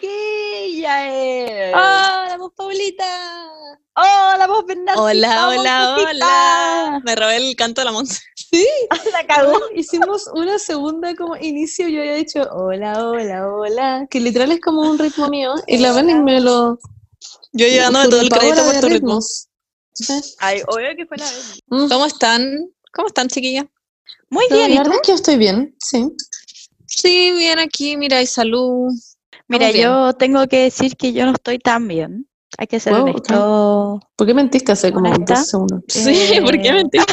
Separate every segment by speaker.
Speaker 1: chiquilla. Eh.
Speaker 2: ¡Hola, voz Paulita!
Speaker 1: ¡Hola, vos Bernardita!
Speaker 2: Hola, hola,
Speaker 1: vos,
Speaker 2: hola. Me robé el canto de la Monse.
Speaker 3: Sí,
Speaker 1: La cagó.
Speaker 3: hicimos una segunda como inicio, yo había dicho hola, hola, hola, que literal es como un ritmo mío, y la Vani me lo...
Speaker 2: Yo llevándome todo el crédito por tu ritmo.
Speaker 1: Ay, obvio que fue la vez.
Speaker 3: Mm,
Speaker 2: ¿Cómo están? ¿Cómo están, chiquillas?
Speaker 1: Muy bien,
Speaker 3: la
Speaker 1: ¿y tú?
Speaker 3: verdad es que yo estoy bien, sí.
Speaker 2: Sí, bien aquí, mira, y salud.
Speaker 1: Mira, yo tengo que decir que yo no estoy tan bien. Hay que ser
Speaker 3: Wow,
Speaker 1: honesto.
Speaker 3: ¿Por qué mentiste hace como dos segundos?
Speaker 2: Sí, ¿por qué
Speaker 1: Eh,
Speaker 2: mentí?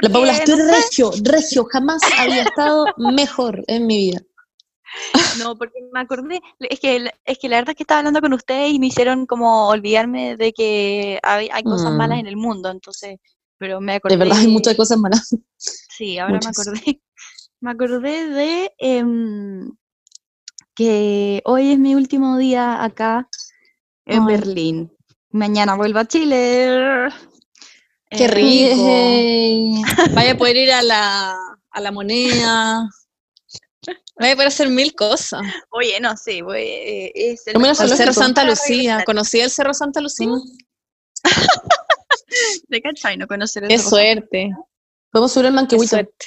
Speaker 3: La Paula, estoy
Speaker 1: no
Speaker 3: regio, regio, jamás había estado mejor en mi vida.
Speaker 1: No, porque me acordé, es que, es que la verdad es que estaba hablando con ustedes y me hicieron como olvidarme de que hay, hay cosas
Speaker 3: Mm.
Speaker 1: malas en el mundo, entonces, pero me acordé.
Speaker 3: De verdad hay muchas cosas malas.
Speaker 1: Sí, ahora
Speaker 3: muchas.
Speaker 1: me acordé. Me acordé de em, que hoy es mi último día acá en. Berlín. Mañana vuelvo a Chile.
Speaker 2: Qué rico. Vaya a poder ir a la, a la moneda. Vaya a poder hacer mil cosas.
Speaker 1: Oye, no sé, voy, eh, es el
Speaker 3: Zoológico.
Speaker 2: Cerro Santa Lucía. ¿Conocí el Cerro Santa Lucía?
Speaker 1: ¿De cachai no conocer el
Speaker 2: Qué
Speaker 1: Cerro
Speaker 2: suerte.
Speaker 3: Podemos subir el
Speaker 2: suerte.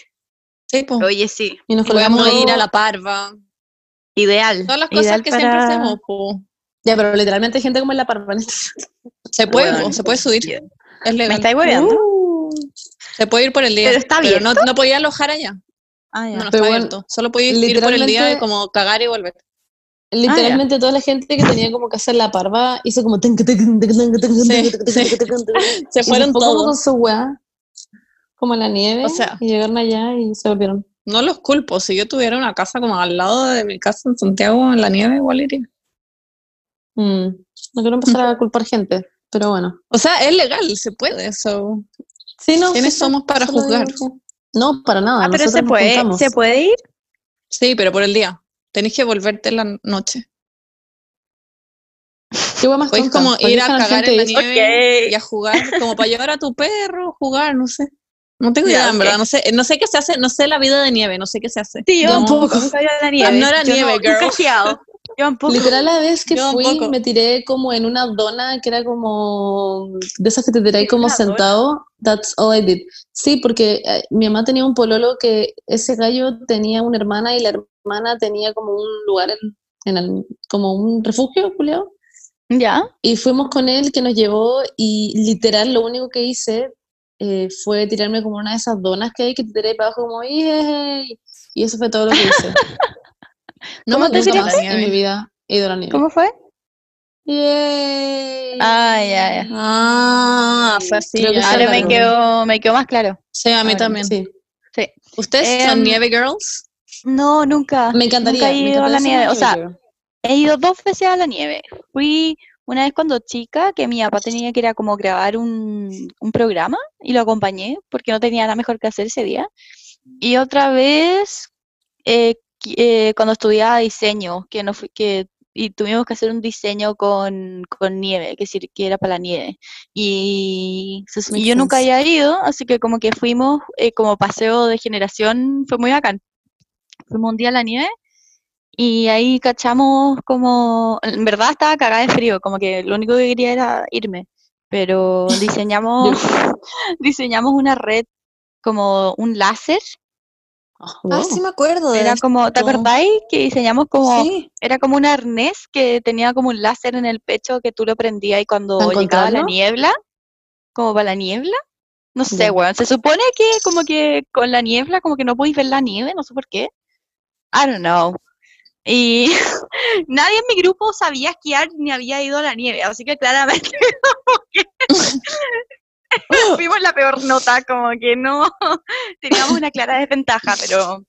Speaker 2: Sí?
Speaker 1: Oye, sí,
Speaker 3: y nos
Speaker 2: Podemos
Speaker 3: colgamos
Speaker 2: ir a la parva.
Speaker 1: Ideal.
Speaker 2: Todas las cosas
Speaker 1: ideal
Speaker 2: que siempre
Speaker 1: para-
Speaker 2: hacemos, po.
Speaker 3: Ya, pero literalmente hay gente como en la parva.
Speaker 2: Se puede,
Speaker 1: Bueno,
Speaker 2: po, se puede subir.
Speaker 1: yeah.
Speaker 2: Es
Speaker 1: ¿Me
Speaker 2: legal.
Speaker 1: estáis hueveando?
Speaker 3: Uh,
Speaker 2: Se puede ir por el día.
Speaker 1: ¿Pero está
Speaker 2: no, no podía alojar allá.
Speaker 1: Ah, ya.
Speaker 2: No, no está
Speaker 3: bueno,
Speaker 2: abierto. Solo podía ir por el día y
Speaker 3: literalmente-
Speaker 2: como cagar y volver.
Speaker 3: literalmente toda la gente que tenía como que hacer la parva hizo como...
Speaker 2: Sí, Se fueron
Speaker 3: fue como con
Speaker 2: todos.
Speaker 3: su weá, como en la nieve,
Speaker 2: O sea-
Speaker 3: y llegaron allá y se volvieron.
Speaker 2: No los culpo. Si yo tuviera una casa como al lado de mi casa en Santiago, en la nieve, igual iría.
Speaker 3: Mm, No quiero empezar a culpar gente, pero bueno.
Speaker 2: O sea, es legal, se puede. So.
Speaker 3: Sí, no,
Speaker 2: ¿Quiénes
Speaker 3: sí,
Speaker 2: somos para juzgar?
Speaker 3: No, para nada.
Speaker 1: Ah, pero se puede,
Speaker 3: juntamos.
Speaker 1: se puede ir.
Speaker 2: Sí, pero por el día. Tenés que volverte en la noche.
Speaker 3: Qué más
Speaker 2: Podéis
Speaker 3: tonta.
Speaker 2: como
Speaker 3: ¿Para qué
Speaker 2: ir a cagar en la nieve
Speaker 1: Ok.
Speaker 2: y a jugar, como para llevar a tu perro, jugar, no sé. No tengo idea, en verdad. No sé, no sé qué se hace, no sé la vida de nieve, no sé qué se hace.
Speaker 1: Sí, yo
Speaker 3: Yo
Speaker 1: tampoco. Nunca a la nieve.
Speaker 2: No era
Speaker 1: Yo
Speaker 2: nieve,
Speaker 1: he
Speaker 2: girl.
Speaker 1: Yo tampoco.
Speaker 3: Literal, la vez que
Speaker 2: Yo
Speaker 3: fui,
Speaker 2: tampoco.
Speaker 3: me tiré como en una dona que era como de esas que te tiráis
Speaker 1: ¿En
Speaker 3: como
Speaker 1: una dona?
Speaker 3: sentado. That's all I did. Sí, porque eh, mi mamá tenía un pololo que ese gallo tenía una hermana y la hermana tenía como un lugar en, en el- como un refugio, Julio.
Speaker 1: ¿Ya?
Speaker 3: Y fuimos con él que nos llevó y literal lo único que hice eh, fue tirarme como una de esas donas que hay que te tiré para abajo como. Y eso fue todo lo que hice.
Speaker 2: No
Speaker 1: ¿Cómo
Speaker 2: me
Speaker 1: te
Speaker 3: más en mi vida he ido a la nieve.
Speaker 1: ¿Cómo fue?
Speaker 3: ¡Yay!
Speaker 1: Ah, ya, ya.
Speaker 2: Ah, fue así.
Speaker 3: Creo que
Speaker 1: Ahora me quedó, me quedó más claro.
Speaker 2: Sí, a mí
Speaker 1: Ahora,
Speaker 2: también.
Speaker 3: Sí.
Speaker 1: Sí.
Speaker 2: ¿Ustedes son
Speaker 1: Em,
Speaker 2: nieve girls?
Speaker 1: No, nunca.
Speaker 3: Me encantaría.
Speaker 1: Nunca he ido a la nieve. O sea, he ido dos veces a la nieve. Fui una vez cuando chica, que mi papá tenía que ir a como grabar un, un programa y lo acompañé porque no tenía nada mejor que hacer ese día. Y otra vez eh, eh, cuando estudiaba diseño, que no fui, que y tuvimos que hacer un diseño con, con nieve, que, que era para la nieve. Y, y yo nunca había ido, así que como que fuimos eh, como paseo de generación, fue muy bacán. Fuimos un día a la nieve y ahí cachamos como, en verdad estaba cagada de frío, como que lo único que quería era irme, pero diseñamos, diseñamos una red como un láser,
Speaker 3: Ah,
Speaker 2: Ah, sí me acuerdo de
Speaker 1: era como, ¿te acordáis? Que diseñamos como,
Speaker 2: Sí.
Speaker 1: era como un arnés que tenía como un láser en el pecho que tú lo prendías y cuando
Speaker 3: ¿Para
Speaker 1: llegaba la niebla, como para la niebla, no sé,
Speaker 3: Ya.
Speaker 1: weón, se supone que como que con la niebla como que no podéis ver la nieve, no sé por qué, I don't know. Y nadie en mi grupo sabía esquiar ni había ido a la nieve, así que claramente fuimos la peor nota, como que no teníamos una clara desventaja, pero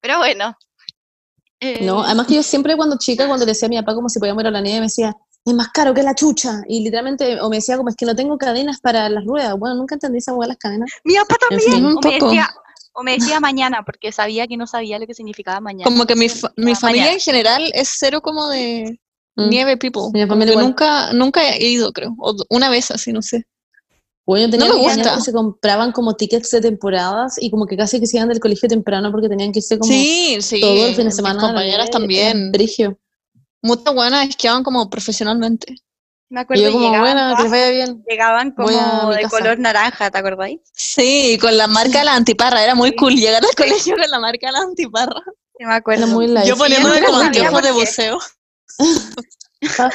Speaker 1: pero bueno.
Speaker 3: No,
Speaker 1: Eh,
Speaker 3: además que yo siempre cuando chica, cuando le decía a mi papá como si podíamos ir a la nieve, me decía, es más caro que la chucha. Y literalmente, o me decía como es que no tengo cadenas para las ruedas. Bueno, nunca entendí esa hueá las cadenas.
Speaker 1: mi papá
Speaker 3: En
Speaker 1: también,
Speaker 3: fin.
Speaker 2: Un
Speaker 1: o me
Speaker 2: poco.
Speaker 1: decía, o me decía mañana, porque sabía que no sabía lo que significaba mañana.
Speaker 2: Como que mi, fa- mi familia
Speaker 1: "Mañana".
Speaker 2: en general es cero como de
Speaker 3: Mm.
Speaker 2: nieve people.
Speaker 3: Mi familia
Speaker 2: nunca, nunca he ido, creo. O una vez así, no sé.
Speaker 3: Bueno, tenía
Speaker 2: No me gusta.
Speaker 3: que se compraban como tickets de temporadas y como que casi que se iban del colegio temprano porque tenían que irse como
Speaker 2: Sí, sí.
Speaker 3: todo el fin de
Speaker 2: mis
Speaker 3: semana. la
Speaker 2: compañeras también.
Speaker 3: Brigio.
Speaker 2: Muchas buenas esquiaban como profesionalmente.
Speaker 1: Me
Speaker 3: Y
Speaker 1: acuerdo
Speaker 3: yo como,
Speaker 1: llegaban,
Speaker 3: bueno, que les
Speaker 1: todas-
Speaker 3: vaya bien.
Speaker 1: llegaban como de
Speaker 3: casa.
Speaker 1: color naranja, ¿te acordáis?
Speaker 2: Sí, con la marca de la antiparra. Era muy
Speaker 1: Sí.
Speaker 2: cool llegar al colegio con la marca de la antiparra.
Speaker 1: Sí, me acuerdo.
Speaker 3: Era muy light.
Speaker 2: Yo poniéndome como anteojos de buceo.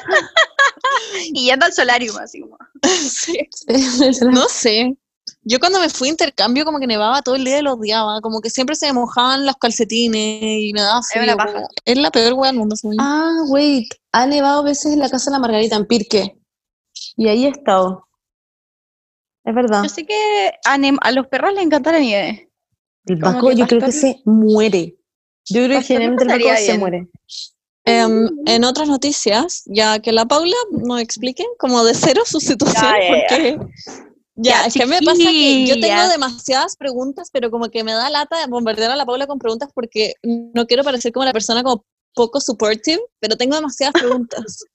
Speaker 1: Y yendo al solarium, así como.
Speaker 2: Sí, No sé. Yo cuando me fui a intercambio como que nevaba todo el día y lo odiaba. Como que siempre se me mojaban los calcetines y me daba frío.
Speaker 1: una paja.
Speaker 2: como- Es la peor wea del mundo. yo.
Speaker 3: Ah, wait. Ha nevado veces en la casa de la Margarita, en Pirque. Y ahí he estado. Es verdad.
Speaker 1: Yo sé que a, los perros les encanta la nieve.
Speaker 3: El
Speaker 1: que
Speaker 3: yo creo que se muere. Yo creo que generalmente el
Speaker 1: pasaría
Speaker 3: se muere.
Speaker 2: Em, en otras noticias, ya que la Paula nos explique como de cero su situación,
Speaker 1: Ya, ya, ya.
Speaker 2: porque ya,
Speaker 1: Ya,
Speaker 2: es que me pasa que yo tengo demasiadas preguntas, pero como que me da lata bombardear a la Paula con preguntas porque no quiero parecer como una persona como poco supportive, pero tengo demasiadas preguntas.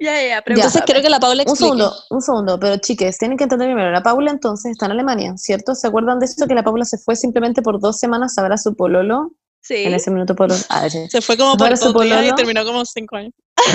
Speaker 1: Ya, ya, ya.
Speaker 3: Ya.
Speaker 2: Entonces quiero que la Paula
Speaker 3: Un
Speaker 2: explique.
Speaker 3: segundo, un segundo, pero chiques, tienen que entender primero, la Paula entonces está en Alemania, ¿cierto? ¿Se acuerdan de esto que la Paula se fue simplemente por dos semanas a ver a su pololo?
Speaker 1: Sí.
Speaker 3: En ese minuto pololo. Sí.
Speaker 2: Se fue como por
Speaker 3: su
Speaker 2: días y
Speaker 3: pololo.
Speaker 2: terminó como cinco años.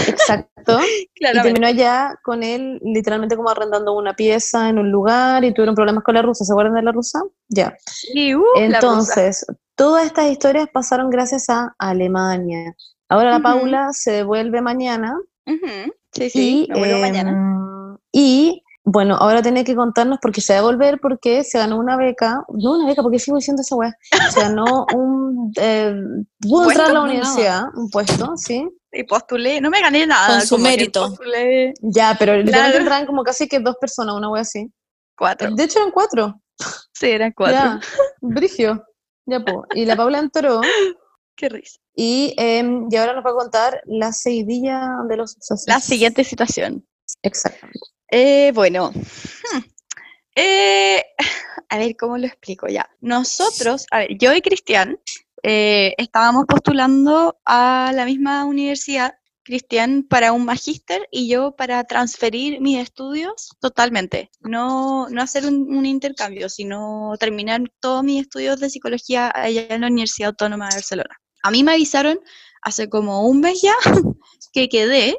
Speaker 3: Exacto. Y terminó allá con él literalmente como arrendando una pieza en un lugar y tuvieron problemas con la rusa. ¿Se acuerdan de la rusa? Ya.
Speaker 1: Y, uh, la rusa.
Speaker 3: Entonces, todas estas historias pasaron gracias a Alemania. Ahora la
Speaker 1: Ujú.
Speaker 3: Paula se devuelve mañana
Speaker 1: Ujú. Sí, sí.
Speaker 3: y,
Speaker 1: me mañana.
Speaker 3: em, y bueno, ahora tiene que contarnos porque se va a volver porque se ganó una beca, no una beca, porque sigo diciendo esa weá, se ganó un, eh, pudo entrar a la universidad, un puesto, sí,
Speaker 1: Y postulé. No me gané nada.
Speaker 2: Con su mérito.
Speaker 1: Postulé
Speaker 3: ya, pero literalmente
Speaker 1: Claro.
Speaker 3: entraban como casi que dos personas, una wea así.
Speaker 1: cuatro.
Speaker 3: De hecho eran cuatro,
Speaker 1: Sí, eran cuatro.
Speaker 3: ya, brigio, ya po. Y la Paula entró
Speaker 1: Qué risa.
Speaker 3: y, em, y ahora nos va a contar la seguidilla de los sucesos.
Speaker 1: La siguiente situación.
Speaker 3: Exactamente.
Speaker 1: Eh, bueno. hmm, eh, a ver, ¿cómo lo explico ya? Nosotros, a ver, yo y Cristian eh, estábamos postulando a la misma universidad, Cristian para un magíster y yo para transferir mis estudios totalmente. No, no hacer un, intercambio, sino terminar todos mis estudios de psicología allá en la Universidad Autónoma de Barcelona. A mí me avisaron hace como un mes ya que quedé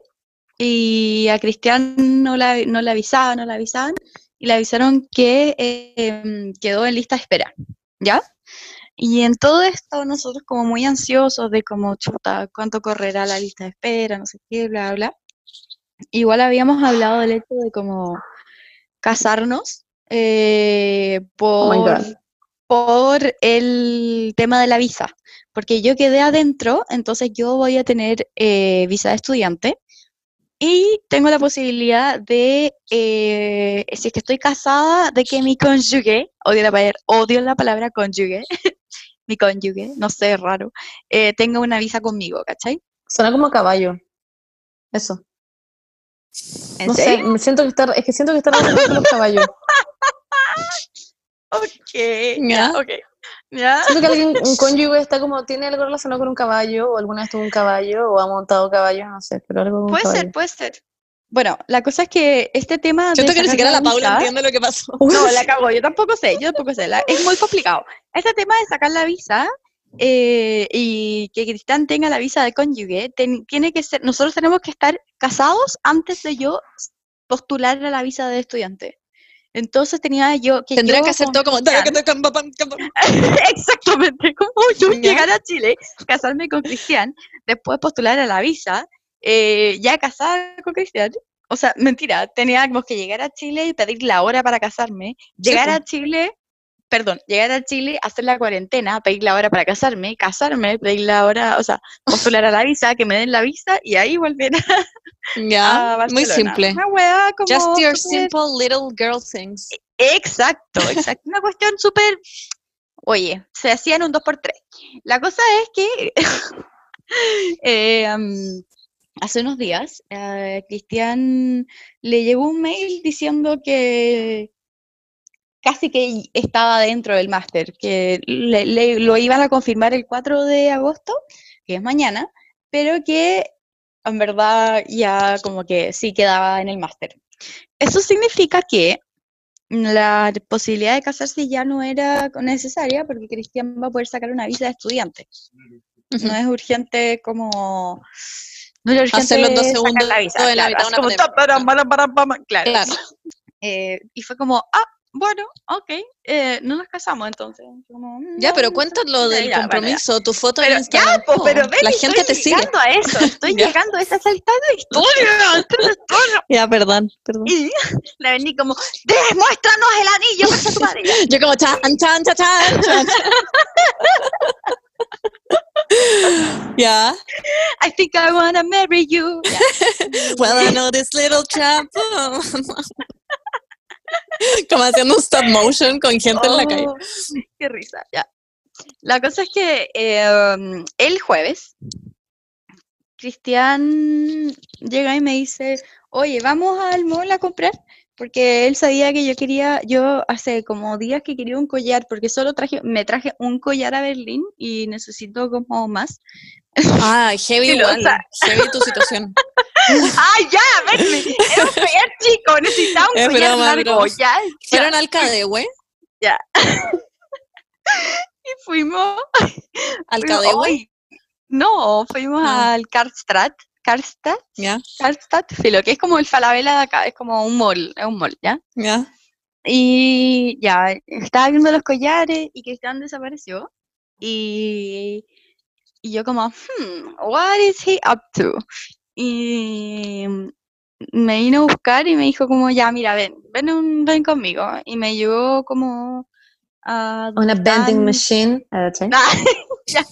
Speaker 1: y a Cristian no la, no le avisaban, no le avisaban, y le avisaron que eh, quedó en lista de espera, ¿ya? Y en todo esto nosotros como muy ansiosos de como, chuta, cuánto correrá la lista de espera, no sé qué, bla, bla. Igual habíamos hablado del hecho de como casarnos eh,
Speaker 3: Oh
Speaker 1: por, por el tema de la visa, porque yo quedé adentro, entonces yo voy a tener eh, visa de estudiante y tengo la posibilidad de, eh, si es que estoy casada, de que mi cónyuge, odio la, palabra- odio la palabra cónyuge, mi cónyuge, no sé, es raro, eh, tenga una visa conmigo, ¿cachai?
Speaker 3: Suena como caballo. Eso.
Speaker 1: ¿En
Speaker 3: No sé, me siento que está, es que siento que está relacionado con los caballos.
Speaker 1: Ok,
Speaker 2: Ya.
Speaker 1: ok. Ya.
Speaker 3: Siento que alguien, un cónyuge está como, tiene algo relacionado con un caballo, o alguna vez tuvo un caballo, o ha montado caballos, no sé, pero algo con
Speaker 1: Puede ser, puede ser. Bueno, la cosa es que este tema de
Speaker 2: Siento que ni siquiera la Paula entiende lo que pasó.
Speaker 1: No, la cago, yo tampoco sé, yo tampoco sé. la- es muy complicado. Este tema de sacar la visa eh, y que Cristian tenga la visa de cónyuge, ten- tiene que ser, nosotros tenemos que estar casados antes de yo postular a la visa de estudiante. Entonces tenía yo que
Speaker 2: Tendría
Speaker 1: yo
Speaker 2: que hacer todo como...
Speaker 1: Exactamente, como yo llegar a Chile, casarme con Cristian, después postular a la visa, eh, ya casada con Cristian. O sea, mentira, teníamos que llegar a Chile y pedir la hora para casarme, llegar a Chile, perdón, llegar a Chile, hacer la cuarentena, pedir la hora para casarme, casarme, pedir la hora, o sea, postular a la visa, que me den la visa y ahí volver a
Speaker 2: Ya, muy simple.
Speaker 1: Una weá como
Speaker 2: Just your simple little girl things.
Speaker 1: Exacto, exacto. Una cuestión súper. Oye, se hacían un 2x3. La cosa es que eh, hace unos días a Cristian le llegó un mail diciendo que casi que estaba dentro del máster, que le- le- lo iban a confirmar el 4 de agosto, que es mañana, pero que en verdad ya como que sí quedaba en el máster. Eso significa que la posibilidad de casarse ya no era necesaria porque Cristian va a poder sacar una visa de estudiante. No es urgente como... No urgente
Speaker 2: Hacer los dos segundos
Speaker 1: la visa,
Speaker 2: en la
Speaker 1: claro,
Speaker 2: mitad de una
Speaker 1: como claro.
Speaker 2: Claro.
Speaker 1: Eh, y fue como, ah, bueno, ok, eh, no nos casamos entonces. Como, mm,
Speaker 2: Ya,
Speaker 1: no,
Speaker 2: pero
Speaker 1: no sé.
Speaker 2: cuéntalo del
Speaker 1: Ya,
Speaker 2: compromiso, tu foto en
Speaker 1: Pero
Speaker 2: Instagram.
Speaker 1: ya, pues, pero ven,
Speaker 2: La
Speaker 1: estoy
Speaker 2: gente te sigue.
Speaker 1: llegando a eso, estoy llegando a esa saltada historia.
Speaker 2: Ya, perdón, perdón.
Speaker 1: Y la vení como, demuéstranos el anillo, concha tu madre.
Speaker 2: Yo como chan, chan, chan, chan, chan. Ya.
Speaker 1: I think I wanna marry you. Ya.
Speaker 2: Well, I know this little chap. Como haciendo un stop motion con gente en la calle.
Speaker 1: Oh, Qué risa, ya. La cosa es que eh, el jueves, Cristian llega y me dice, oye, vamos al mall a comprar, porque él sabía que yo quería, yo hace como días que quería un collar, porque solo traje, me traje un collar a Berlín y necesito como más.
Speaker 2: Ah, heavy igual. Heavy tu situación.
Speaker 1: ¡Ay, ya! Berlín! Era un collar chico, necesitaba un
Speaker 2: Es
Speaker 1: collar
Speaker 2: broma,
Speaker 1: largo,
Speaker 2: broma.
Speaker 1: ya.
Speaker 2: Fueron al Cadehue.
Speaker 1: Y fuimos
Speaker 2: Al Cadehue.
Speaker 1: No, fuimos
Speaker 2: Ah.
Speaker 1: al Karlstadt, Karlstadt,
Speaker 2: Ya,
Speaker 1: Karlstadt, filo, que es como el Falabella de acá, es como un mall, es un mall, ¿ya?
Speaker 2: ya.
Speaker 1: Y ya, estaba viendo los collares y Cristian desapareció. Y, y yo como, hmm, what is he up to? Y me vino a buscar y me dijo como, ya, mira, ven, ven, un- ven conmigo. Y me llevó como a...
Speaker 3: Una vending machine.
Speaker 1: ya.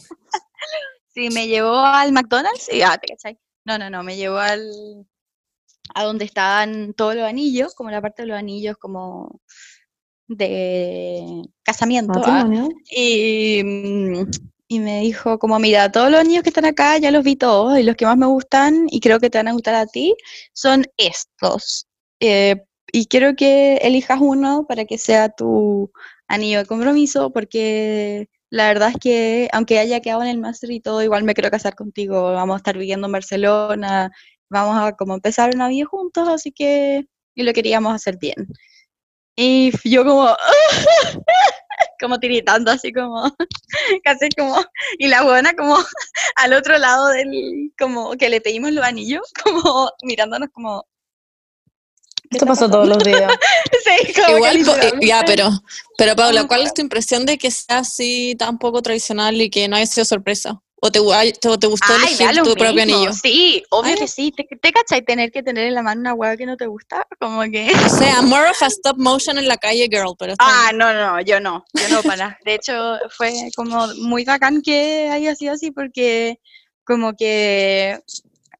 Speaker 1: Sí, me llevó al McDonald's y ah, te cachai. No, no, no, me llevó al a donde estaban todos los anillos, como la parte de los anillos como de casamiento. ah. Y, mm, y me dijo como, mira, todos los anillos que están acá ya los vi todos y los que más me gustan y creo que te van a gustar a ti son estos. Eh, y quiero que elijas uno para que sea tu anillo de compromiso porque la verdad es que aunque haya quedado en el máster y todo, igual me quiero casar contigo. Vamos a estar viviendo en Barcelona, vamos a como empezar una vida juntos, así que y lo queríamos hacer bien. Y yo como, como tiritando así como, casi como, y la buena como al otro lado del, como que le pedimos los anillos, como mirándonos como... ¿qué
Speaker 3: Esto pasa todos los días.
Speaker 1: Sí, como que
Speaker 2: Igual, eh,
Speaker 1: literalmente-
Speaker 2: ya, pero, pero Paula, ¿cuál es tu impresión de que sea así tan poco tradicional y que no haya sido sorpresa? ¿O te, te, o te gustó
Speaker 1: Ay,
Speaker 2: elegir tu propio anillo?
Speaker 1: Sí, obvio que sí. ¿Te, te cachai tener que tener en la mano una hueá que no te gusta? Como que...
Speaker 2: O sea, more of a stop motion en la calle, girl, pero
Speaker 1: Ah,
Speaker 2: bien.
Speaker 1: no, no, yo no, yo no para. De hecho, fue como muy bacán que haya sido así porque como que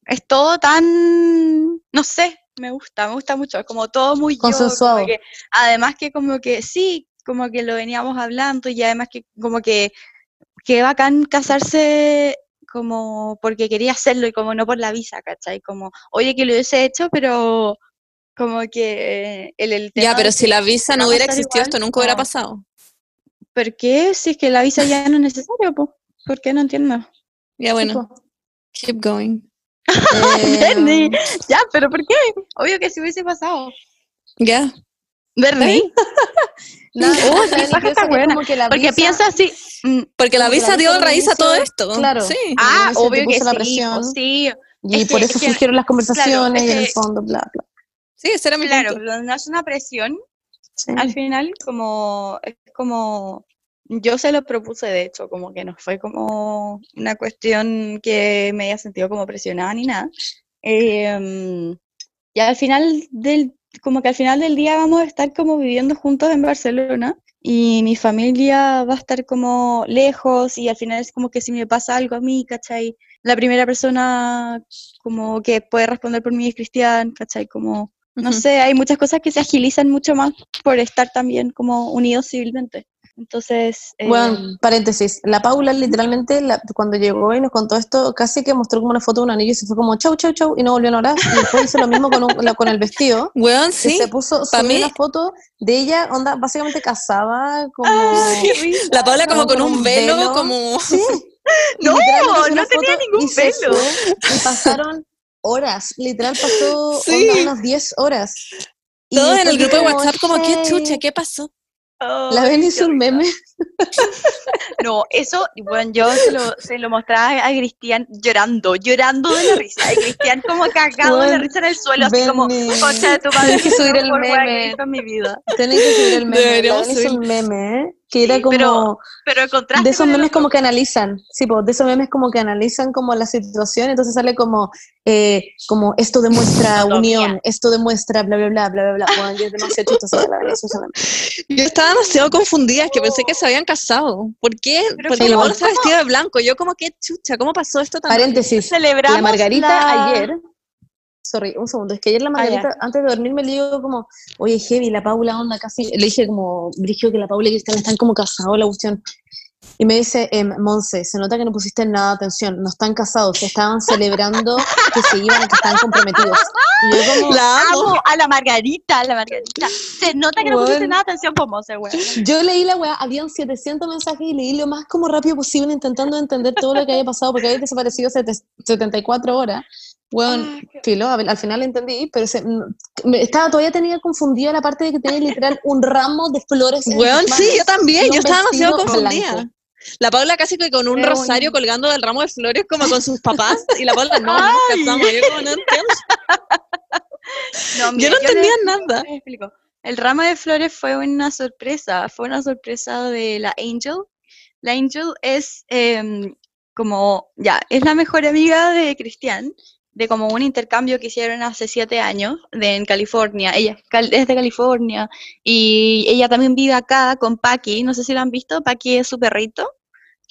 Speaker 1: es todo tan, no sé, me gusta, me gusta mucho, es como todo muy yo,
Speaker 3: Consensuado.
Speaker 1: que- además que como que sí, como que lo veníamos hablando y además que como que qué bacán casarse como porque quería hacerlo y como no por la visa, ¿cachai? Como, oye, que lo hubiese hecho, pero como que el, el tema
Speaker 2: Ya, pero
Speaker 1: que
Speaker 2: si la visa no hubiera existido,
Speaker 1: igual,
Speaker 2: esto nunca hubiera pasado.
Speaker 1: ¿Por qué? Si es que la visa ya no es necesaria, pues. ¿Por qué no entiendo?
Speaker 2: Ya, bueno,
Speaker 3: po.
Speaker 2: keep going.
Speaker 1: Bernie,
Speaker 3: Eh,
Speaker 1: ya, pero ¿por qué? Obvio que si hubiese pasado.
Speaker 2: Ya.
Speaker 1: Bernie,
Speaker 3: no,
Speaker 1: Oh,
Speaker 3: no,
Speaker 1: sí,
Speaker 3: ¿sabes
Speaker 1: paja está
Speaker 3: Es
Speaker 1: buena,
Speaker 3: como que la
Speaker 1: porque
Speaker 3: visa-
Speaker 1: piensa así. mm,
Speaker 2: Porque la visa
Speaker 3: la
Speaker 2: dio
Speaker 3: visa
Speaker 2: raíz a todo esto.
Speaker 3: claro.
Speaker 2: Sí.
Speaker 1: ah, obvio que
Speaker 3: la
Speaker 1: sí,
Speaker 3: presión.
Speaker 1: sí.
Speaker 3: Y
Speaker 1: es
Speaker 3: por
Speaker 1: que-
Speaker 3: eso
Speaker 1: es que-
Speaker 3: surgieron las conversaciones
Speaker 1: es
Speaker 3: y en el fondo, bla, bla.
Speaker 2: Sí, ese era mi
Speaker 1: Claro, no es una presión.
Speaker 3: Sí.
Speaker 1: Al final, como, es como, yo se lo propuse, de hecho, como que no fue como una cuestión que me haya sentido como presionada ni nada. Em, y al final del, como que al final del día vamos a estar como viviendo juntos en Barcelona y mi familia va a estar como lejos y al final es como que si me pasa algo a mí, ¿cachai? La primera persona como que puede responder por mí es Cristian, ¿cachai? Como, no sé, hay muchas cosas que se agilizan mucho más por estar también como unidos civilmente. Entonces,
Speaker 3: Bueno,
Speaker 1: em,
Speaker 3: paréntesis, la Paula literalmente la- cuando llegó y nos contó esto, casi que mostró como una foto de un anillo y se fue como chau, chau, chau, y no volvió a orar. Y después hizo lo mismo con, un- la- con el vestido.
Speaker 2: Weón,
Speaker 3: Y
Speaker 2: sí.
Speaker 3: se puso, subió
Speaker 2: mí-
Speaker 3: una foto de ella, onda, básicamente casada, como...
Speaker 1: ¡ah!
Speaker 2: La Paula como
Speaker 3: como
Speaker 2: con
Speaker 3: con
Speaker 2: un velo,
Speaker 3: velo.
Speaker 2: como...
Speaker 3: Sí.
Speaker 1: No, no tenía ningún
Speaker 3: y se
Speaker 1: pelo.
Speaker 3: fue, y pasaron horas, literal pasó
Speaker 2: Sí.
Speaker 3: onda, unas 10 horas.
Speaker 2: Todos en el grupo de WhatsApp como, ¿qué chucha? ¿Qué pasó?
Speaker 3: La ven hizo un meme.
Speaker 1: No, eso, bueno, yo se lo, se lo mostraba a Cristian llorando, llorando de la risa. Y Cristian como cagado de la
Speaker 3: Bueno,
Speaker 1: risa en el suelo, así como, concha de tu madre,
Speaker 3: tienes que subir el meme.
Speaker 1: mi vida.
Speaker 3: Tienen que subir el meme.
Speaker 2: Deberíamos
Speaker 3: La Ven hizo un meme, ¿eh? Que era
Speaker 1: Sí,
Speaker 3: como
Speaker 1: pero- Pero el contraste
Speaker 3: de esos memes como que analizan, sí, pues, de esos memes como que analizan como la situación, entonces sale como, eh, como esto demuestra unión, esto demuestra bla, bla, bla, bla, bla, bla. Bueno, yo demasiado la
Speaker 2: estaba demasiado confundida, es que pensé que se habían casado. ¿Por qué?
Speaker 1: Pero
Speaker 2: Porque está vestida de blanco. Yo como, ¿qué chucha? ¿Cómo pasó esto tan
Speaker 3: Paréntesis,
Speaker 1: Celebramos
Speaker 3: la Margarita
Speaker 1: la-
Speaker 3: ayer, sorry, un segundo, es que ayer la
Speaker 1: Ah.
Speaker 3: Margarita, antes de dormir me le digo como, oye, Heavy, la Paula onda casi, le dije como, Brigio, que la Paula y Cristian están como casados, la cuestión. Y me dice, em, Monse, se nota que no pusiste nada de atención, no están casados, se estaban celebrando que se iban que están comprometidos. Y yo como,
Speaker 2: La amo.
Speaker 1: Amo a la Margarita, a la Margarita. Se nota que no pusiste
Speaker 3: Bueno.
Speaker 1: nada de atención por Monse, weón.
Speaker 3: yo leí la weá, habían 700 mensajes y leí lo más como rápido posible intentando entender todo lo que había pasado porque había desaparecido sete- 74 horas. Bueno, filo, a ver, al final entendí, pero se- mm, me- estaba todavía tenía confundida la parte de que tenía literal un ramo de flores. en sus
Speaker 2: sí, yo también. Yo estaba demasiado confundida.
Speaker 3: blanco.
Speaker 2: La Paula casi que con un
Speaker 1: Qué
Speaker 2: rosario
Speaker 1: bonito.
Speaker 2: colgando del ramo de flores como con sus papás y la Paula no, no. Yo como no entiendo.
Speaker 1: No,
Speaker 2: Yo
Speaker 1: mira,
Speaker 2: no
Speaker 1: les-
Speaker 2: entendía nada.
Speaker 1: les. El ramo de flores fue una sorpresa, fue una sorpresa de la Angel. La Angel es em, como, ya, es la mejor amiga de Cristian, de como un intercambio que hicieron hace siete años de, en California. Ella es de California y ella también vive acá con Paki, no sé si lo han visto, Paki es su perrito,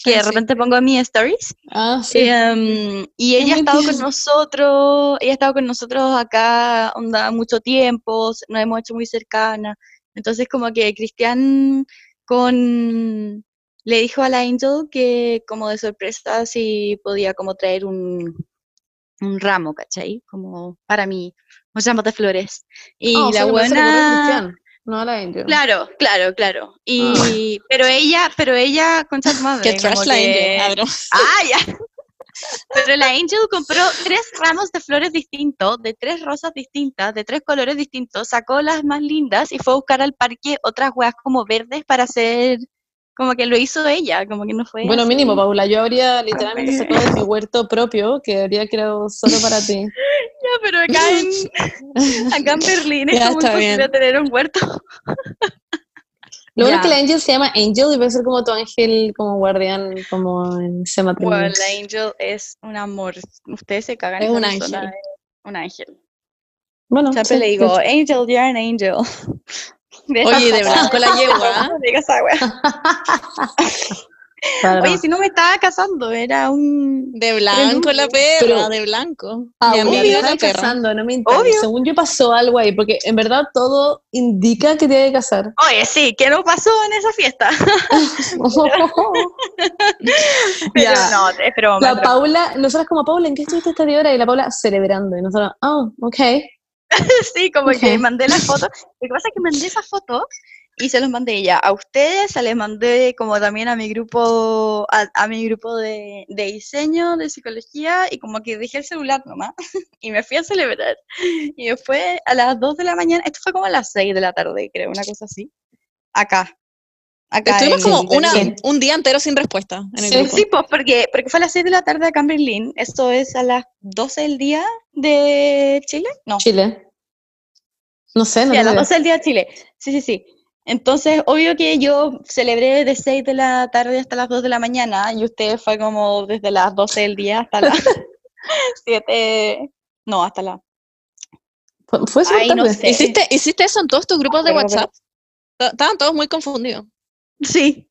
Speaker 1: que
Speaker 2: Sí,
Speaker 1: de
Speaker 2: sí.
Speaker 1: repente pongo en mis stories.
Speaker 3: Ah, sí.
Speaker 1: Em, y ella ha estado con nosotros, ella ha estado con nosotros acá onda, mucho tiempo, nos hemos hecho muy cercanas. Entonces como que Cristian con le dijo a la Angel que como de sorpresa si podía como traer un, un ramo, ¿cachai? Como para mí, un ramo de flores. Y
Speaker 3: Ah, sea
Speaker 1: la buena...
Speaker 3: No la Angel.
Speaker 1: Claro, claro, claro. Y,
Speaker 3: Ah.
Speaker 1: pero ella, pero ella, concha tu madre,
Speaker 2: Que trash la
Speaker 1: que-
Speaker 2: Angel. Ah,
Speaker 1: ya. Pero la Angel compró tres ramos de flores distintos, de tres rosas distintas, de tres colores distintos, sacó las más lindas y fue a buscar al parque otras hueas como verdes para hacer, como que lo hizo ella, como que no fue.
Speaker 3: Bueno,
Speaker 1: así.
Speaker 3: mínimo, Paula, yo habría literalmente sacado de mi huerto propio, que habría creado solo para ti.
Speaker 1: Ya, pero acá en, acá en Berlín es
Speaker 2: Ya,
Speaker 1: como imposible tener un huerto.
Speaker 3: Lo bueno es que la Angel se llama Angel y puede ser como tu ángel, como guardián, como en ese
Speaker 1: Bueno, la Angel es un amor. Ustedes se cagan.
Speaker 2: Es
Speaker 1: esa
Speaker 2: un ángel.
Speaker 1: Un ángel.
Speaker 3: Bueno,
Speaker 1: Siempre
Speaker 3: sí,
Speaker 1: le digo, Angel, you're an angel.
Speaker 2: Oye, de blanco la yegua.
Speaker 1: No digas esa wea.
Speaker 3: claro.
Speaker 1: Oye, si no me estaba casando, era un...
Speaker 2: De blanco la perra,
Speaker 3: Pero-
Speaker 2: de blanco.
Speaker 3: Paula,
Speaker 2: Mi
Speaker 3: estás
Speaker 2: la perra.
Speaker 3: casando, no me interesa.
Speaker 1: Obvio.
Speaker 3: Según yo pasó algo ahí, porque en verdad todo indica que te hay que casar.
Speaker 1: Oye, sí, ¿qué nos pasó en esa fiesta? Pero
Speaker 3: Ya.
Speaker 1: no, es broma.
Speaker 3: La. Paula, nosotros como Paula, ¿en qué estuviste esta hora? Y la Paula celebrando. Y nosotros, oh, ok.
Speaker 1: Sí, como que mandé la foto. Lo que pasa es que mandé esa foto y se los mandé ya a ustedes, se les mandé como también a mi grupo, a, a mi grupo de, de diseño, de psicología, y como que dejé el celular nomás y me fui a celebrar. Y después a las 2 de la mañana, esto fue como a las 6 de la tarde, creo, una cosa así. Acá. Acá
Speaker 2: Estuvimos
Speaker 1: en
Speaker 2: como una, un día entero sin respuesta en el
Speaker 3: Sí,
Speaker 2: grupo.
Speaker 1: Sí, pues porque, porque fue a las 6 de la tarde acá en Berlín. Esto es a las 12 del día de Chile. No,
Speaker 3: Chile. No sé, no
Speaker 1: Sí, a las
Speaker 3: idea.
Speaker 1: 12 del día de Chile. Sí, sí, sí. Entonces, obvio que yo celebré de 6 de la tarde hasta las 2 de la mañana y usted fue como desde las 12 del día hasta las 7. No, hasta la.
Speaker 3: Fue- Fue
Speaker 1: Ay, no
Speaker 3: tarde.
Speaker 1: sé.
Speaker 2: ¿Hiciste, ¿Hiciste eso en todos tus grupos de
Speaker 1: Pero, pero-
Speaker 2: WhatsApp? Estaban todos muy confundidos.
Speaker 1: Sí.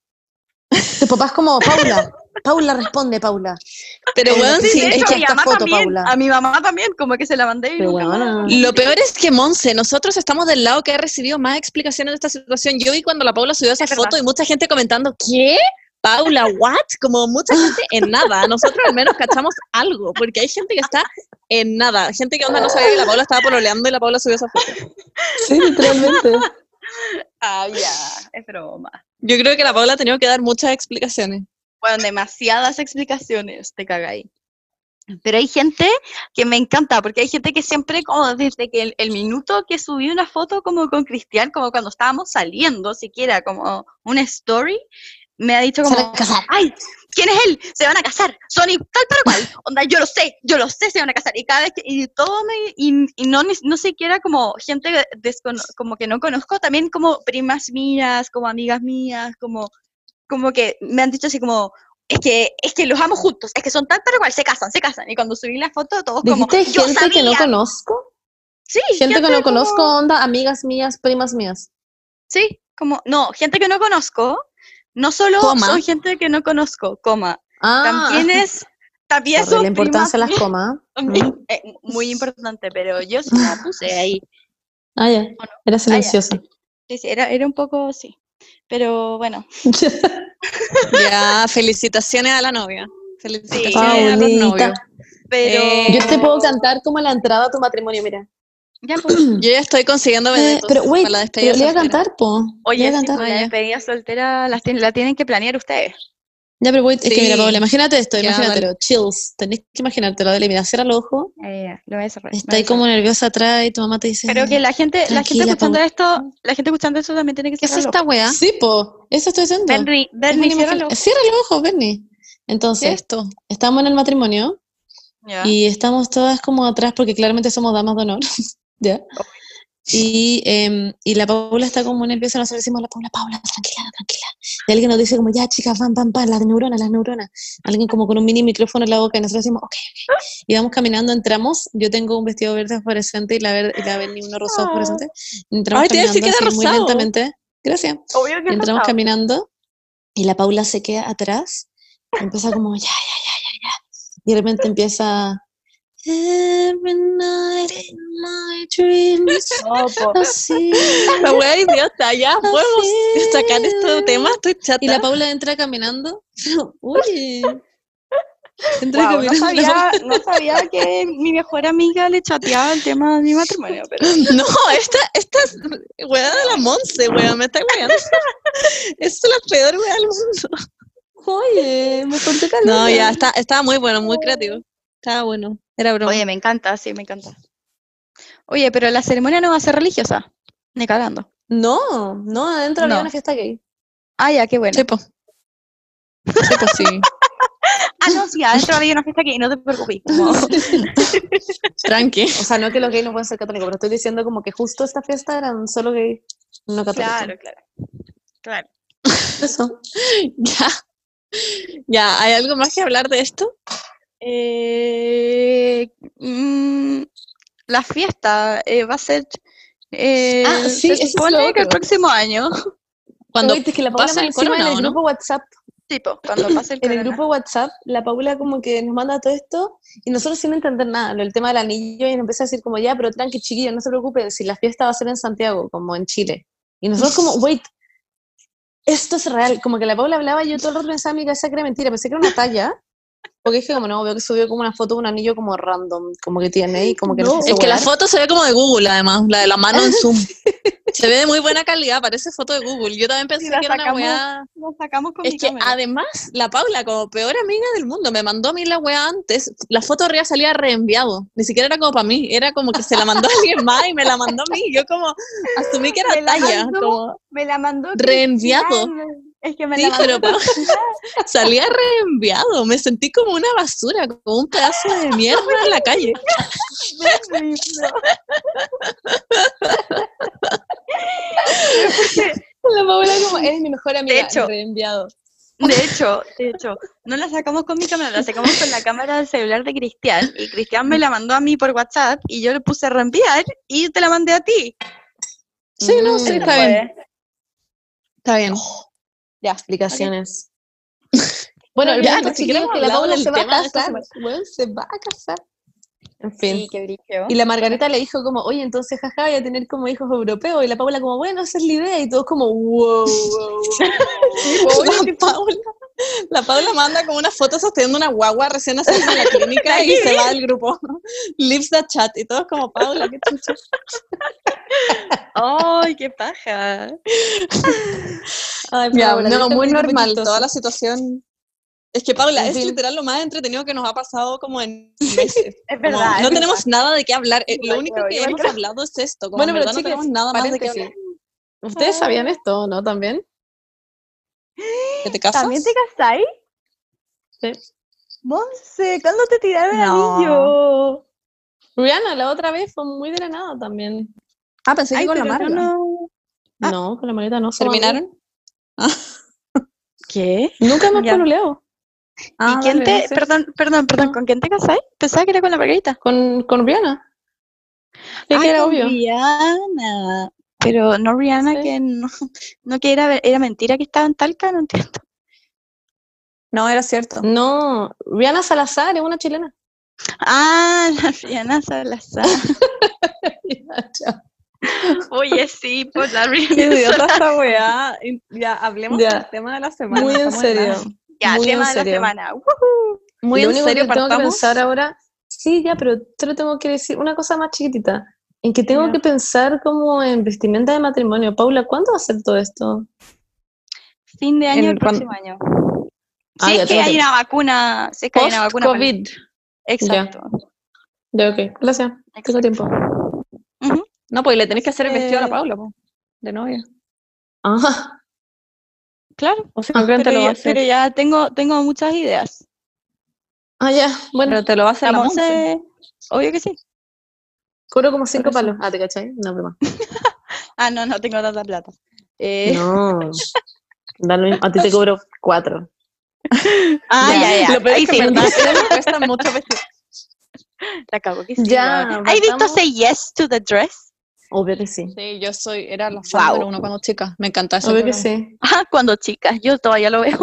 Speaker 3: Tu papá es como, Paula, Paula responde, Paula.
Speaker 2: Pero bueno,
Speaker 3: sí,
Speaker 2: sí,
Speaker 1: de
Speaker 3: es que esta foto,
Speaker 1: también.
Speaker 3: Paula.
Speaker 1: A mi mamá también, como que se la mandé y
Speaker 3: Pero
Speaker 1: nunca
Speaker 3: weona.
Speaker 2: Lo peor es que Monse, nosotros estamos del lado que ha recibido más explicaciones de esta situación. Yo vi cuando la Paula subió esa
Speaker 1: Es verdad.
Speaker 2: foto y mucha gente comentando, ¿qué? Paula, ¿what? Como mucha gente en nada. Nosotros al menos cachamos algo, porque hay gente que está en nada. Gente que onda no sabía que la Paula estaba pololeando y la Paula subió esa foto.
Speaker 3: Sí, literalmente.
Speaker 1: Ah, ya, es broma.
Speaker 2: Yo creo que la Paula ha tenido que dar muchas explicaciones.
Speaker 1: Bueno, demasiadas explicaciones, te cagáis. Pero hay gente que me encanta, porque hay gente que siempre, como desde que el, el minuto que subí una foto como con Cristian, como cuando estábamos saliendo, siquiera como una story, me ha dicho
Speaker 3: Se
Speaker 1: como,
Speaker 3: van a casar.
Speaker 1: ay, ¿quién es él? Se van a casar, son tal para cual, onda, yo lo sé, yo lo sé, se van a casar, y cada vez que, y todo me, y, y no, ni- no siquiera como gente descono- como que no conozco, también como primas mías, como amigas mías, como, como que me han dicho así como, es que, es que los amo juntos, es que son tal para cual, se casan, se casan, y cuando subí la foto, todos como,
Speaker 3: ¿Dijiste
Speaker 1: yo
Speaker 3: gente que no
Speaker 1: sabía".
Speaker 3: conozco?
Speaker 1: Sí,
Speaker 3: Gente que no
Speaker 1: como-
Speaker 3: conozco, onda, amigas mías, primas mías.
Speaker 1: Sí, como, no, gente que no conozco, no solo
Speaker 2: Coma.
Speaker 1: son gente que no conozco, coma,
Speaker 3: Ah,
Speaker 1: también es, también
Speaker 3: la importancia de las comas.
Speaker 1: mías. Eh, muy importante, pero yo sí la puse ahí.
Speaker 3: Ah, ya. Era silenciosa.
Speaker 1: Sí, sí, era, era un poco, sí. Pero bueno,
Speaker 2: Ya, felicitaciones a la novia. Felicitaciones a los novios.
Speaker 1: pero...
Speaker 3: Yo te puedo cantar como la entrada a tu matrimonio, mira.
Speaker 1: Ya, pues,
Speaker 2: Yo ya estoy consiguiendo
Speaker 3: Eh,
Speaker 2: vedetos
Speaker 3: pero, wait,
Speaker 2: para la despedida
Speaker 3: pero le iba a
Speaker 2: soltera.
Speaker 3: cantar, po.
Speaker 1: Oye,
Speaker 3: a
Speaker 1: sí,
Speaker 3: cantar.
Speaker 1: la despedida soltera la tienen que planear ustedes.
Speaker 3: Ya, pero wait, es que mira,
Speaker 2: Sí.
Speaker 3: Paola, imagínate esto,
Speaker 2: Ya,
Speaker 3: imagínatelo, chills, tenés que imaginártelo, dale, mira, cierra los ojos,
Speaker 1: Eh, lo voy a cerrar.
Speaker 3: está ahí como nerviosa atrás y tu mamá te dice,
Speaker 1: Pero que la gente, la gente escuchando esto, la gente escuchando esto también tiene que
Speaker 2: ¿Qué es
Speaker 1: cerrar
Speaker 2: esta weá?
Speaker 3: sí, po, eso estoy diciendo.
Speaker 1: Bernie,
Speaker 3: Es una
Speaker 1: ciérralo.
Speaker 3: imagina- Cierra los ojos, Bernie.
Speaker 2: ¿Qué es
Speaker 3: Entonces,
Speaker 2: esto?
Speaker 3: estamos en el matrimonio y estamos todas como atrás porque claramente somos damas de honor, ¿ya? Y, em, y la Paula está como nerviosa, nosotros decimos a la Paula, Paula, tranquila, tranquila. Y alguien nos dice como, ya chicas, van, van, van, las neuronas, las neuronas. Alguien como con un mini micrófono en la boca y nosotros decimos, ok, ok. Y vamos caminando, entramos, yo tengo un vestido verde fluorescente y la, verde, y la Berni uno rosado fluorescente. Entramos
Speaker 2: Ay,
Speaker 3: caminando
Speaker 2: que
Speaker 3: así muy lentamente. Gracias.
Speaker 1: Obvio que
Speaker 3: entramos
Speaker 1: rosado.
Speaker 3: caminando y la Paula se queda atrás empieza como ya, ya, ya, ya, ya. Y de repente empieza Every night in my dreams
Speaker 1: No,
Speaker 2: La wea idiota, ya podemos sacar este tema, estoy chata.
Speaker 3: Y la Paula entra caminando. Entra
Speaker 1: Guau, no, sabía, no sabía que mi mejor amiga le chateaba el tema de mi matrimonio, pero
Speaker 2: No, esta, esta es wea de la Monse, wea, me está weando. Es la peor wea del mundo.
Speaker 3: Oye, me corté calor.
Speaker 2: No, ya, está, estaba muy bueno, muy creativo. Estaba bueno, era broma.
Speaker 1: oye, me encanta, sí, me encanta. Oye, pero la ceremonia no va a ser religiosa, ni cagando.
Speaker 3: No, no, adentro había
Speaker 1: No.
Speaker 3: una fiesta gay.
Speaker 1: Ah, ya, qué bueno.
Speaker 2: Sí, po. Sí.
Speaker 1: Ah, no, sí, adentro había una fiesta que no te preocupes. como-
Speaker 2: Tranqui.
Speaker 3: O sea, no que los gays no pueden ser católicos, pero estoy diciendo como que justo esta fiesta eran solo gays, no católicos.
Speaker 1: claro, claro. Claro.
Speaker 3: Eso.
Speaker 2: Ya. Ya, ¿hay algo más que hablar de esto?
Speaker 1: Eh, mm, la fiesta eh, va a ser. eh,
Speaker 3: Ah, sí,
Speaker 1: se
Speaker 3: eso es
Speaker 1: supone
Speaker 3: lo
Speaker 1: que el próximo año.
Speaker 2: Cuando
Speaker 3: es que la Paula
Speaker 2: pasa el corona,
Speaker 3: en el grupo WhatsApp
Speaker 1: Tipo, cuando pase el
Speaker 3: En el grupo WhatsApp, la Paula como que nos manda todo esto y nosotros sin entender nada, lo- el tema del anillo, y nos empieza a decir como, ya, pero tranqui, chiquillos, no se preocupen, si la fiesta va a ser en Santiago, como en Chile. Y nosotros como, wait, esto es real. Como que la Paula hablaba y yo todo el rato pensaba en mi cabeza que era mentira, pensé que era una talla. Porque dije como, no, veo que subió como una foto de un anillo como random, como que tiene y como que
Speaker 1: No,
Speaker 3: no,
Speaker 2: Es que la foto se ve como de Google, además, la de la mano en zoom. Se ve de muy buena calidad, parece foto de Google. Yo también pensé
Speaker 1: la
Speaker 2: que era una
Speaker 1: sacamos
Speaker 2: weá.
Speaker 1: Lo sacamos con
Speaker 2: Es
Speaker 1: mi
Speaker 2: que
Speaker 1: cámara.
Speaker 2: además, la Paula, como peor amiga del mundo, me mandó a mí la weá antes. La foto arriba salía reenviado. Ni siquiera era como para mí, era como que se la mandó a alguien más y me la mandó a mí. Yo como asumí que era
Speaker 1: Me la
Speaker 2: talla.
Speaker 1: mandó.
Speaker 2: Como,
Speaker 1: Me la mandó.
Speaker 2: Reenviado.
Speaker 1: Cristian. Es que me
Speaker 2: sí,
Speaker 1: la mandó.
Speaker 2: pero pa- salía reenviado. Me sentí como una basura, como un pedazo de mierda en la calle.
Speaker 3: La Paula como, eres mi mejor amiga,
Speaker 1: hecho.
Speaker 3: reenviado.
Speaker 1: De hecho, de hecho, no la sacamos con mi cámara, la sacamos con la cámara del celular de Cristian y Cristian me la mandó a mí por WhatsApp y yo le puse a reenviar y te la mandé a ti.
Speaker 2: Sí, no, sí,
Speaker 3: Mm,
Speaker 2: está bien. Está bien.
Speaker 3: Ya, explicaciones. Bueno, el
Speaker 2: Ya,
Speaker 3: punto,
Speaker 2: ni siquiera
Speaker 3: chiquillos,
Speaker 2: hemos
Speaker 3: que la Paula se va a casar. weón, se va a casar. En fin.
Speaker 1: Sí, qué.
Speaker 3: Y la Margarita le dijo como, oye, entonces jaja, voy a tener como hijos europeos. Y la Paula como, bueno, esa es la idea. Y todos como, wow, wow, wow.
Speaker 2: La Paula, la Paula manda como una foto sosteniendo una guagua recién nacida en la clínica y se va del grupo. Leaves the chat y todos como Paula, qué chucha.
Speaker 1: ¡Ay, qué paja!
Speaker 3: Ay,
Speaker 2: Ya,
Speaker 3: Paula,
Speaker 2: no, muy normal, toda la situación Es que Paula, es literal lo más entretenido que nos ha pasado como en meses.
Speaker 4: Es
Speaker 2: Como,
Speaker 4: verdad.
Speaker 2: no tenemos nada de qué hablar. eh, Lo único que hemos hablado es esto. Como
Speaker 3: Bueno,
Speaker 2: en
Speaker 3: pero
Speaker 2: verdad no
Speaker 3: chicas,
Speaker 2: tenemos nada más de qué hablar.
Speaker 3: ¿Ustedes sabían esto, no? ¿También?
Speaker 2: ¿Que te casas?
Speaker 4: ¿También te casáis?
Speaker 3: Sí.
Speaker 4: Monse, ¿cuándo te tiraron el
Speaker 2: No.
Speaker 4: anillo?
Speaker 3: Rihanna, la otra vez fue muy de la nada también.
Speaker 2: Ah, pensé que
Speaker 1: Ay,
Speaker 2: con la
Speaker 1: no- Ah.
Speaker 3: No, con la maleta no.
Speaker 2: ¿Terminaron?
Speaker 1: ¿Qué?
Speaker 3: Nunca hemos
Speaker 1: Ya.
Speaker 3: pololeado.
Speaker 2: Ah,
Speaker 1: ¿Y quién te, perdón, perdón, perdón, ¿con quién te casáis? Pensaba que era con la Margarita.
Speaker 3: Con, con Rihanna. Es que
Speaker 1: Ah,
Speaker 3: era
Speaker 1: con
Speaker 3: obvio.
Speaker 1: Rihanna. Pero no Rihanna,
Speaker 3: Sí.
Speaker 1: que no, no que era, era mentira que estaba en Talca, no entiendo.
Speaker 2: No, era cierto.
Speaker 3: No, Rihanna Salazar es una chilena.
Speaker 1: Ah, la Rihanna Salazar. Oye, sí, pues la
Speaker 2: Qué
Speaker 1: Rihanna
Speaker 2: idiota
Speaker 1: Salazar.
Speaker 2: esta weá. Ya, hablemos
Speaker 3: Ya.
Speaker 2: del tema de la semana.
Speaker 3: Muy en serio.
Speaker 1: Ya,
Speaker 3: Muy en
Speaker 1: tema de la semana. Woohoo.
Speaker 2: Muy
Speaker 3: Lo
Speaker 2: en
Speaker 3: único
Speaker 2: serio,
Speaker 3: que tengo que
Speaker 2: partamos.
Speaker 3: pensar ahora, sí, ya, pero te lo tengo que decir, una cosa más chiquitita, en que tengo que pensar como en vestimenta de matrimonio. Paula, ¿cuándo va a ser todo esto?
Speaker 1: Fin de año el próximo año.
Speaker 3: Ah,
Speaker 1: Si
Speaker 3: ya
Speaker 1: es que hay una vacuna, si es que hay una vacuna. para-
Speaker 3: Post-COVID.
Speaker 1: Exacto.
Speaker 3: Ya, ok, gracias, tengo tiempo.
Speaker 2: No, pues le tenés que hacer el vestido a la Paula, po, de novia.
Speaker 3: Ajá,
Speaker 1: Claro.
Speaker 2: O sea, creo que te
Speaker 1: Pero
Speaker 2: lo
Speaker 1: ya,
Speaker 2: hacer.
Speaker 1: pero ya tengo, tengo muchas ideas.
Speaker 3: ah, ya, bueno,
Speaker 2: Pero te lo va a hacer la Monse.
Speaker 1: Obvio que sí.
Speaker 3: Cobro como cinco
Speaker 1: eso.
Speaker 3: palos. Ah, ¿te cachai? No, broma.
Speaker 1: Ah, no, no tengo tanta plata. Eh,
Speaker 3: No, a ti te cobro cuatro.
Speaker 1: Ah,
Speaker 3: Ya.
Speaker 1: ya, ya.
Speaker 2: Lo peor
Speaker 1: Ahí
Speaker 2: es que
Speaker 1: sí,
Speaker 2: me cuesta mucho vestir.
Speaker 1: la cago.
Speaker 3: Ya.
Speaker 1: ¿Has visto. Say Yes to the Dress?
Speaker 3: Obvio que sí,
Speaker 2: Sí, yo soy, era la fan
Speaker 1: Wow.
Speaker 2: número uno cuando chica. Me encantaba ese
Speaker 3: obvio que sí.
Speaker 1: Ah, cuando chicas, yo todavía lo veo.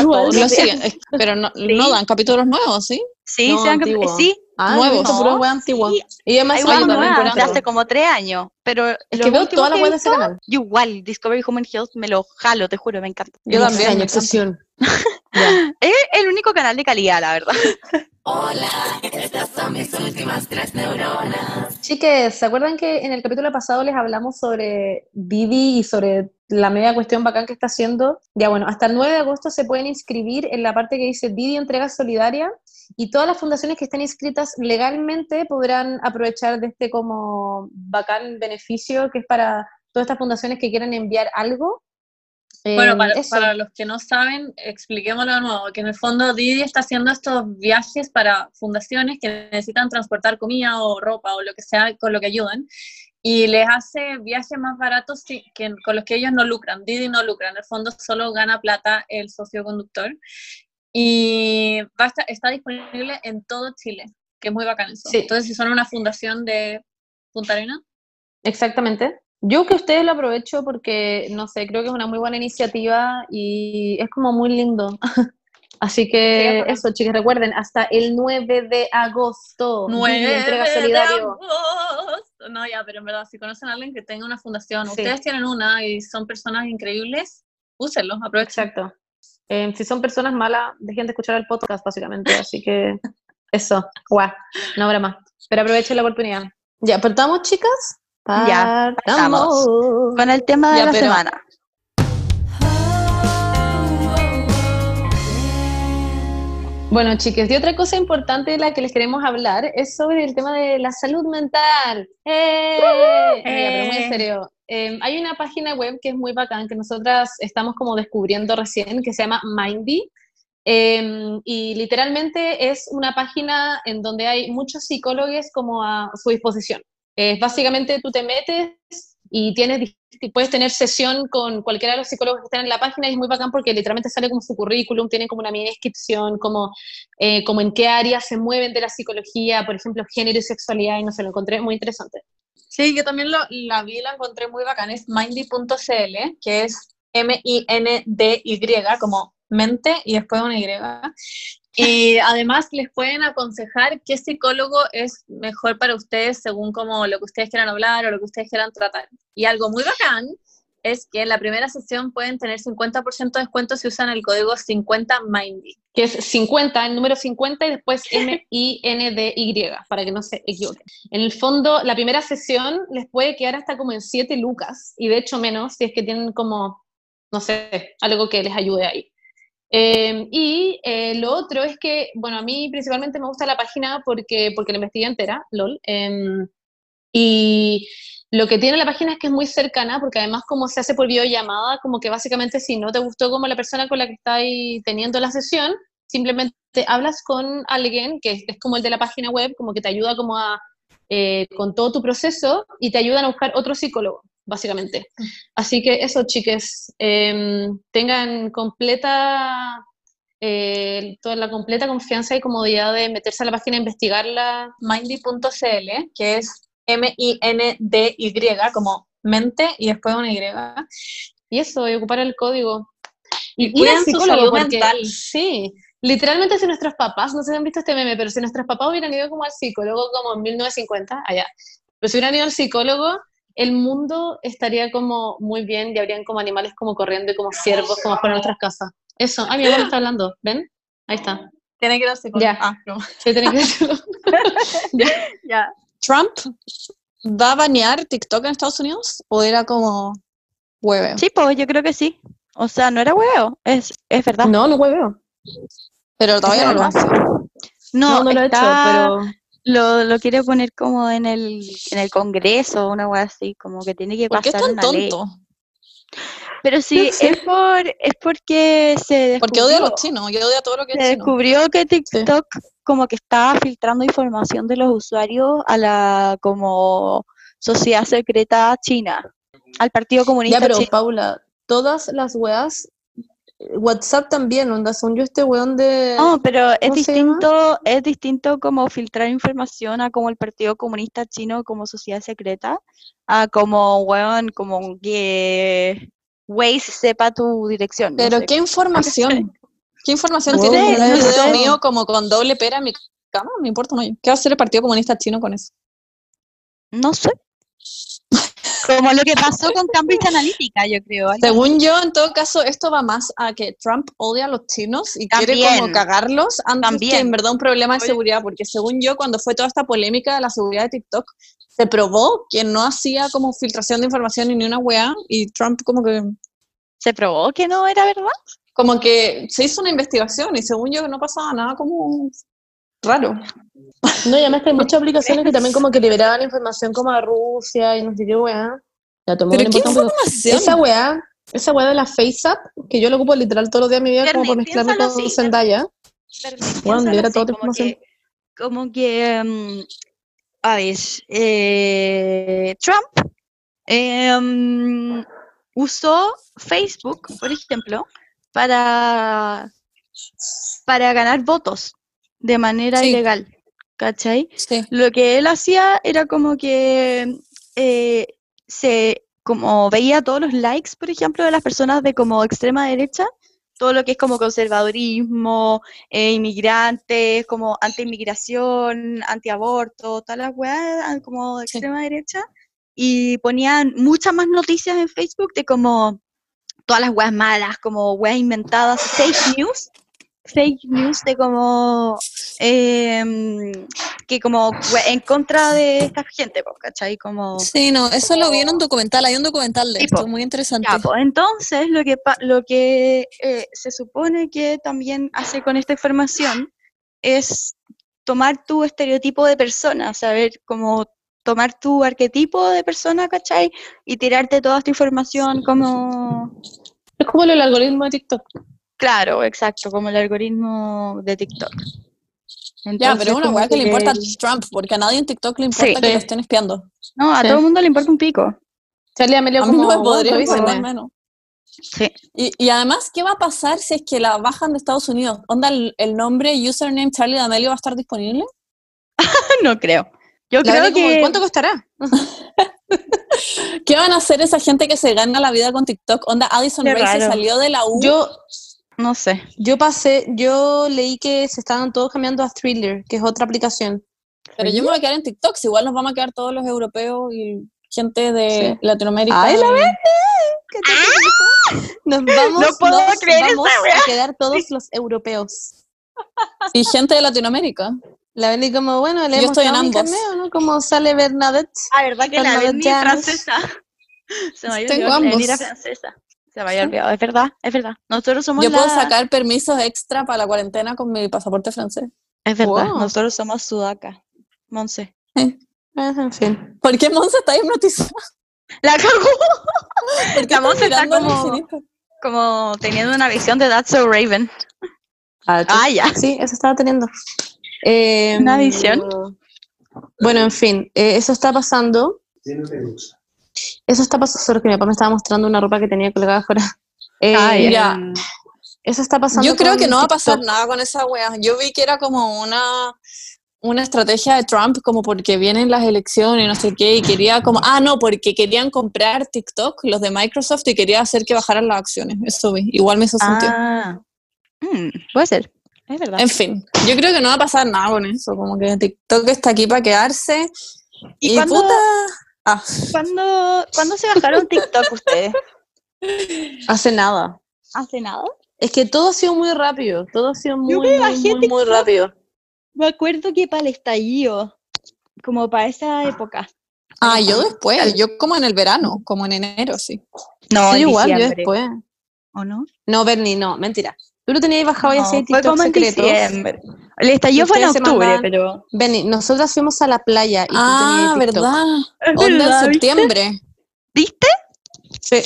Speaker 3: Igual.
Speaker 2: Lo siguen, pero no,
Speaker 1: Sí.
Speaker 2: no dan capítulos nuevos, ¿sí?
Speaker 1: Sí,
Speaker 3: No,
Speaker 1: se sí.
Speaker 3: Ah,
Speaker 2: Nuevos.
Speaker 3: he visto pura
Speaker 1: No,
Speaker 3: wea antigua.
Speaker 1: sí.
Speaker 3: Y además
Speaker 1: weas
Speaker 3: también
Speaker 1: hace como tres años, pero
Speaker 3: Es que veo todas las weas de ese canal.
Speaker 1: yo igual, Discovery Human Health me lo jalo, te juro, me encanta.
Speaker 2: Yo
Speaker 3: Me
Speaker 2: también,
Speaker 3: extraña,
Speaker 2: me
Speaker 3: obsesión.
Speaker 1: Es el único canal de calidad, la verdad.
Speaker 3: Chiques, ¿se acuerdan que en el capítulo pasado les hablamos sobre Didi y sobre la media cuestión bacán que está haciendo? Ya bueno, hasta el 9 de agosto se pueden inscribir en la parte que dice Didi Entrega Solidaria y todas las fundaciones que estén inscritas legalmente podrán aprovechar de este como bacán beneficio que es para todas estas fundaciones que quieran enviar algo.
Speaker 5: Bueno,
Speaker 3: Eh,
Speaker 5: para, para los que no saben, expliquémoslo de nuevo, que en el fondo Didi está haciendo estos viajes para fundaciones que necesitan transportar comida o ropa o lo que sea con lo que ayudan, y les hace viajes más baratos que, con los que ellos no lucran, Didi no lucra, en el fondo solo gana plata el socio conductor, y va a estar- está disponible en todo Chile, que es muy bacán eso.
Speaker 3: Sí.
Speaker 5: Entonces, si son una fundación de Punta Arenas,
Speaker 3: Exactamente. Yo que ustedes lo aprovecho porque, no sé, creo que es una muy buena iniciativa y es como muy lindo. Así
Speaker 5: Sí,
Speaker 3: que eso, chicos, recuerden, hasta el 9 de agosto, Didi
Speaker 5: 9
Speaker 3: entrega
Speaker 5: de
Speaker 3: solidario.
Speaker 5: agosto. No, ya, pero en verdad, si conocen a alguien que tenga una fundación,
Speaker 3: Sí.
Speaker 5: ustedes tienen una y son personas increíbles, úsenlos, aprovechen.
Speaker 3: Exacto. Eh, si son personas malas, dejen de escuchar el podcast, básicamente. Así que eso, guau, no habrá más. Pero aprovechen la oportunidad. Ya, ¿partamos, chicas?
Speaker 1: Ya, partamos.
Speaker 3: Partamos.
Speaker 1: Con el tema de
Speaker 2: Ya,
Speaker 1: la
Speaker 2: pero-
Speaker 1: semana.
Speaker 3: Bueno, chicas, y otra cosa importante de la que les queremos hablar es sobre el tema de la salud mental. ¡Eh! Pero muy en
Speaker 5: ¡Eh!
Speaker 3: serio. eh, hay una página web que es muy bacán, que nosotras estamos como descubriendo recién, que se llama Mindy. eh, y literalmente es una página en donde hay muchos psicólogos como a su disposición. Eh, básicamente tú te metes y puedes tener sesión con cualquiera de los psicólogos que están en la página y es muy bacán porque literalmente sale como su currículum, tienen como una mini descripción, como, eh, como en qué áreas se mueven de la psicología, por ejemplo, género y sexualidad, y no sé, lo encontré muy interesante.
Speaker 5: Sí, yo también lo, la vi, la encontré muy bacán, es mindy.cl, que es M-I-N-D-Y, como mente y después una Y. Y además les pueden aconsejar qué psicólogo es mejor para ustedes según como lo que ustedes quieran hablar o lo que ustedes quieran tratar. Y algo muy bacán es que en la primera sesión pueden tener 50% de descuento si usan el código 50MINDY.
Speaker 3: Que es 50, el número 50 y después M-I-N-D-Y, para que no se equivoquen. En el fondo, la primera sesión les puede quedar hasta como en 7 lucas, y de hecho menos, si es que tienen como, no sé, algo que les ayude ahí. Eh, y eh, lo otro es que, bueno, a mí principalmente me gusta la página porque, porque la investigué entera, LOL. em, y lo que tiene la página es que es muy cercana, porque además como se hace por videollamada, como que básicamente si no te gustó como la persona con la que estáis teniendo la sesión, simplemente hablas con alguien que es, es como el de la página web, como que te ayuda como a, eh, con todo tu proceso y te ayudan a buscar otro psicólogo, básicamente. Así que eso, chiques, em, tengan completa, eh, toda la completa confianza y comodidad de meterse a la página e investigarla.
Speaker 5: Mindy.cl, que es M-I-N-D-Y, como mente y después una Y.
Speaker 3: Y eso, y ocupar el código.
Speaker 5: Y
Speaker 3: ir al
Speaker 5: cuiden su salud
Speaker 3: porque-
Speaker 5: mental.
Speaker 3: Sí, literalmente si nuestros papás, no sé si han visto este meme, pero si nuestros papás hubieran ido como al psicólogo como en 1950, allá, pero si hubieran ido al psicólogo, el mundo estaría como muy bien y habrían como animales como corriendo y como ciervos como fuera de nuestras casas. Eso, ay, mi me está hablando, ¿ven? Ahí está.
Speaker 5: Tiene que ir al psicólogo.
Speaker 3: Ya.
Speaker 5: Ah, no.
Speaker 3: Sí, tenés que decirlo.
Speaker 4: Ya.
Speaker 2: ¿Trump va a banear TikTok en Estados Unidos? ¿O era como hueve?
Speaker 1: Sí, pues yo creo que sí. O sea, no era huevo, es, es verdad.
Speaker 3: No, no hueveo.
Speaker 2: Pero todavía no lo hace.
Speaker 1: No,
Speaker 3: No, no lo he hecho, pero...
Speaker 1: lo, lo quiere poner como en el, en el Congreso, una wea así, como que tiene que
Speaker 2: ¿Por qué es
Speaker 1: pasar
Speaker 2: tan
Speaker 1: una ley.
Speaker 2: tonto?
Speaker 1: Pero sí, es por es porque se
Speaker 2: Porque odia a
Speaker 1: descubrió-
Speaker 2: los chinos y odia todo lo que
Speaker 1: se
Speaker 2: es chino.
Speaker 1: descubrió que TikTok como que estaba filtrando información de los usuarios a la como sociedad secreta china, al Partido Comunista
Speaker 3: Ya, pero
Speaker 1: Chino.
Speaker 3: Paula, todas las weas, WhatsApp también, onda, son yo este weón de...
Speaker 1: No, pero es distinto, es distinto como filtrar información a como el Partido Comunista Chino como sociedad secreta, a como weón, como que Waze sepa tu dirección. no
Speaker 2: Pero
Speaker 1: sé.
Speaker 2: ¿qué información? ¿Qué información
Speaker 3: No
Speaker 2: tiene
Speaker 3: no
Speaker 2: video
Speaker 3: sé.
Speaker 2: mío como con doble pera en mi cama? Me importa hoyo. ¿Qué va a hacer el Partido Comunista Chino con eso?
Speaker 1: No sé. Como lo que pasó con Cambridge Analytica, yo creo.
Speaker 2: Según yo, en todo caso, esto va más a que Trump odia a los chinos y quiere como cagarlos antes que en verdad un problema de seguridad, porque según yo, cuando fue toda esta polémica de la seguridad de TikTok, se probó que no hacía como filtración de información ni una weá, y Trump como que,
Speaker 1: ¿Se probó que no era verdad?
Speaker 2: como que se hizo una investigación y según yo no pasaba nada como raro.
Speaker 3: No, y además que hay muchas aplicaciones que también como que liberaban información como a Rusia y no sé qué weá. Ya, a todo el mundo
Speaker 2: Pero ¿qué información?
Speaker 3: Esa weá, esa weá de la FaceApp, que yo lo ocupo literal todos los días de mi vida como por mezclarme con
Speaker 1: así,
Speaker 3: Zendaya. Bueno, libera toda tu
Speaker 1: como
Speaker 3: información.
Speaker 1: que, como que, mm, a ver, eh, Trump eh, usó Facebook, por ejemplo, para, para ganar votos de manera
Speaker 2: Sí.
Speaker 1: ilegal, ¿cachai?
Speaker 2: Sí.
Speaker 1: Lo que él hacía era como que eh, se como veía todos los likes, por ejemplo, de las personas de como extrema derecha, todo lo que es como conservadurismo, eh, inmigrantes, como anti-inmigración, anti-aborto, todas las weas como de
Speaker 2: Sí.
Speaker 1: extrema derecha, y ponían muchas más noticias en Facebook de como todas las weas malas, como weas inventadas, fake news, fake news de como em, que como en contra de esta gente, ¿cachai? Como
Speaker 2: Sí, no, eso lo vi en un documental, hay un documental de
Speaker 1: Sí,
Speaker 2: esto, muy interesante.
Speaker 1: Ya, pues entonces lo que, pa- lo que eh, se supone que también hace con esta información es tomar tu estereotipo de persona, saber cómo tomar tu arquetipo de persona, ¿cachai? Y tirarte toda esta información como...
Speaker 3: Es como el algoritmo de TikTok.
Speaker 1: Claro, exacto, como el algoritmo de TikTok.
Speaker 2: Ya,
Speaker 1: Entonces,
Speaker 2: pero es una weá que le importa a Trump, porque a nadie en TikTok le importa
Speaker 1: Sí.
Speaker 2: que
Speaker 3: Sí.
Speaker 2: lo estén espiando.
Speaker 1: No, a
Speaker 3: Sí.
Speaker 1: todo el mundo le importa un pico.
Speaker 3: Charlie Amelio
Speaker 2: A mí
Speaker 3: como,
Speaker 2: no me
Speaker 3: "Weón,
Speaker 2: podría
Speaker 3: revísame".
Speaker 2: importar menos.
Speaker 1: Sí.
Speaker 2: Y, y además, ¿qué va a pasar si es que la bajan de Estados Unidos? ¿Onda el, el nombre username Charlie D'Amelio va a estar disponible?
Speaker 1: No creo. Yo
Speaker 3: La
Speaker 1: creo
Speaker 3: Beli como,
Speaker 1: que...
Speaker 3: ¿Cuánto costará?
Speaker 2: ¿Qué van a hacer esa gente que se gana la vida con TikTok? Onda, Addison Rae se salió de la U.
Speaker 3: Yo,
Speaker 1: No sé.
Speaker 3: yo pasé, yo leí que se estaban todos cambiando a Thriller, que es otra aplicación.
Speaker 2: pero yo me voy a quedar en TikTok, si igual nos vamos a quedar todos los europeos y gente de
Speaker 3: Sí.
Speaker 2: Latinoamérica.
Speaker 3: Ay, la
Speaker 2: y-
Speaker 3: Nos vamos,
Speaker 1: No puedo
Speaker 3: nos
Speaker 1: creer
Speaker 3: vamos a quedar todos los europeos.
Speaker 2: y gente de Latinoamérica.
Speaker 3: La Beli como, bueno, le
Speaker 2: Yo
Speaker 3: hemos
Speaker 2: estoy en ambos.
Speaker 3: ¿no? Como sale Bernadette.
Speaker 1: Ah, ¿verdad que la
Speaker 3: Bernadette
Speaker 1: es
Speaker 3: Llanos.
Speaker 1: francesa? Se me
Speaker 2: Tengo
Speaker 1: la
Speaker 2: ambos.
Speaker 1: francesa. Se me había olvidado, es verdad, es verdad. Nosotros somos
Speaker 2: Yo puedo sacar permisos extra para la cuarentena con mi pasaporte francés.
Speaker 1: Es verdad,
Speaker 3: Wow.
Speaker 1: nosotros somos sudaca. Monse.
Speaker 3: Eh, en fin.
Speaker 2: ¿Por qué Monza está hipnotizada?
Speaker 1: La cagó.
Speaker 2: ¿Por qué
Speaker 1: La Monza está como- teniendo una visión de That's So Raven. Ah, ya.
Speaker 3: Sí, eso estaba teniendo. Eh,
Speaker 1: ¿Una visión?
Speaker 3: Bueno, en fin, eh, eso está pasando. Eso está pasando. Solo que mi papá me estaba mostrando una ropa que tenía colgada afuera. Eh,
Speaker 1: Ah, ya.
Speaker 2: Ya.
Speaker 3: Eso está pasando.
Speaker 2: Yo creo que no va a pasar nada con esa wea. Yo vi que era como una, una estrategia de Trump, como porque vienen las elecciones y no sé qué, y quería como, ah, no, porque querían comprar TikTok, los de Microsoft, y quería hacer que bajaran las acciones. Eso vi. Igual me hizo sentido.
Speaker 1: Ah. Mm, puede ser. Es verdad.
Speaker 2: En fin, yo creo que no va a pasar nada con eso, como que TikTok está aquí para quedarse.
Speaker 1: ¿Y
Speaker 2: Y,
Speaker 1: cuándo-
Speaker 2: puta. Ah,
Speaker 1: ¿Cuándo, ¿Cuándo se bajaron TikTok ustedes?
Speaker 3: Hace nada.
Speaker 1: ¿Hace nada?
Speaker 3: Es que todo ha sido muy rápido. Todo ha sido muy,
Speaker 1: me
Speaker 3: muy,
Speaker 1: bajé
Speaker 3: muy, rápido.
Speaker 1: Me acuerdo que para el estallido, como para esa época.
Speaker 2: ah, yo después, yo como en el verano, como en enero, sí.
Speaker 1: No,
Speaker 3: Sí, igual, yo después.
Speaker 1: ¿O no?
Speaker 3: No, Bernie, no, mentira. Tú lo tenías bajado y
Speaker 1: No, fue
Speaker 3: TikTok
Speaker 1: como en diciembre. El estallido fue en octubre,
Speaker 3: mandaban-
Speaker 1: pero...
Speaker 3: Benny, nosotras fuimos a la playa y tú
Speaker 2: Ah,
Speaker 3: tenías TikTok.
Speaker 2: ¿verdad? Onda en septiembre.
Speaker 1: ¿Viste?
Speaker 3: Sí.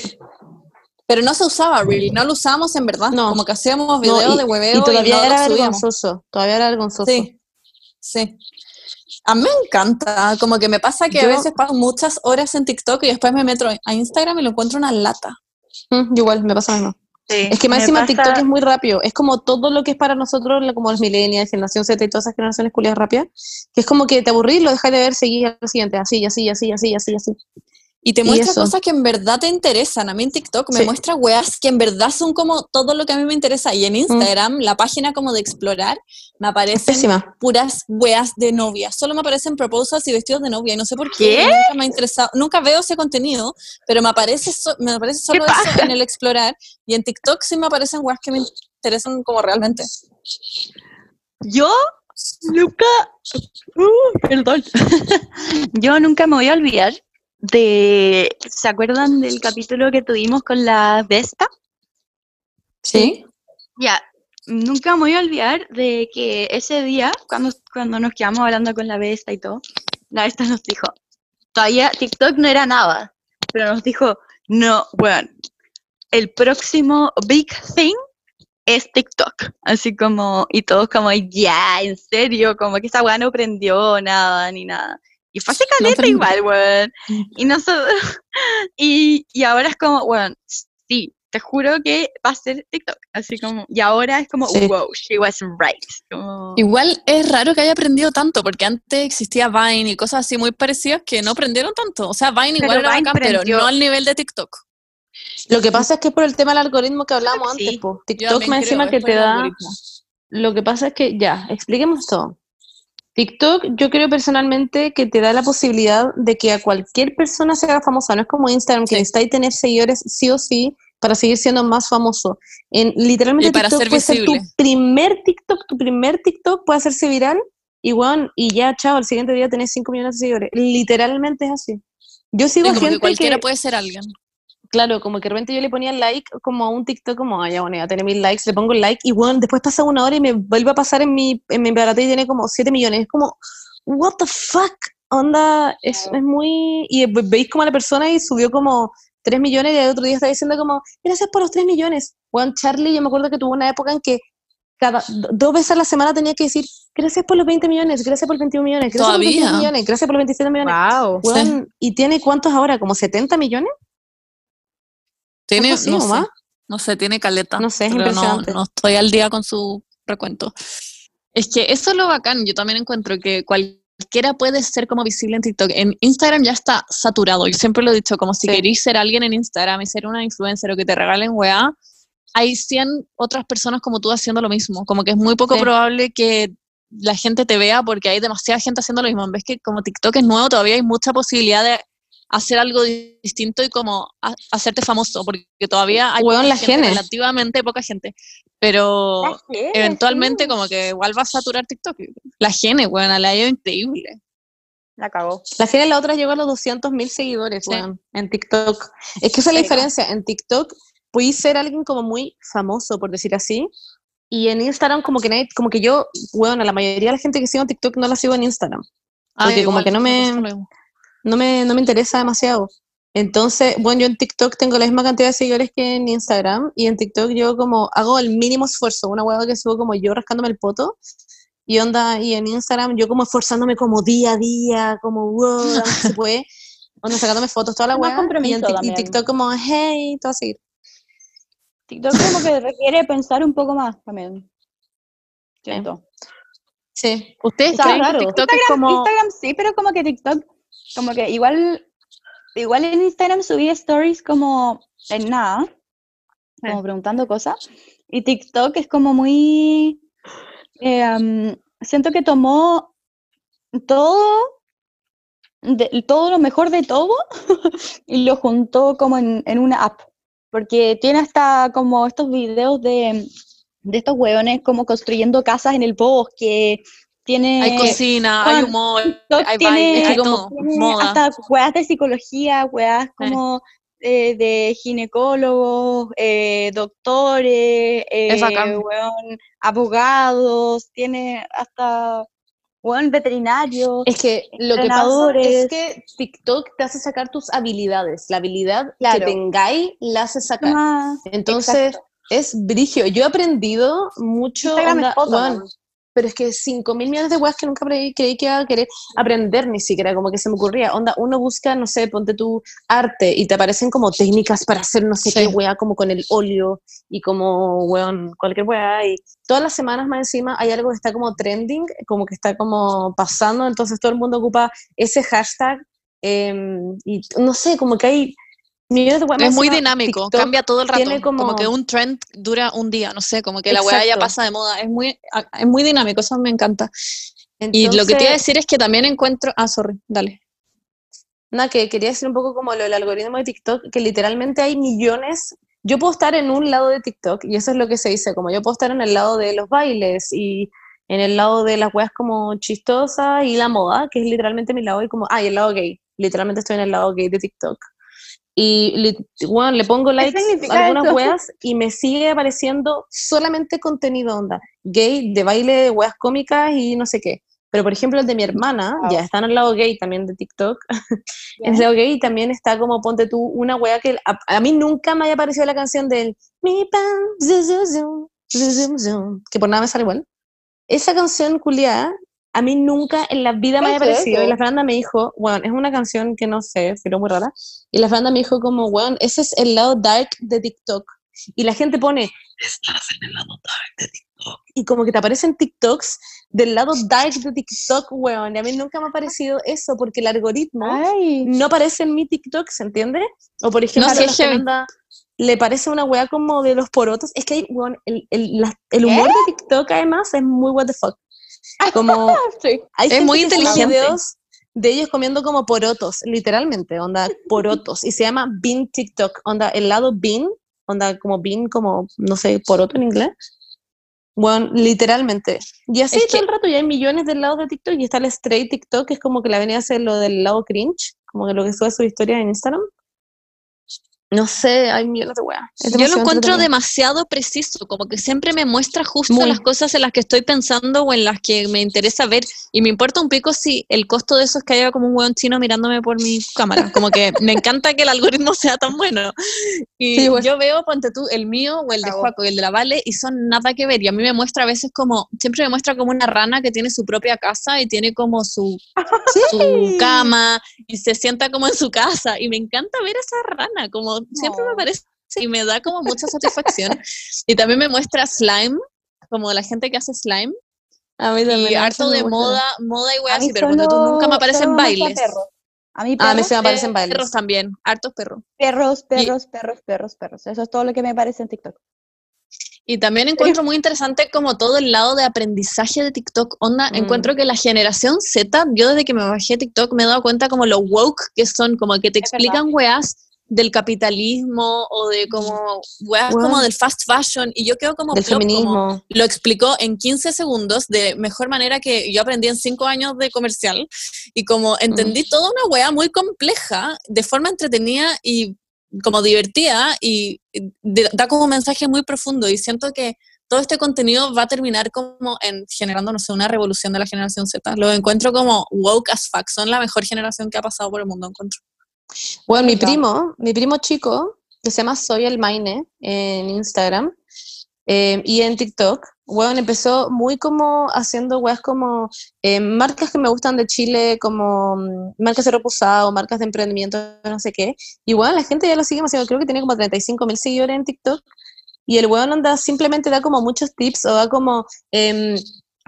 Speaker 2: Pero no se usaba Reel, no lo usábamos en verdad.
Speaker 3: No.
Speaker 2: Como que hacíamos
Speaker 3: No,
Speaker 2: videos
Speaker 3: y,
Speaker 2: de hueveo
Speaker 3: y todavía
Speaker 2: no
Speaker 3: era vergonzoso. Todavía era vergonzoso.
Speaker 2: Sí, sí. A mí me encanta, como que me pasa que
Speaker 3: Yo-
Speaker 2: a veces paso muchas horas en TikTok y después me meto a Instagram y lo encuentro una lata.
Speaker 3: Mm, igual, me pasa lo mismo.
Speaker 1: Sí.
Speaker 3: Es que más encima
Speaker 1: pasa-
Speaker 3: TikTok es muy rápido. Es como todo lo que es para nosotros, como los millennials, generación Z y todas esas generaciones culiadas rápidas, que es como que te aburrís, lo dejas de ver, seguís al siguiente, así, así, así, así, así, así.
Speaker 2: Y te muestra cosas que en verdad te interesan. A mí en TikTok me
Speaker 3: Sí.
Speaker 2: muestra weas que en verdad son como todo lo que a mí me interesa. Y
Speaker 3: Mm.
Speaker 2: en Instagram, la página como de explorar, me aparecen
Speaker 3: pésima.
Speaker 2: puras weas de novia. Solo me aparecen proposals y vestidos de novia. Y no sé por qué.
Speaker 1: ¿Qué?
Speaker 2: Nunca me ha interesado. Nunca veo ese contenido, pero me aparece, so- me aparece solo eso en el explorar. Y en TikTok sí me aparecen weas que me interesan como realmente.
Speaker 1: Yo nunca... Uh, perdón. Yo nunca me voy a olvidar de... ¿Se acuerdan del capítulo que tuvimos con la Vesta?
Speaker 2: ¿Sí?
Speaker 1: Ya, nunca me voy a olvidar de que ese día, cuando, cuando nos quedamos hablando con la Vesta y todo, la Vesta nos dijo, todavía TikTok no era nada, pero nos dijo, no, bueno, el próximo big thing es TikTok. Así como, y todos como, ya, en serio, como que esa weá no prendió nada ni nada. Y fue
Speaker 2: No
Speaker 1: caleta igual, weón. Y nosotros, y, y ahora es como, bueno, sí, te juro que va a ser TikTok. Así como, y ahora es como,
Speaker 3: Sí.
Speaker 1: wow, she was right. Como,
Speaker 2: Igual es raro que haya aprendido tanto, porque antes existía Vine y cosas así muy parecidas que no aprendieron tanto. O sea, Vine
Speaker 1: Pero
Speaker 2: igual era
Speaker 1: Vine
Speaker 2: bacán, pero no al nivel de TikTok.
Speaker 3: Lo que pasa es que es por el tema del algoritmo que hablábamos
Speaker 1: Sí.
Speaker 3: antes, po. TikTok más encima que te da...
Speaker 2: algoritmo.
Speaker 3: Lo que pasa es que, ya, expliquemos todo. TikTok, yo creo personalmente que te da la posibilidad de que a cualquier persona se haga famosa. No es como Instagram, que
Speaker 2: Sí.
Speaker 3: necesitáis tener seguidores sí o sí para seguir siendo más famoso. En, literalmente
Speaker 2: Y para
Speaker 3: TikTok
Speaker 2: ser
Speaker 3: puede ser tu primer TikTok, tu primer TikTok puede hacerse viral y, weón, y ya, chao, el siguiente día tenés 5 millones de seguidores. Literalmente es así. Yo sigo
Speaker 2: Sí, como que
Speaker 3: gente
Speaker 2: cualquiera
Speaker 3: que,
Speaker 2: puede ser alguien.
Speaker 3: Claro, como que de repente yo le ponía like como a un TikTok, como, ah, ya bueno, ya tiene mil likes, le pongo el like, y bueno, después pasa una hora y me vuelve a pasar en mi, en mi aparato y tiene como 7 millones. Es como, what the fuck? Onda, es, es muy... Y ve- veis como a la persona y subió como 3 millones y el otro día está diciendo como, gracias por los 3 millones. Juan Charlie, yo me acuerdo que tuvo una época en que cada do- dos veces a la semana tenía que decir, gracias por los 20 millones, gracias por los 21 millones, gracias por los 22
Speaker 2: Todavía.
Speaker 3: millones, gracias por los 27 millones.
Speaker 1: wow.
Speaker 3: Weón, ¿Y tiene cuántos ahora? ¿Como 70 millones?
Speaker 2: Tiene,
Speaker 3: así,
Speaker 2: no
Speaker 3: ¿o
Speaker 2: sé, no sé, tiene caleta.
Speaker 3: No sé, es
Speaker 2: no,
Speaker 3: impresionante.
Speaker 2: no estoy al día con su recuento. Es que eso es lo bacán. Yo también encuentro que cualquiera puede ser como visible en TikTok. En Instagram ya está saturado. Yo siempre lo he dicho, como si
Speaker 3: Sí.
Speaker 2: queréis ser alguien en Instagram y ser una influencer o que te regalen weá, hay 100 otras personas como tú haciendo lo mismo. Como que es muy poco
Speaker 3: Sí.
Speaker 2: probable que la gente te vea porque hay demasiada gente haciendo lo mismo. Ves que como TikTok es nuevo, todavía hay mucha posibilidad de hacer algo di- distinto y como ha- hacerte famoso, porque todavía hay
Speaker 3: Weón,
Speaker 2: poca
Speaker 3: la
Speaker 2: gente,
Speaker 3: gene.
Speaker 2: relativamente poca gente. Pero eventualmente como que igual va a saturar TikTok. La gene, weón, la ha ido increíble.
Speaker 1: La cagó.
Speaker 3: La Jere la otra llegó a los 200 mil seguidores
Speaker 2: Sí.
Speaker 3: weón, en TikTok. Es que esa es la diferencia. En TikTok puedes ser alguien como muy famoso, por decir así, y en Instagram como que, nadie- como que yo, bueno, la mayoría de la gente que sigo en TikTok no la sigo en Instagram, porque como que no me, no me, no me interesa demasiado. Entonces, bueno, yo en TikTok tengo la misma cantidad de seguidores que en Instagram, y en TikTok yo como hago el mínimo esfuerzo, una hueá que subo como yo rascándome el poto, y onda, y en Instagram yo como esforzándome como día a día, como wow, se puede, onda sacándome fotos, toda la hueá, y, en y. TikTok como, hey, todo así.
Speaker 1: TikTok como que requiere pensar un poco más también. Siento.
Speaker 3: Sí.
Speaker 2: ¿Ustedes
Speaker 3: claro.
Speaker 2: que TikTok es como...
Speaker 1: Instagram sí, pero como que TikTok, como que igual, igual en Instagram subí stories como en nada, como preguntando cosas, y TikTok es como muy, eh, am, siento que tomó todo, de- todo lo mejor de todo y lo juntó como en, en una app, porque tiene hasta como estos videos de, de estos hueones como construyendo casas en el bosque, tiene...
Speaker 2: Hay cocina, hay humor,
Speaker 1: TikTok
Speaker 2: hay
Speaker 1: tiene-
Speaker 2: baile, hay
Speaker 1: que
Speaker 2: todo,
Speaker 1: tiene
Speaker 2: moda.
Speaker 1: hasta weas de psicología, weas como eh, de ginecólogos, eh, doctores, eh, weón, abogados, tiene hasta weón, veterinarios.
Speaker 3: Es que lo que pasa es que TikTok te hace sacar tus habilidades. La habilidad
Speaker 1: Claro.
Speaker 3: que tengáis la hace sacar.
Speaker 1: Ah,
Speaker 3: Entonces,
Speaker 1: exacto.
Speaker 3: es brigio. Yo he aprendido mucho.
Speaker 1: Instagram
Speaker 3: onda,
Speaker 1: es foto.
Speaker 3: Pero es que 5 mil millones de weas que nunca creí, creí que iba a querer aprender ni siquiera, como que se me ocurría. Onda, uno busca, no sé, ponte tu arte y te aparecen como técnicas para hacer no sé
Speaker 2: Sí.
Speaker 3: qué wea, como con el óleo y como, weón, cualquier wea. Y todas las semanas más encima hay algo que está como trending, como que está como pasando, entonces todo el mundo ocupa ese hashtag. em, y no sé, como que hay
Speaker 2: Es muy dinámico,
Speaker 3: TikTok
Speaker 2: cambia todo el rato.
Speaker 3: tiene
Speaker 2: como...
Speaker 3: como-
Speaker 2: que un trend dura un día, no sé, como que la weá ya
Speaker 3: Exacto.
Speaker 2: pasa de moda. Es muy, es muy dinámico, eso me encanta. y lo que te iba a decir es que también encuentro. Ah, sorry, dale.
Speaker 3: Nada, que quería decir un poco como lo del algoritmo de TikTok, que literalmente hay millones. Yo puedo estar en un lado de TikTok, y eso es lo que se dice, como yo puedo estar en el lado de los bailes y en el lado de las weas como chistosas y la moda, que es literalmente mi lado, y como, ah, y el lado gay. Literalmente estoy en el lado gay de TikTok. Y li- bueno, le pongo likes a algunas weas y me sigue apareciendo solamente contenido onda, gay, de baile, weas cómicas y no sé qué. Pero por ejemplo el de mi hermana,
Speaker 1: Wow.
Speaker 3: ya está en el lado gay también de TikTok,
Speaker 1: Ya.
Speaker 3: en Leo Gay también está como, ponte tú, una wea que a, a mí nunca me haya parecido la canción del Mi pan, zu, zu, zu, que por nada me sale igual. Esa canción, culiada, a mí nunca en la vida me
Speaker 1: ¿Qué
Speaker 3: haya
Speaker 1: es
Speaker 3: parecido. Y la Fernanda me dijo, bueno, es una canción que no sé, pero muy rara. Y la Fernanda me dijo como, bueno, ese es el lado dark de TikTok. Y la gente pone, estás en el lado dark de TikTok. Y como que te aparecen TikToks del lado dark de TikTok, weón. Y a mí nunca me ha parecido eso, porque el algoritmo
Speaker 1: Ay,
Speaker 3: no aparece en mi TikTok, ¿se entiende? O por ejemplo,
Speaker 2: sí,
Speaker 3: a la. Fernanda le parece una weá como de los porotos. Es que hay, weón, el, el, la- el humor de TikTok además es muy what the fuck. Como
Speaker 1: sí.
Speaker 3: hay
Speaker 2: Es muy inteligente.
Speaker 3: videos de ellos comiendo como porotos, literalmente, onda, porotos. Y se llama Bean TikTok, onda, el lado Bean, onda, como Bean, como, no sé, poroto en inglés. Bueno, literalmente. Y así
Speaker 2: Es
Speaker 3: todo
Speaker 2: que-
Speaker 3: el rato, y hay millones del lado de TikTok, y está el straight TikTok, que es como que la venía a hacer lo del lado cringe, como que lo que sube su historia en Instagram. No sé, hay millones de weas.
Speaker 2: Yo lo encuentro demasiado preciso, como que siempre me muestra justo
Speaker 3: Muy.
Speaker 2: las cosas en las que estoy pensando o en las que me interesa ver. Y me importa un pico si el costo de eso es que haya como un hueón chino mirándome por mi cámara. Como que me encanta que el algoritmo sea tan bueno. Y
Speaker 3: Sí, bueno.
Speaker 2: yo veo, ponte tú, el mío o el de. Juaco y el de la Vale, y son nada que ver. Y a mí me muestra a veces como, siempre me muestra como una rana que tiene su propia casa y tiene como su, su cama y se sienta como en su casa. Y me encanta ver esa rana, como siempre me parece y me da como mucha satisfacción. y también me muestra slime, como la gente que hace slime,
Speaker 3: A mí también,
Speaker 2: y harto de moda, moda y weas así, pero ponte tú nunca me aparecen bailes.
Speaker 1: perros. A mí
Speaker 3: Ah, a mí
Speaker 1: perros,
Speaker 3: se me aparecen bailes.
Speaker 2: Perros también, hartos perros.
Speaker 1: perros,
Speaker 2: Y-
Speaker 1: perros, perros, perros, perros. Eso es todo lo que me parece en TikTok.
Speaker 2: Y también encuentro muy interesante como todo el lado de aprendizaje de TikTok. Onda,
Speaker 3: Mm.
Speaker 2: encuentro que la generación Z, yo desde que me bajé TikTok me he dado cuenta como lo woke que son, como que te
Speaker 1: Es
Speaker 2: explican weas del capitalismo o de como weas como del fast fashion y yo quedo como
Speaker 3: Del
Speaker 2: plop, como
Speaker 3: feminismo.
Speaker 2: lo explicó en 15 segundos de mejor manera que yo aprendí en 5 años de comercial y como entendí toda una wea muy compleja de forma entretenida y como divertida y de- da como un mensaje muy profundo y siento que todo este contenido va a terminar como en generando, no sé, una revolución de la generación Z. Lo encuentro como woke as fuck, son la mejor generación que ha pasado por el mundo, encuentro.
Speaker 3: Bueno, mi primo, mi primo chico, que se llama Soy el Maine en Instagram eh, y en TikTok, bueno, empezó muy como haciendo weas como eh, marcas que me gustan de Chile, como mm, marcas de ropa usada o marcas de emprendimiento, no sé qué. Y bueno, la gente ya lo sigue demasiado, creo que tiene como 35 mil seguidores en TikTok. Y el weón anda, simplemente da como muchos tips o da como, em,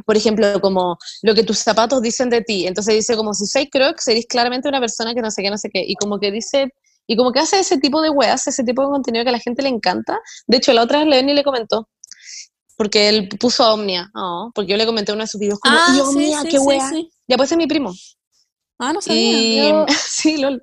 Speaker 3: por ejemplo, como lo que tus zapatos dicen de ti. Entonces dice como si soy Crocs, eres claramente una persona que no sé qué, no sé qué. Y como que dice, y como que hace ese tipo de weas, ese tipo de contenido que a la gente le encanta. De hecho, la otra vez Leoni le comentó. Porque él puso a Omnia, oh, porque yo le comenté uno de sus videos como,
Speaker 2: Ah,
Speaker 3: y Omnia, qué wea. Ya pues es mi primo.
Speaker 2: Ah, no sabía.
Speaker 3: Y,
Speaker 1: Yo-
Speaker 3: sí, lol.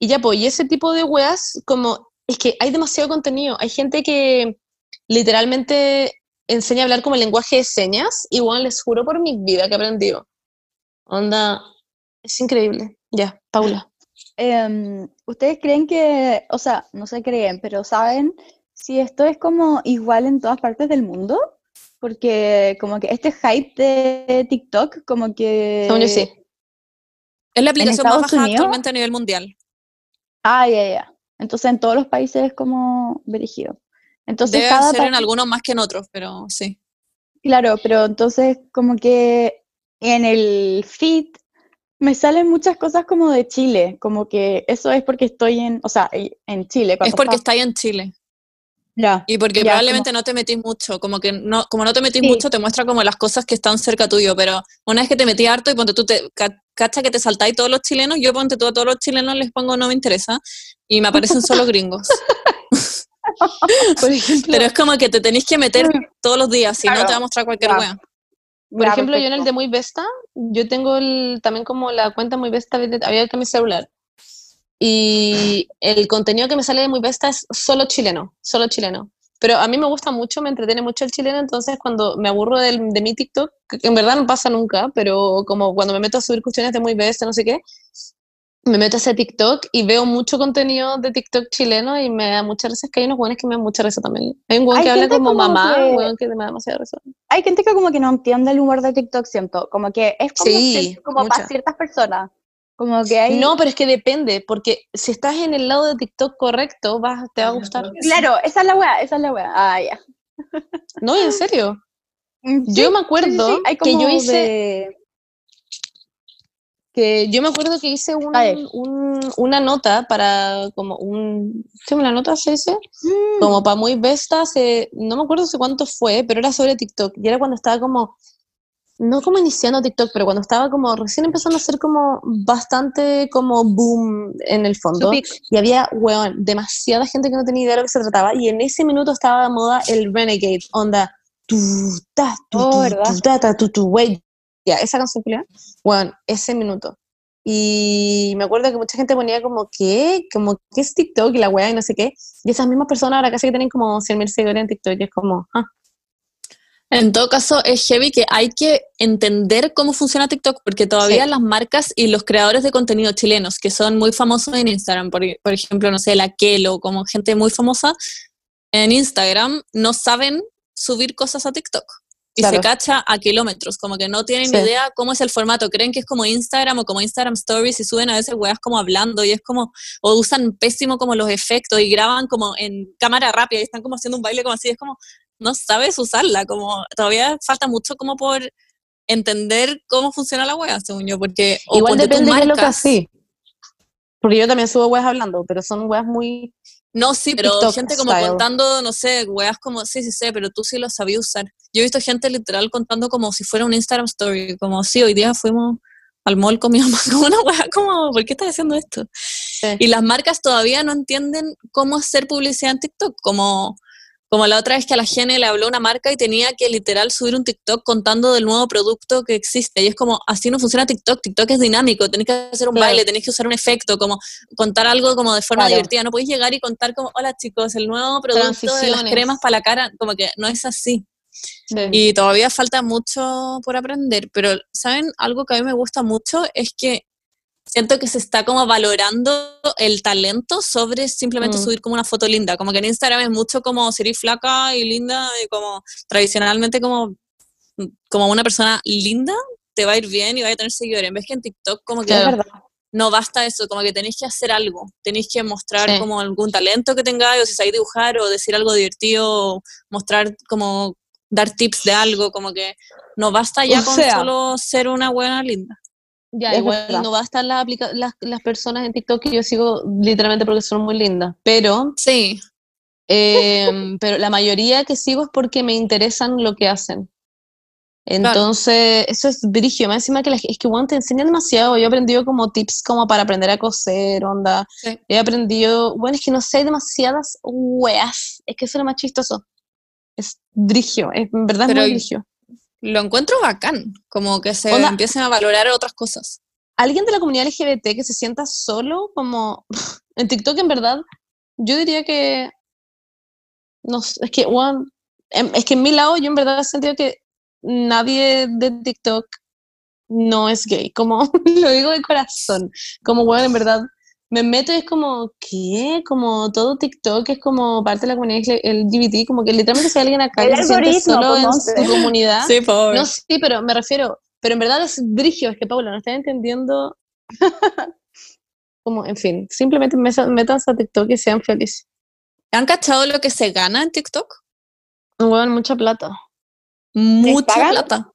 Speaker 3: Y ya, pues, y ese tipo de weas, como, es que hay demasiado contenido. Hay gente que literalmente enseña a hablar como el lenguaje de señas, y bueno, les juro por mi vida que he aprendido. Onda, es increíble. Ya, Paula.
Speaker 1: Em, ¿Ustedes creen que, o sea, no se creen, pero saben si esto es como igual en todas partes del mundo? Porque como que este hype de TikTok, como que...
Speaker 3: Según yo sí.
Speaker 2: Es la aplicación más
Speaker 1: Estados
Speaker 2: baja
Speaker 1: Unidos?
Speaker 2: actualmente a nivel mundial.
Speaker 1: Ah, ya, ya. Entonces en todos los países es como dirigido. Entonces
Speaker 2: Debe
Speaker 1: cada
Speaker 2: ser en algunos más que en otros, pero sí.
Speaker 1: Claro, pero entonces como que en el feed me salen muchas cosas como de Chile, como que eso es porque estoy en, o sea, en Chile.
Speaker 2: Es porque
Speaker 1: estaba-
Speaker 2: está ahí en Chile.
Speaker 1: Ya.
Speaker 2: Y porque
Speaker 1: Ya,
Speaker 2: probablemente no te metís mucho, como que no, como no te metís
Speaker 1: Sí.
Speaker 2: mucho, te muestra como las cosas que están cerca tuyo, pero una vez que te metí harto y ponte tú, te, ca- cacha que te saltáis todos los chilenos, yo ponte tú a todos los chilenos les pongo no me interesa, y me aparecen solo gringos.
Speaker 3: Por ejemplo,
Speaker 2: Pero es como que te tenéis que meter todos los días, si no
Speaker 1: Claro.
Speaker 2: te va a mostrar cualquier
Speaker 1: Ya.
Speaker 2: wea.
Speaker 3: por
Speaker 1: Ya,
Speaker 3: ejemplo yo en el de Muy Vesta, yo tengo el, también como la cuenta Muy Vesta abierta abierta en mi celular. Y el contenido que me sale de Muy Vesta es solo chileno, solo chileno. Pero a mí me gusta mucho, me entretiene mucho el chileno, entonces cuando me aburro del- de mi TikTok, que en verdad no pasa nunca, pero como cuando me meto a subir cuestiones de Muy Vesta, no sé qué, me meto a ese TikTok y veo mucho contenido de TikTok chileno y me da muchas veces que hay unos buenos que me dan mucha risa también. Hay un buen que habla como,
Speaker 1: como
Speaker 3: mamá,
Speaker 1: que-
Speaker 3: un weón que me da demasiada risa.
Speaker 1: Hay gente que como que no entiende el humor de TikTok, siento, como que es como,
Speaker 3: Sí,
Speaker 1: cier- como para
Speaker 3: mucha.
Speaker 1: ciertas personas, como que hay...
Speaker 3: No, pero es que depende, porque si estás en el lado de TikTok correcto, vas, te va a gustar.
Speaker 1: Claro, esa es la wea, esa es la wea. Ah, ya.
Speaker 3: No, en serio.
Speaker 1: Mm,
Speaker 3: Yo me acuerdo
Speaker 1: sí, sí, hay
Speaker 3: que yo hice,
Speaker 1: de-
Speaker 3: que yo me acuerdo que hice un- un- una nota para como un, ¿sí, una nota se dice?
Speaker 1: Mm,
Speaker 3: Como para muy besta no me acuerdo cuánto fue, pero era sobre TikTok. Y era cuando estaba como, no como iniciando TikTok, pero cuando estaba como recién empezando a hacer como bastante como boom en el fondo. Y había, weón, demasiada gente que no tenía idea de lo que se trataba. Y en ese minuto estaba de moda el Renegade, onda, tu, ta, tu,
Speaker 1: Oh,
Speaker 3: tu,
Speaker 1: ¿verdad?
Speaker 3: tu, ta, ta, tu, tu, wey. Ya, esa canción, culiao, weón, ese minuto. Y me acuerdo que mucha gente ponía como, ¿qué? Como, ¿qué es TikTok? Y la weá y no sé qué. Y esas mismas personas ahora casi que tienen como 100.000 seguidores en TikTok. Y es como, ah,
Speaker 2: En todo caso, es heavy que hay que entender cómo funciona TikTok, porque todavía
Speaker 3: Sí.
Speaker 2: las marcas y los creadores de contenido chilenos, que son muy famosos en Instagram, por, por ejemplo, no sé, la Kelo, como gente muy famosa en Instagram, no saben subir cosas a TikTok. Y se cacha a kilómetros, como que no tienen
Speaker 3: Sí.
Speaker 2: idea cómo es el formato, creen que es como Instagram o como Instagram Stories y suben a veces weas como hablando y es como, o usan pésimo como los efectos y graban como en cámara rápida y están como haciendo un baile como así, es como, no sabes usarla, como todavía falta mucho como por entender cómo funciona la wea, según yo, porque o
Speaker 3: igual depende de lo que así. Porque yo también subo weas hablando, pero son weas muy...
Speaker 2: No, sí, pero
Speaker 3: TikTok
Speaker 2: gente como
Speaker 3: style.
Speaker 2: contando, no sé, weas como, sí, sí sé, pero tú sí lo sabías usar. Yo he visto gente literal contando como si fuera un Instagram story, como, sí, hoy día fuimos al mall con mi mamá, como una wea, como, ¿por qué estás haciendo esto?
Speaker 3: Sí.
Speaker 2: Y las marcas todavía no entienden cómo hacer publicidad en TikTok, como, como la otra vez que a la Gene le habló una marca y tenía que literal subir un TikTok contando del nuevo producto que existe. Y es como, así no funciona TikTok, TikTok es dinámico, tenés que hacer un
Speaker 3: Claro.
Speaker 2: baile, tenés que usar un efecto, como contar algo como de forma
Speaker 3: Claro.
Speaker 2: divertida. No podéis llegar y contar como, hola chicos, el nuevo producto de las cremas para la cara, como que no es así.
Speaker 3: Sí.
Speaker 2: Y todavía falta mucho por aprender, pero ¿saben? Algo que a mí me gusta mucho es que siento que se está como valorando el talento sobre simplemente
Speaker 3: Mm.
Speaker 2: subir como una foto linda. Como que en Instagram es mucho como ser flaca y linda y como tradicionalmente como, como una persona linda te va a ir bien y va a tener seguidores. En vez que en TikTok como que
Speaker 1: verdad.
Speaker 2: no basta eso, como que tenéis que hacer algo, tenéis que mostrar
Speaker 3: Sí.
Speaker 2: como algún talento que tengáis, o si sabéis dibujar, o decir algo divertido, o mostrar como dar tips de algo, como que no basta ya
Speaker 3: O
Speaker 2: con
Speaker 3: sea-
Speaker 2: solo ser una buena linda.
Speaker 3: Ya,
Speaker 1: Es
Speaker 3: igual
Speaker 1: verdad.
Speaker 3: no bastan las, las, las personas en TikTok que yo sigo literalmente porque son muy lindas, pero,
Speaker 2: Sí,
Speaker 3: em, pero la mayoría que sigo es porque me interesan lo que hacen. Entonces, eso es brigio, más encima que la, es que bueno, te enseñan demasiado, yo he aprendido como tips como para aprender a coser, onda,
Speaker 2: sí.
Speaker 3: he aprendido, bueno, es que no sé, hay demasiadas weas, es que eso es lo más chistoso, es brigio, es, en verdad
Speaker 2: Pero
Speaker 3: es muy brigio.
Speaker 2: Lo encuentro bacán, como que se
Speaker 3: Onda-
Speaker 2: empiecen a valorar otras cosas.
Speaker 3: alguien de la comunidad LGBT que se sienta solo, como en TikTok, en verdad, yo diría que. No es que, bueno, em- es que en mi lado, yo en verdad he sentido que nadie de TikTok no es gay, como lo digo de corazón. Como, bueno, en verdad, me meto y es como, ¿qué? Como todo TikTok es como parte de la comunidad LGBT, como que literalmente si hay alguien acá
Speaker 1: El
Speaker 3: que se siente solo
Speaker 1: pues,
Speaker 3: en su comunidad.
Speaker 2: Sí, pobre.
Speaker 3: No, sí, pero me refiero, pero en verdad es brigio, es que Paula, no estás entendiendo. Como, en fin, simplemente métanse a TikTok y sean felices.
Speaker 2: ¿Han cachado lo que se gana en TikTok?
Speaker 3: Muevan mucha plata.
Speaker 2: Mucha plata.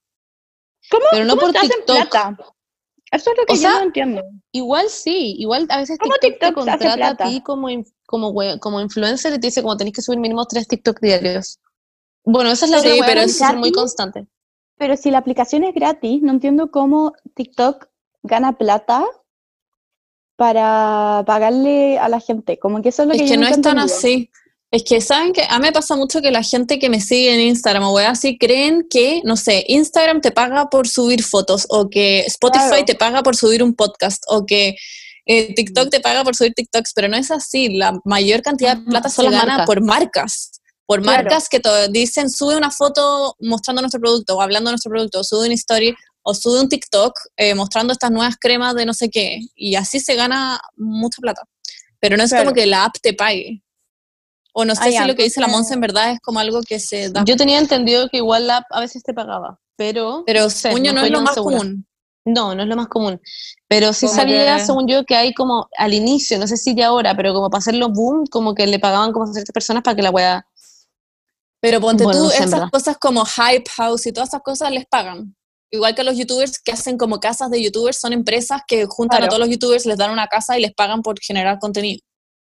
Speaker 1: ¿Cómo,
Speaker 3: Pero no
Speaker 1: cómo
Speaker 3: por
Speaker 1: te hacen
Speaker 3: TikTok.
Speaker 1: plata? Eso es lo que
Speaker 3: O
Speaker 1: yo
Speaker 3: sea,
Speaker 1: no entiendo.
Speaker 3: Igual sí, igual a veces
Speaker 1: ¿Cómo
Speaker 3: TikTok, te
Speaker 1: TikTok te hace
Speaker 3: contrata a ti como, como, como influencer y te dice como tenés que subir mínimo tres TikTok diarios. Bueno, esa es la
Speaker 2: Sí,
Speaker 3: otra weá,
Speaker 2: pero es
Speaker 3: que ser muy constante.
Speaker 1: Pero si la aplicación es gratis, no entiendo cómo TikTok gana plata para pagarle a la gente. Como que eso es lo
Speaker 2: Es
Speaker 1: que,
Speaker 2: que
Speaker 1: yo
Speaker 2: no es tan así. Es que, ¿saben que A mí me pasa mucho que la gente que me sigue en Instagram o así creen que, no sé, Instagram te paga por subir fotos o que Spotify
Speaker 1: Claro.
Speaker 2: te paga por subir un podcast o que eh, TikTok te paga por subir TikToks, pero no es así. La mayor cantidad de
Speaker 3: Ajá,
Speaker 2: plata se gana
Speaker 3: marcas.
Speaker 2: por marcas. Por
Speaker 1: Claro.
Speaker 2: marcas que te dicen, sube una foto mostrando nuestro producto o hablando de nuestro producto, o sube una story o sube un TikTok eh, mostrando estas nuevas cremas de no sé qué. Y así se gana mucha plata. Pero no es
Speaker 1: Claro.
Speaker 2: como que la app te pague. O no sé si lo que dice la Monza en verdad es como algo que se da.
Speaker 3: Yo tenía entendido que igual la app a veces te pagaba, pero.
Speaker 2: pero
Speaker 3: sé,
Speaker 2: según yo no,
Speaker 3: estoy
Speaker 2: es lo más
Speaker 3: segura.
Speaker 2: común.
Speaker 3: No, no es lo más común. Pero sí
Speaker 2: Como
Speaker 3: sabía,
Speaker 2: que-
Speaker 3: según yo, que hay como al inicio, no sé si ya ahora, pero como para hacerlo boom, como que le pagaban como a ciertas personas para que la wea.
Speaker 2: Pero ponte
Speaker 3: Bueno,
Speaker 2: tú,
Speaker 3: no sé,
Speaker 2: esas cosas como Hype House y todas esas cosas les pagan. Igual que a los youtubers que hacen como casas de youtubers, son empresas que juntan
Speaker 1: Claro.
Speaker 2: a todos los youtubers, les dan una casa y les pagan por generar contenido.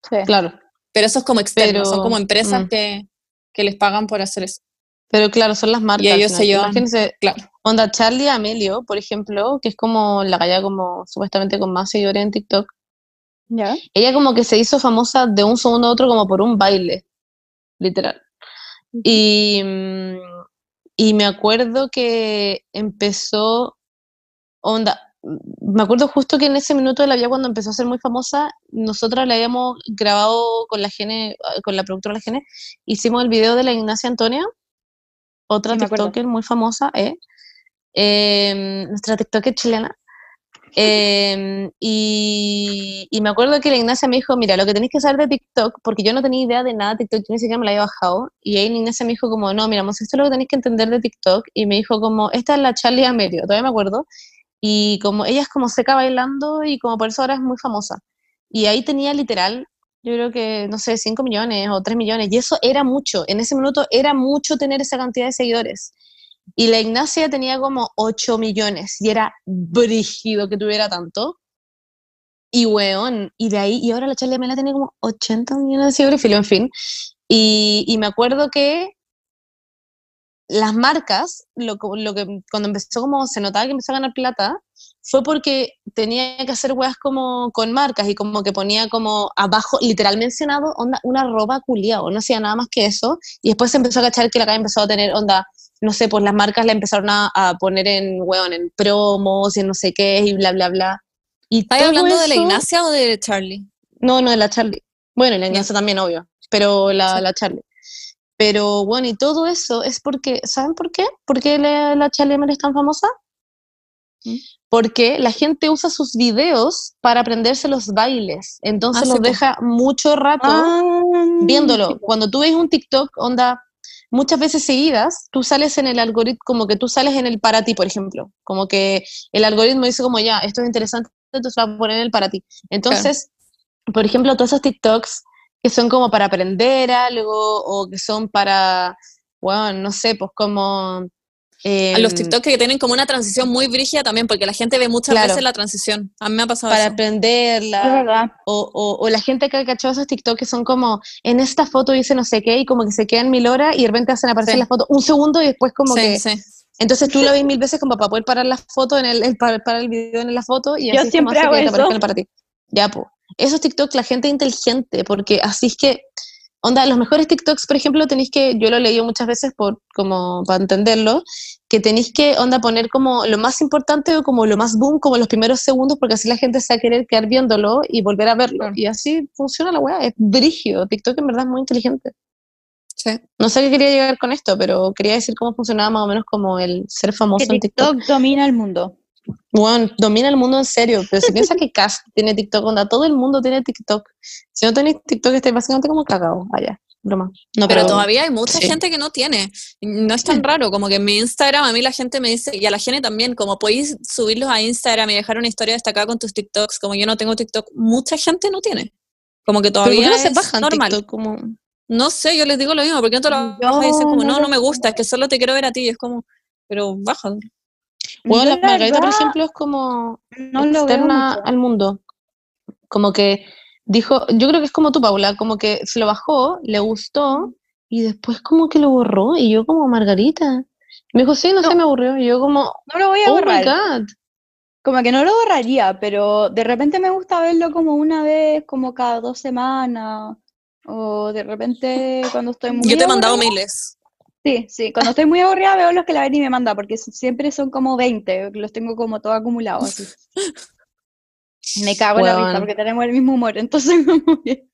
Speaker 1: Sí.
Speaker 3: Claro.
Speaker 2: Pero eso es como externo,
Speaker 3: Pero,
Speaker 2: son como empresas
Speaker 3: mm.
Speaker 2: que, que les pagan por hacer eso.
Speaker 3: Pero claro, son las marcas.
Speaker 2: Y ellos se llevan-
Speaker 3: Imagínense,
Speaker 2: Claro.
Speaker 3: onda Charlie Amelio, por ejemplo, que es como la galla como supuestamente con más seguidores en TikTok.
Speaker 1: ¿Ya?
Speaker 3: Ella como que se hizo famosa de un segundo a otro como por un baile, literal. Y, mm, y me acuerdo que empezó, onda, me acuerdo justo que en ese minuto de la vida cuando empezó a ser muy famosa, nosotras la habíamos grabado con la Gene, eh, con la productora de la Gene, hicimos el video de la Ignacia Antonia, otra
Speaker 1: Sí.
Speaker 3: TikToker muy famosa, ¿eh? Em, nuestra TikToker chilena. Em, y, y me acuerdo que la Ignacia me dijo, mira, lo que tenéis que saber de TikTok, porque yo no tenía idea de nada de TikTok, yo ni siquiera me la había bajado, y ahí la Ignacia me dijo como, no, mira, Monse, esto es lo que tenéis que entender de TikTok, y me dijo como, esta es la Charlie Amelio, todavía me acuerdo, y como ella es como seca bailando, y como por eso ahora es muy famosa. Y ahí tenía literal, yo creo que, no sé, 5 millones o 3 millones, y eso era mucho, en ese minuto era mucho tener esa cantidad de seguidores. Y la Ignacia tenía como 8 millones y era brígido que tuviera tanto. Y weón, y de ahí, y ahora la Charlie Amela tiene como 80 millones de seguidores, en fin. Y, y me acuerdo que las marcas, lo, que cuando empezó como se notaba que empezó a ganar plata, fue porque tenía que hacer weas como con marcas y como que ponía como abajo, literal mencionado, onda, una ropa culiao, no hacía nada más que eso. Y después se empezó a cachar que la calle empezó a tener onda, no sé, pues las marcas la empezaron a, a poner en, weón, en promos y en no sé qué y bla, bla, bla. Y
Speaker 2: ¿Estás hablando de la Ignacia o de Charlie?
Speaker 3: no, no, de la Charlie. Bueno, y la Ignacia también, obvio, pero la,
Speaker 2: Sí.
Speaker 3: la Charlie. Pero bueno, y todo eso es porque, ¿saben por qué? ¿Por qué la, la es tan famosa? Porque la gente usa sus videos para aprenderse los bailes, entonces
Speaker 2: Ah,
Speaker 3: los deja mucho rato
Speaker 1: Ah,
Speaker 3: viéndolo. Cuando tú ves un TikTok, onda, muchas veces seguidas, tú sales en el algoritmo, como que tú sales en el para ti, por ejemplo. Como que el algoritmo dice como, ya, esto es interesante, entonces va a poner el para ti. Entonces, por ejemplo, todos esos TikToks que son como para aprender algo o que son para, bueno, no sé, pues como...
Speaker 2: A los
Speaker 3: em,
Speaker 2: TikTok que tienen como una transición muy brígida también, porque la gente ve muchas
Speaker 3: Claro.
Speaker 2: veces la transición. A mí me ha pasado
Speaker 3: para
Speaker 2: eso.
Speaker 3: aprenderla.
Speaker 1: es verdad.
Speaker 3: O, o, o la gente que ha cachado esos TikTok que son como, en esta foto dice no sé qué, y como que se quedan mil horas y de repente hacen aparecer
Speaker 2: Sí.
Speaker 3: la foto un segundo y después como
Speaker 2: Sí,
Speaker 3: que...
Speaker 2: sí.
Speaker 3: Entonces tú lo ves mil veces como para poder parar la foto, en el, el- para, parar el video en la foto y
Speaker 1: Yo
Speaker 3: así es como
Speaker 1: siempre hago
Speaker 3: que te
Speaker 1: eso.
Speaker 3: aparezcan para ti. Ya, pues. Esos TikToks, la gente inteligente, porque así es que, onda, los mejores TikToks, por ejemplo, tenéis que, yo lo he leído muchas veces por, como, para entenderlo, que tenéis que, onda, poner como lo más importante o como lo más boom, como los primeros segundos, porque así la gente se va a querer quedar viéndolo y volver a verlo.
Speaker 2: Claro.
Speaker 3: Y así funciona la weá, es brígido. TikTok en verdad es muy inteligente.
Speaker 2: Sí.
Speaker 3: No sé qué quería llegar con esto, pero quería decir cómo funcionaba más o menos como el ser famoso
Speaker 1: Que
Speaker 3: en TikTok.
Speaker 1: TikTok domina el mundo.
Speaker 3: Bueno, domina el mundo en serio, pero si piensas que Cash tiene TikTok, onda, todo el mundo tiene TikTok. Si no tenéis TikTok, estáis básicamente como cagado. Vaya, broma. No,
Speaker 2: Pero todavía hay mucha
Speaker 3: sí.
Speaker 2: gente que no tiene. No es tan raro, como que en mi Instagram a mí la gente me dice, y a la gente también, como podéis subirlos a Instagram y dejar una historia destacada con tus TikToks, como yo no tengo TikTok, mucha gente no tiene. Como que
Speaker 3: ¿Pero
Speaker 2: todavía
Speaker 3: no se bajan
Speaker 2: normal.
Speaker 3: TikTok? Como...
Speaker 2: No sé, yo les digo lo mismo, porque no te lo
Speaker 1: Yo
Speaker 2: y dices como, no,
Speaker 1: no
Speaker 2: me gusta, es que solo te quiero ver a ti, y es como, pero baja.
Speaker 3: Bueno, la
Speaker 1: la
Speaker 3: Margarita, por ejemplo, es como
Speaker 1: no
Speaker 3: externa al mundo. Como que dijo, yo creo que es como tú, Paula, como que se lo bajó, le gustó, y después como que lo borró, y yo como, Margarita. Me dijo, sí, no,
Speaker 1: No.
Speaker 3: sé, me aburrió. Y yo como,
Speaker 1: No lo voy a
Speaker 3: oh my
Speaker 1: borrar.
Speaker 3: God.
Speaker 1: Como que no lo borraría, pero de repente me gusta verlo como una vez, como cada dos semanas. O de repente cuando estoy muy
Speaker 2: Yo te he mandado miles.
Speaker 1: Sí, sí, cuando estoy muy aburrida veo los que la ven y me manda, porque siempre son como 20, los tengo como todo acumulado así. Me cago en la risa porque tenemos el mismo humor, entonces como que...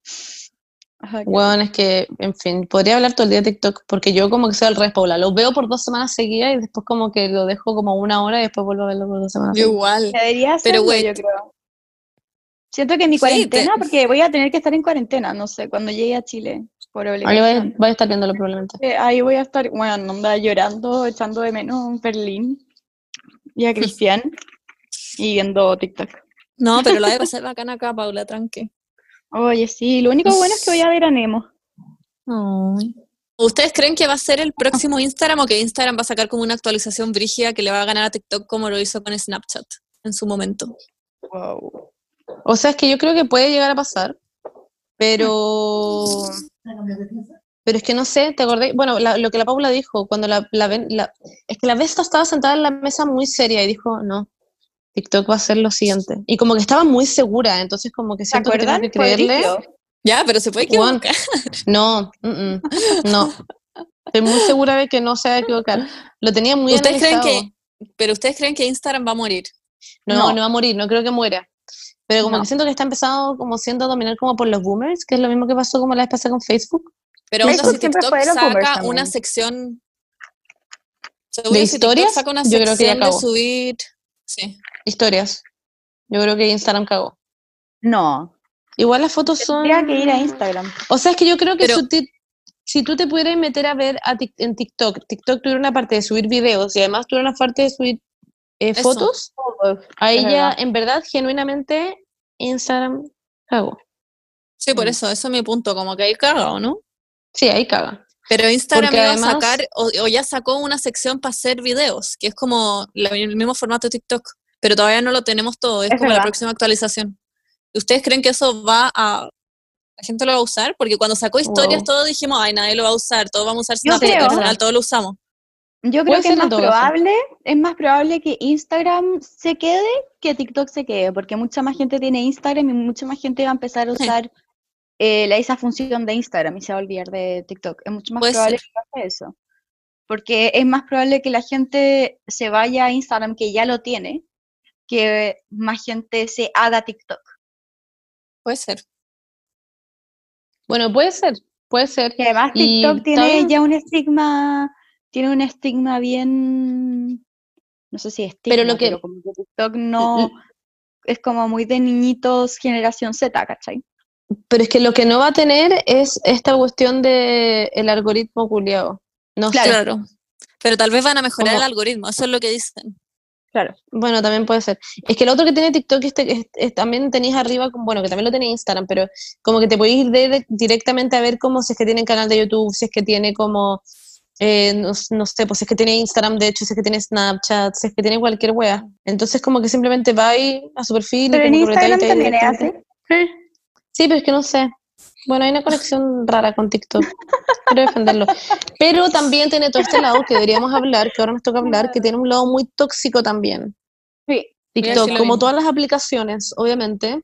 Speaker 1: Ajá,
Speaker 3: Bueno, es que, en fin, podría hablar todo el día de TikTok, porque yo como que soy al revés, Paula. Lo veo por dos semanas seguidas y después como que lo dejo como una hora y después vuelvo a verlo por dos semanas
Speaker 2: Yo
Speaker 3: seguidas.
Speaker 2: igual.
Speaker 1: Debería
Speaker 2: Pero
Speaker 1: hacerlo,
Speaker 2: wait.
Speaker 1: yo creo. Siento que en mi
Speaker 2: Sí,
Speaker 1: cuarentena,
Speaker 2: te-
Speaker 1: porque voy a tener que estar en cuarentena, no sé, cuando llegue a Chile, por
Speaker 3: Ahí voy, voy a estar viéndolo probablemente.
Speaker 1: Eh, Ahí voy a estar, bueno, anda llorando, echando de menos Berlín y a Cristian y viendo TikTok.
Speaker 2: No, pero la de pasar bacán acá, Paula, tranqui.
Speaker 1: Oye, sí, lo único bueno es que voy a ver a Nemo.
Speaker 2: ¿Ustedes creen que va a ser el próximo Instagram o que Instagram va a sacar como una actualización brígida que le va a ganar a TikTok como lo hizo con Snapchat en su momento?
Speaker 1: Wow.
Speaker 3: O sea, es que yo creo que puede llegar a pasar, pero... Pero es que no sé, ¿te acordé? Bueno, la- lo que la Paula dijo, cuando la, la, ven- la- Es que la Vesta estaba sentada en la mesa muy seria y dijo, no, TikTok va a ser lo siguiente. Y como que estaba muy segura, entonces como que
Speaker 1: ¿Se
Speaker 3: siento que tengo que creerle.
Speaker 2: Ya, pero se puede equivocar.
Speaker 3: No, mm, mm, no. Estoy muy segura de que no se va a equivocar. Lo tenía muy
Speaker 2: ¿Ustedes creen que, pero ustedes creen que Instagram va a morir?
Speaker 3: No,
Speaker 1: No.
Speaker 3: no va a morir, no creo que muera. Pero como
Speaker 1: No.
Speaker 3: que siento que está empezando como siendo dominar como por los boomers, que es lo mismo que pasó como la vez pasada con Facebook.
Speaker 2: Pero si
Speaker 1: siempre
Speaker 2: TikTok
Speaker 1: fue de los boomers
Speaker 2: saca una sección...
Speaker 3: ¿De historias?
Speaker 2: saca una
Speaker 3: Yo creo que ya
Speaker 2: de
Speaker 3: acabó.
Speaker 2: subir... Sí.
Speaker 3: Historias. Yo creo que Instagram cagó.
Speaker 1: No,
Speaker 3: Igual las fotos son...
Speaker 1: tendría que ir a Instagram.
Speaker 3: O sea, es que yo creo que
Speaker 2: Pero-
Speaker 3: si, tú te pudieras meter a ver a en TikTok, TikTok tuviera una parte de subir videos y además tuviera una parte de subir eh, fotos, ya,
Speaker 1: verdad.
Speaker 3: en verdad, genuinamente, Instagram cagó.
Speaker 2: Sí, por
Speaker 3: Mm.
Speaker 2: eso, eso es mi punto, como que ahí cagado, ¿no?
Speaker 3: Sí, ahí caga.
Speaker 2: Pero Instagram iba a sacar, o, o ya sacó una sección para hacer videos, que es como la- el mismo formato de TikTok, pero todavía no lo tenemos todo, es,
Speaker 1: Es
Speaker 2: como la próxima actualización. ¿Ustedes creen que eso va a... la gente lo va a usar? Porque cuando sacó historias
Speaker 3: Wow.
Speaker 2: todos dijimos, ay, nadie lo va a usar, todos vamos a usar Snapchat, pero al
Speaker 1: creo-
Speaker 2: final todos lo usamos.
Speaker 1: Yo creo que es más probable, es más probable que Instagram se quede que TikTok se quede, porque mucha más gente tiene Instagram y mucha más gente va a empezar a
Speaker 2: Sí.
Speaker 1: usar eh, la, esa función de Instagram y se va a olvidar de TikTok. Es mucho más
Speaker 2: Puede
Speaker 1: probable
Speaker 2: ser.
Speaker 1: que pase eso. Porque es más probable que la gente se vaya a Instagram, que ya lo tiene, que más gente se haga TikTok.
Speaker 2: Puede ser.
Speaker 3: Bueno, puede ser, puede ser.
Speaker 1: Que además TikTok tiene ya un estigma, tiene un estigma bien, no sé si es
Speaker 3: Pero lo que-
Speaker 1: como que TikTok no es como muy de niñitos generación Z, ¿cachai?
Speaker 3: Pero es que lo que no va a tener es esta cuestión de el algoritmo culiado. No sé.
Speaker 2: Claro. Pero tal vez van a mejorar el algoritmo, eso es lo que dicen.
Speaker 1: Claro.
Speaker 3: Bueno, también puede ser. Es que el otro que tiene TikTok es, es- es- también tenéis arriba, bueno, que también lo tiene Instagram, pero como que te podéis ir de- directamente a ver como si es que tiene canal de YouTube, si es que tiene como, eh, no, no sé, pues si es que tiene Instagram, de hecho, si es que tiene Snapchat, si es que tiene cualquier wea. Entonces como que simplemente vais a su perfil
Speaker 1: Pero
Speaker 3: y
Speaker 1: en Instagram
Speaker 3: y
Speaker 1: también es así.
Speaker 3: Sí, pero es que no sé. Bueno, hay una conexión rara con TikTok. Quiero defenderlo. Pero también tiene todo este lado que deberíamos hablar, que ahora nos toca hablar, que tiene un lado muy tóxico también.
Speaker 1: Sí,
Speaker 3: TikTok, como
Speaker 2: mismo.
Speaker 3: todas las aplicaciones, obviamente,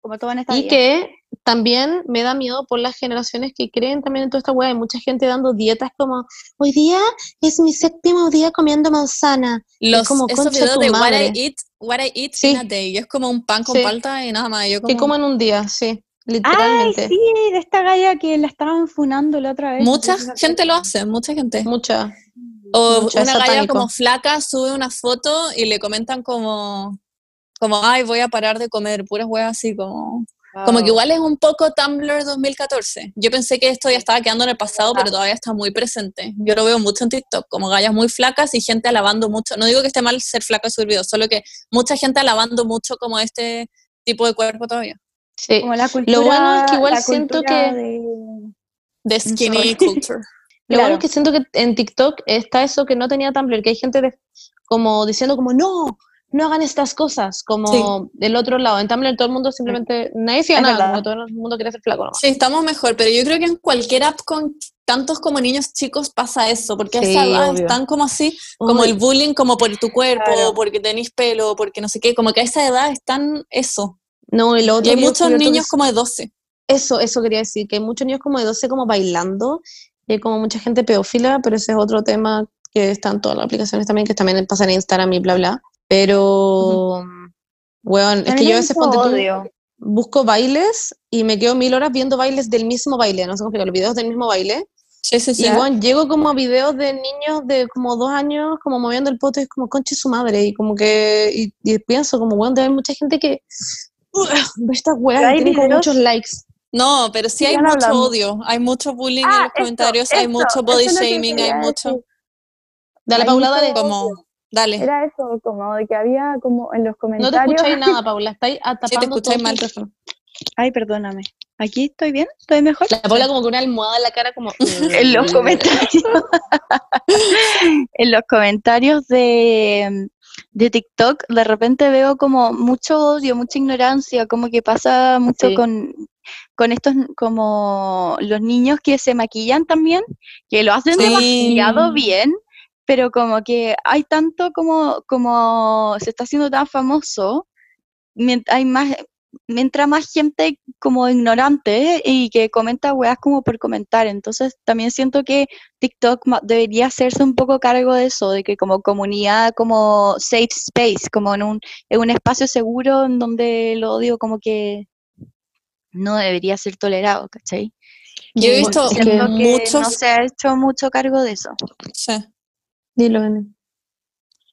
Speaker 1: como todo en esta
Speaker 3: y
Speaker 1: vida.
Speaker 3: que también me da miedo por las generaciones que creen también en toda esta weá. Hay mucha gente dando dietas como, hoy día es mi séptimo día comiendo manzana.
Speaker 2: Los,
Speaker 3: como,
Speaker 2: esos videos de what
Speaker 3: madre.
Speaker 2: I eat, what I eat
Speaker 3: Sí.
Speaker 2: in a day, y es como un pan con
Speaker 3: Sí.
Speaker 2: palta y nada más. Yo
Speaker 3: Que
Speaker 2: como,
Speaker 3: como en un día, sí,
Speaker 1: Ay,
Speaker 3: literalmente.
Speaker 1: sí, de esta galla que la estaban funando la otra vez.
Speaker 2: mucha gente lo hace, mucha gente.
Speaker 3: Mucha.
Speaker 2: O
Speaker 3: mucha,
Speaker 2: una
Speaker 3: es
Speaker 2: galla como flaca sube una foto y le comentan como, como ay, voy a parar de comer, puras weas así como... Como que igual es un poco Tumblr 2014. Yo pensé que esto ya estaba quedando en el pasado, pero todavía está muy presente. Yo lo veo mucho en TikTok, como gallas muy flacas y gente alabando mucho. No digo que esté mal ser flaca y subir videos, solo que mucha gente alabando mucho como este tipo de cuerpo todavía.
Speaker 3: Sí.
Speaker 1: Como la cultura,
Speaker 3: Lo bueno es que igual siento que-
Speaker 1: de-
Speaker 2: De skinny
Speaker 1: Sorry.
Speaker 2: culture.
Speaker 3: Lo
Speaker 1: Claro.
Speaker 3: bueno es que siento que en TikTok está eso que no tenía Tumblr, que hay gente de- como diciendo como, no, no hagan estas cosas, como del otro lado. En Tumblr todo el mundo simplemente, nadie
Speaker 1: Es
Speaker 3: nada,
Speaker 1: verdad.
Speaker 3: como todo el mundo quería ser flaco nomás.
Speaker 2: Sí, estamos mejor, pero yo creo que en cualquier app con tantos como niños chicos pasa eso, porque a esa
Speaker 3: Sí,
Speaker 2: edad están como así, como
Speaker 3: Uy,
Speaker 2: el bullying como por tu cuerpo,
Speaker 1: Claro.
Speaker 2: porque tenés pelo, porque no sé qué, como que a esa edad están eso.
Speaker 3: No, lo otro
Speaker 2: Y hay muchos niños como de 12.
Speaker 3: Eso, eso quería decir, que hay muchos niños como de 12 como bailando, y hay como mucha gente pedófila, pero ese es otro tema que está en todas las aplicaciones también, que también pasa en Instagram y bla, bla. Pero, weón, es que yo a
Speaker 1: hay
Speaker 3: veces ponte tú, busco bailes y me quedo mil horas viendo bailes del mismo baile, no sé cómo los videos del mismo baile.
Speaker 2: Sí, sí, sí.
Speaker 3: Y bueno, llego como a videos de niños de como dos años, como moviendo el poto y es como conche su madre. Y como que, y, y pienso como, bueno, debe haber mucha gente que ve estas weas
Speaker 1: hay
Speaker 3: tienen como muchos likes.
Speaker 2: No, pero sí hay mucho
Speaker 1: hablando.
Speaker 2: odio, hay mucho bullying en
Speaker 1: Ah,
Speaker 2: los
Speaker 1: eso,
Speaker 2: comentarios, hay
Speaker 1: eso,
Speaker 2: mucho body shaming, hay mucho...
Speaker 3: Dale,
Speaker 1: Hay
Speaker 3: Paula, dale.
Speaker 2: Como, dale.
Speaker 1: Era eso, como de que había como en los
Speaker 3: No te
Speaker 1: comentarios.
Speaker 3: escucháis nada, Paula, estáis tapando todo
Speaker 2: escucháis
Speaker 3: tu
Speaker 2: mal.
Speaker 3: micrófono.
Speaker 1: Ay, perdóname. ¿Aquí estoy bien? ¿Estoy mejor?
Speaker 3: La Paula como con una almohada en la cara como...
Speaker 1: En los comentarios. en los comentarios de, de TikTok, de repente veo como mucho odio, mucha ignorancia, como que pasa mucho
Speaker 3: Sí.
Speaker 1: con, con estos, como los niños que se maquillan también, que lo hacen
Speaker 2: Sí.
Speaker 1: demasiado bien, pero como que hay tanto como, como se está haciendo tan famoso, hay más, mientras más gente como ignorante y que comenta weas como por comentar. Entonces también siento que TikTok debería hacerse un poco cargo de eso, de que como comunidad, como safe space, como en un, en un espacio seguro en donde el odio como que no debería ser tolerado, ¿cachai?
Speaker 2: Yo he visto
Speaker 1: que
Speaker 2: muchos...
Speaker 1: no se ha hecho mucho cargo de eso.
Speaker 2: sí.
Speaker 3: Dilo, Ene.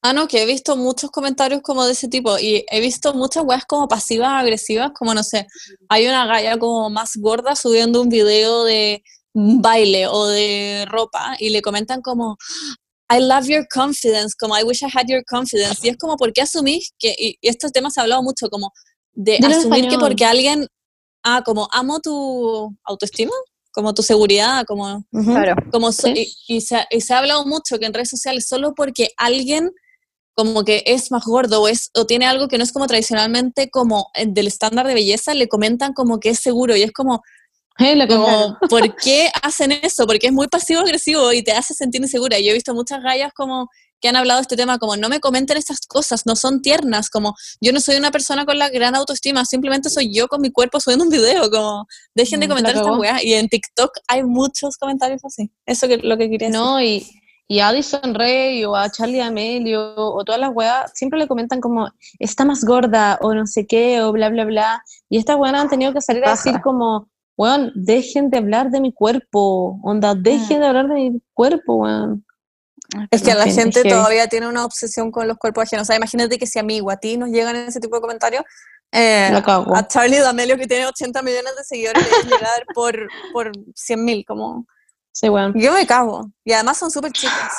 Speaker 2: Ah, no, que he visto muchos comentarios como de ese tipo y he visto muchas weas como pasivas, agresivas, como no sé, hay una galla como más gorda subiendo un video de baile o de ropa y le comentan como I love your confidence, como I wish I had your confidence y es como, ¿por qué asumís que, y, y estos temas se ha hablado mucho, como de
Speaker 3: Dilo
Speaker 2: asumir que porque alguien, ah, como amo tu autoestima, como tu seguridad, como.
Speaker 1: Claro.
Speaker 2: como so-
Speaker 3: Sí.
Speaker 2: y, y se, ha- y se ha hablado mucho que en redes sociales solo porque alguien como que es más gordo o, es, o tiene algo que no es como tradicionalmente como eh, del estándar de belleza, le comentan como que es seguro y es como,
Speaker 3: Eh,
Speaker 2: como ¿por qué hacen eso? Porque es muy pasivo-agresivo y te hace sentir insegura. Yo he visto muchas gallas como que han hablado de este tema, como no me comenten estas cosas, no son tiernas, como yo no soy una persona con la gran autoestima, simplemente soy yo con mi cuerpo subiendo un video, como dejen de
Speaker 3: Mm,
Speaker 2: comentar estas weas. Y en TikTok hay muchos comentarios así. Eso es lo que quería decir.
Speaker 3: No, y, y a Addison Rey o a Charlie Amelio o todas las weas siempre le comentan como está más gorda o no sé qué o bla bla bla. Y estas weas han tenido que salir a decir como, weón, dejen de hablar de mi cuerpo, onda, dejen de hablar de mi cuerpo, weón.
Speaker 2: Es que la gente
Speaker 3: heavy.
Speaker 2: todavía tiene una obsesión con los cuerpos ajenos. O sea, imagínate que si a mí o a ti nos llegan ese tipo de comentarios, eh, a Charlie D'Amelio, que tiene 80 millones de seguidores, le llegar por, por 100 mil. Como...
Speaker 3: Sí, weón.
Speaker 2: Yo me cago. Y además son súper chicas.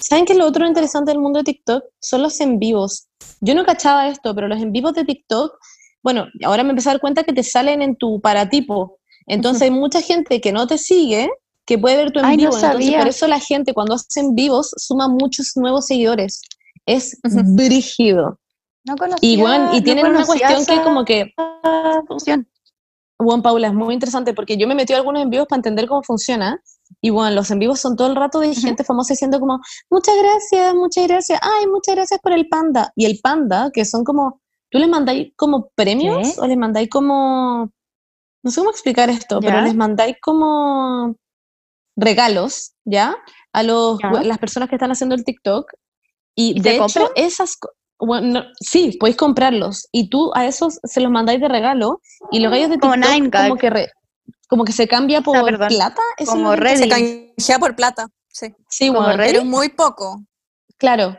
Speaker 3: ¿Saben qué es lo otro interesante del mundo de TikTok? Son los en vivos. Yo no cachaba esto, pero los en vivos de TikTok, bueno, ahora me empecé a dar cuenta que te salen en tu paratipo. Entonces hay mucha gente que no te sigue que puede ver tu en
Speaker 1: Ay, no
Speaker 3: vivo. Entonces por eso la gente cuando hacen vivos suma muchos nuevos seguidores. Es brígido.
Speaker 1: No conocía,
Speaker 3: Y, bueno, y
Speaker 1: no
Speaker 3: tienen una cuestión que como que
Speaker 1: función.
Speaker 3: Juan Paula, es muy interesante porque yo me metí a algunos en vivos para entender cómo funciona. Y bueno, los en vivos son todo el rato de gente famosa diciendo como, muchas gracias, muchas gracias, ay, muchas gracias por el panda. Y el panda, que son como, ¿tú les mandáis como premios
Speaker 1: ¿Qué?
Speaker 3: o les mandáis como, no sé cómo explicar esto, pero
Speaker 1: ¿Ya?
Speaker 3: les mandáis como regalos, ¿ya? A los,
Speaker 1: ¿Ya?
Speaker 3: las personas que están haciendo el TikTok. Y,
Speaker 1: ¿Y
Speaker 3: de hecho,
Speaker 1: compran?
Speaker 3: esas... Bueno, no- sí, podéis comprarlos. Y tú a esos se los mandáis de regalo. Y los gallos de
Speaker 1: Como
Speaker 3: TikTok
Speaker 1: Nine
Speaker 3: como que, re- como que se cambia por
Speaker 1: perdón,
Speaker 3: plata. ¿Eso
Speaker 1: como
Speaker 3: es que-
Speaker 2: Se canjea por plata. Sí.
Speaker 3: Sí,
Speaker 1: como
Speaker 3: bueno.
Speaker 2: Pero muy poco.
Speaker 3: claro.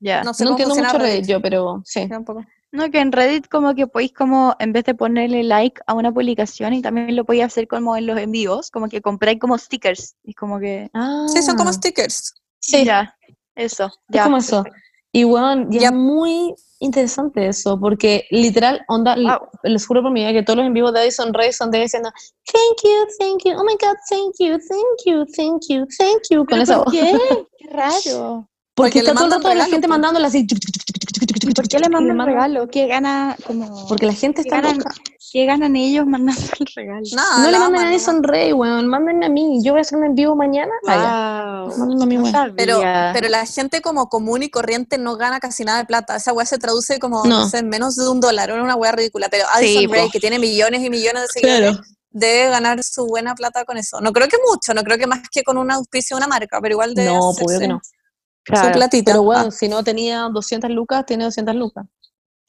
Speaker 1: Ya.
Speaker 2: No sé
Speaker 3: no
Speaker 2: cómo
Speaker 3: entiendo mucho Reddit yo, pero sí.
Speaker 2: Tampoco.
Speaker 1: No, que en Reddit como que podéis como, en vez de ponerle like a una publicación, y también lo podéis hacer como en los envíos, como que compráis como stickers. Y como que,
Speaker 2: Sí, son como
Speaker 3: Ah,
Speaker 2: stickers.
Speaker 3: Sí,
Speaker 1: ya, eso.
Speaker 3: es
Speaker 1: ya,
Speaker 3: como eso. Y bueno,
Speaker 2: Ya.
Speaker 3: es muy interesante eso, porque literal, onda,
Speaker 1: Wow.
Speaker 3: les juro por mi vida que todos los en vivo de Addison Rae son de diciendo thank you, thank you, oh my god, thank you, thank you, thank you, thank you, con
Speaker 1: ¿Pero
Speaker 3: esa voz.
Speaker 1: qué? Qué raro.
Speaker 3: Porque,
Speaker 2: Porque
Speaker 3: está todo el rato la
Speaker 2: regalos,
Speaker 3: gente
Speaker 2: po.
Speaker 3: mandándole así.
Speaker 1: ¿Y por qué le mandan regalo? ¿Qué gana como
Speaker 3: Porque la gente
Speaker 1: ¿Qué
Speaker 3: está
Speaker 1: ganan,
Speaker 3: loca.
Speaker 1: ¿Qué ganan ellos mandando el regalo?
Speaker 2: Nada,
Speaker 3: No le
Speaker 2: la
Speaker 3: manden a
Speaker 2: nomás.
Speaker 3: Rae, weón, mándenme a mí. Yo voy a hacer un en vivo mañana. Ah,
Speaker 1: Wow.
Speaker 3: Mándenme a mí, weón.
Speaker 2: Pero, pero la gente como común y corriente no gana casi nada de plata. Esa weá se traduce como, no,
Speaker 3: No.
Speaker 2: sé, en menos de un dólar. Era una weá ridícula. Pero Addison
Speaker 1: Sí, po.
Speaker 2: que tiene millones y millones de seguidores, debe ganar su buena plata con eso. No creo que mucho, no creo que más que con un auspicio de una marca, pero igual debe
Speaker 3: No, obvio que no.
Speaker 2: Su
Speaker 1: Claro,
Speaker 2: platita.
Speaker 3: Pero bueno,
Speaker 2: Ah,
Speaker 3: si no tenía 200 lucas, tiene 200 lucas.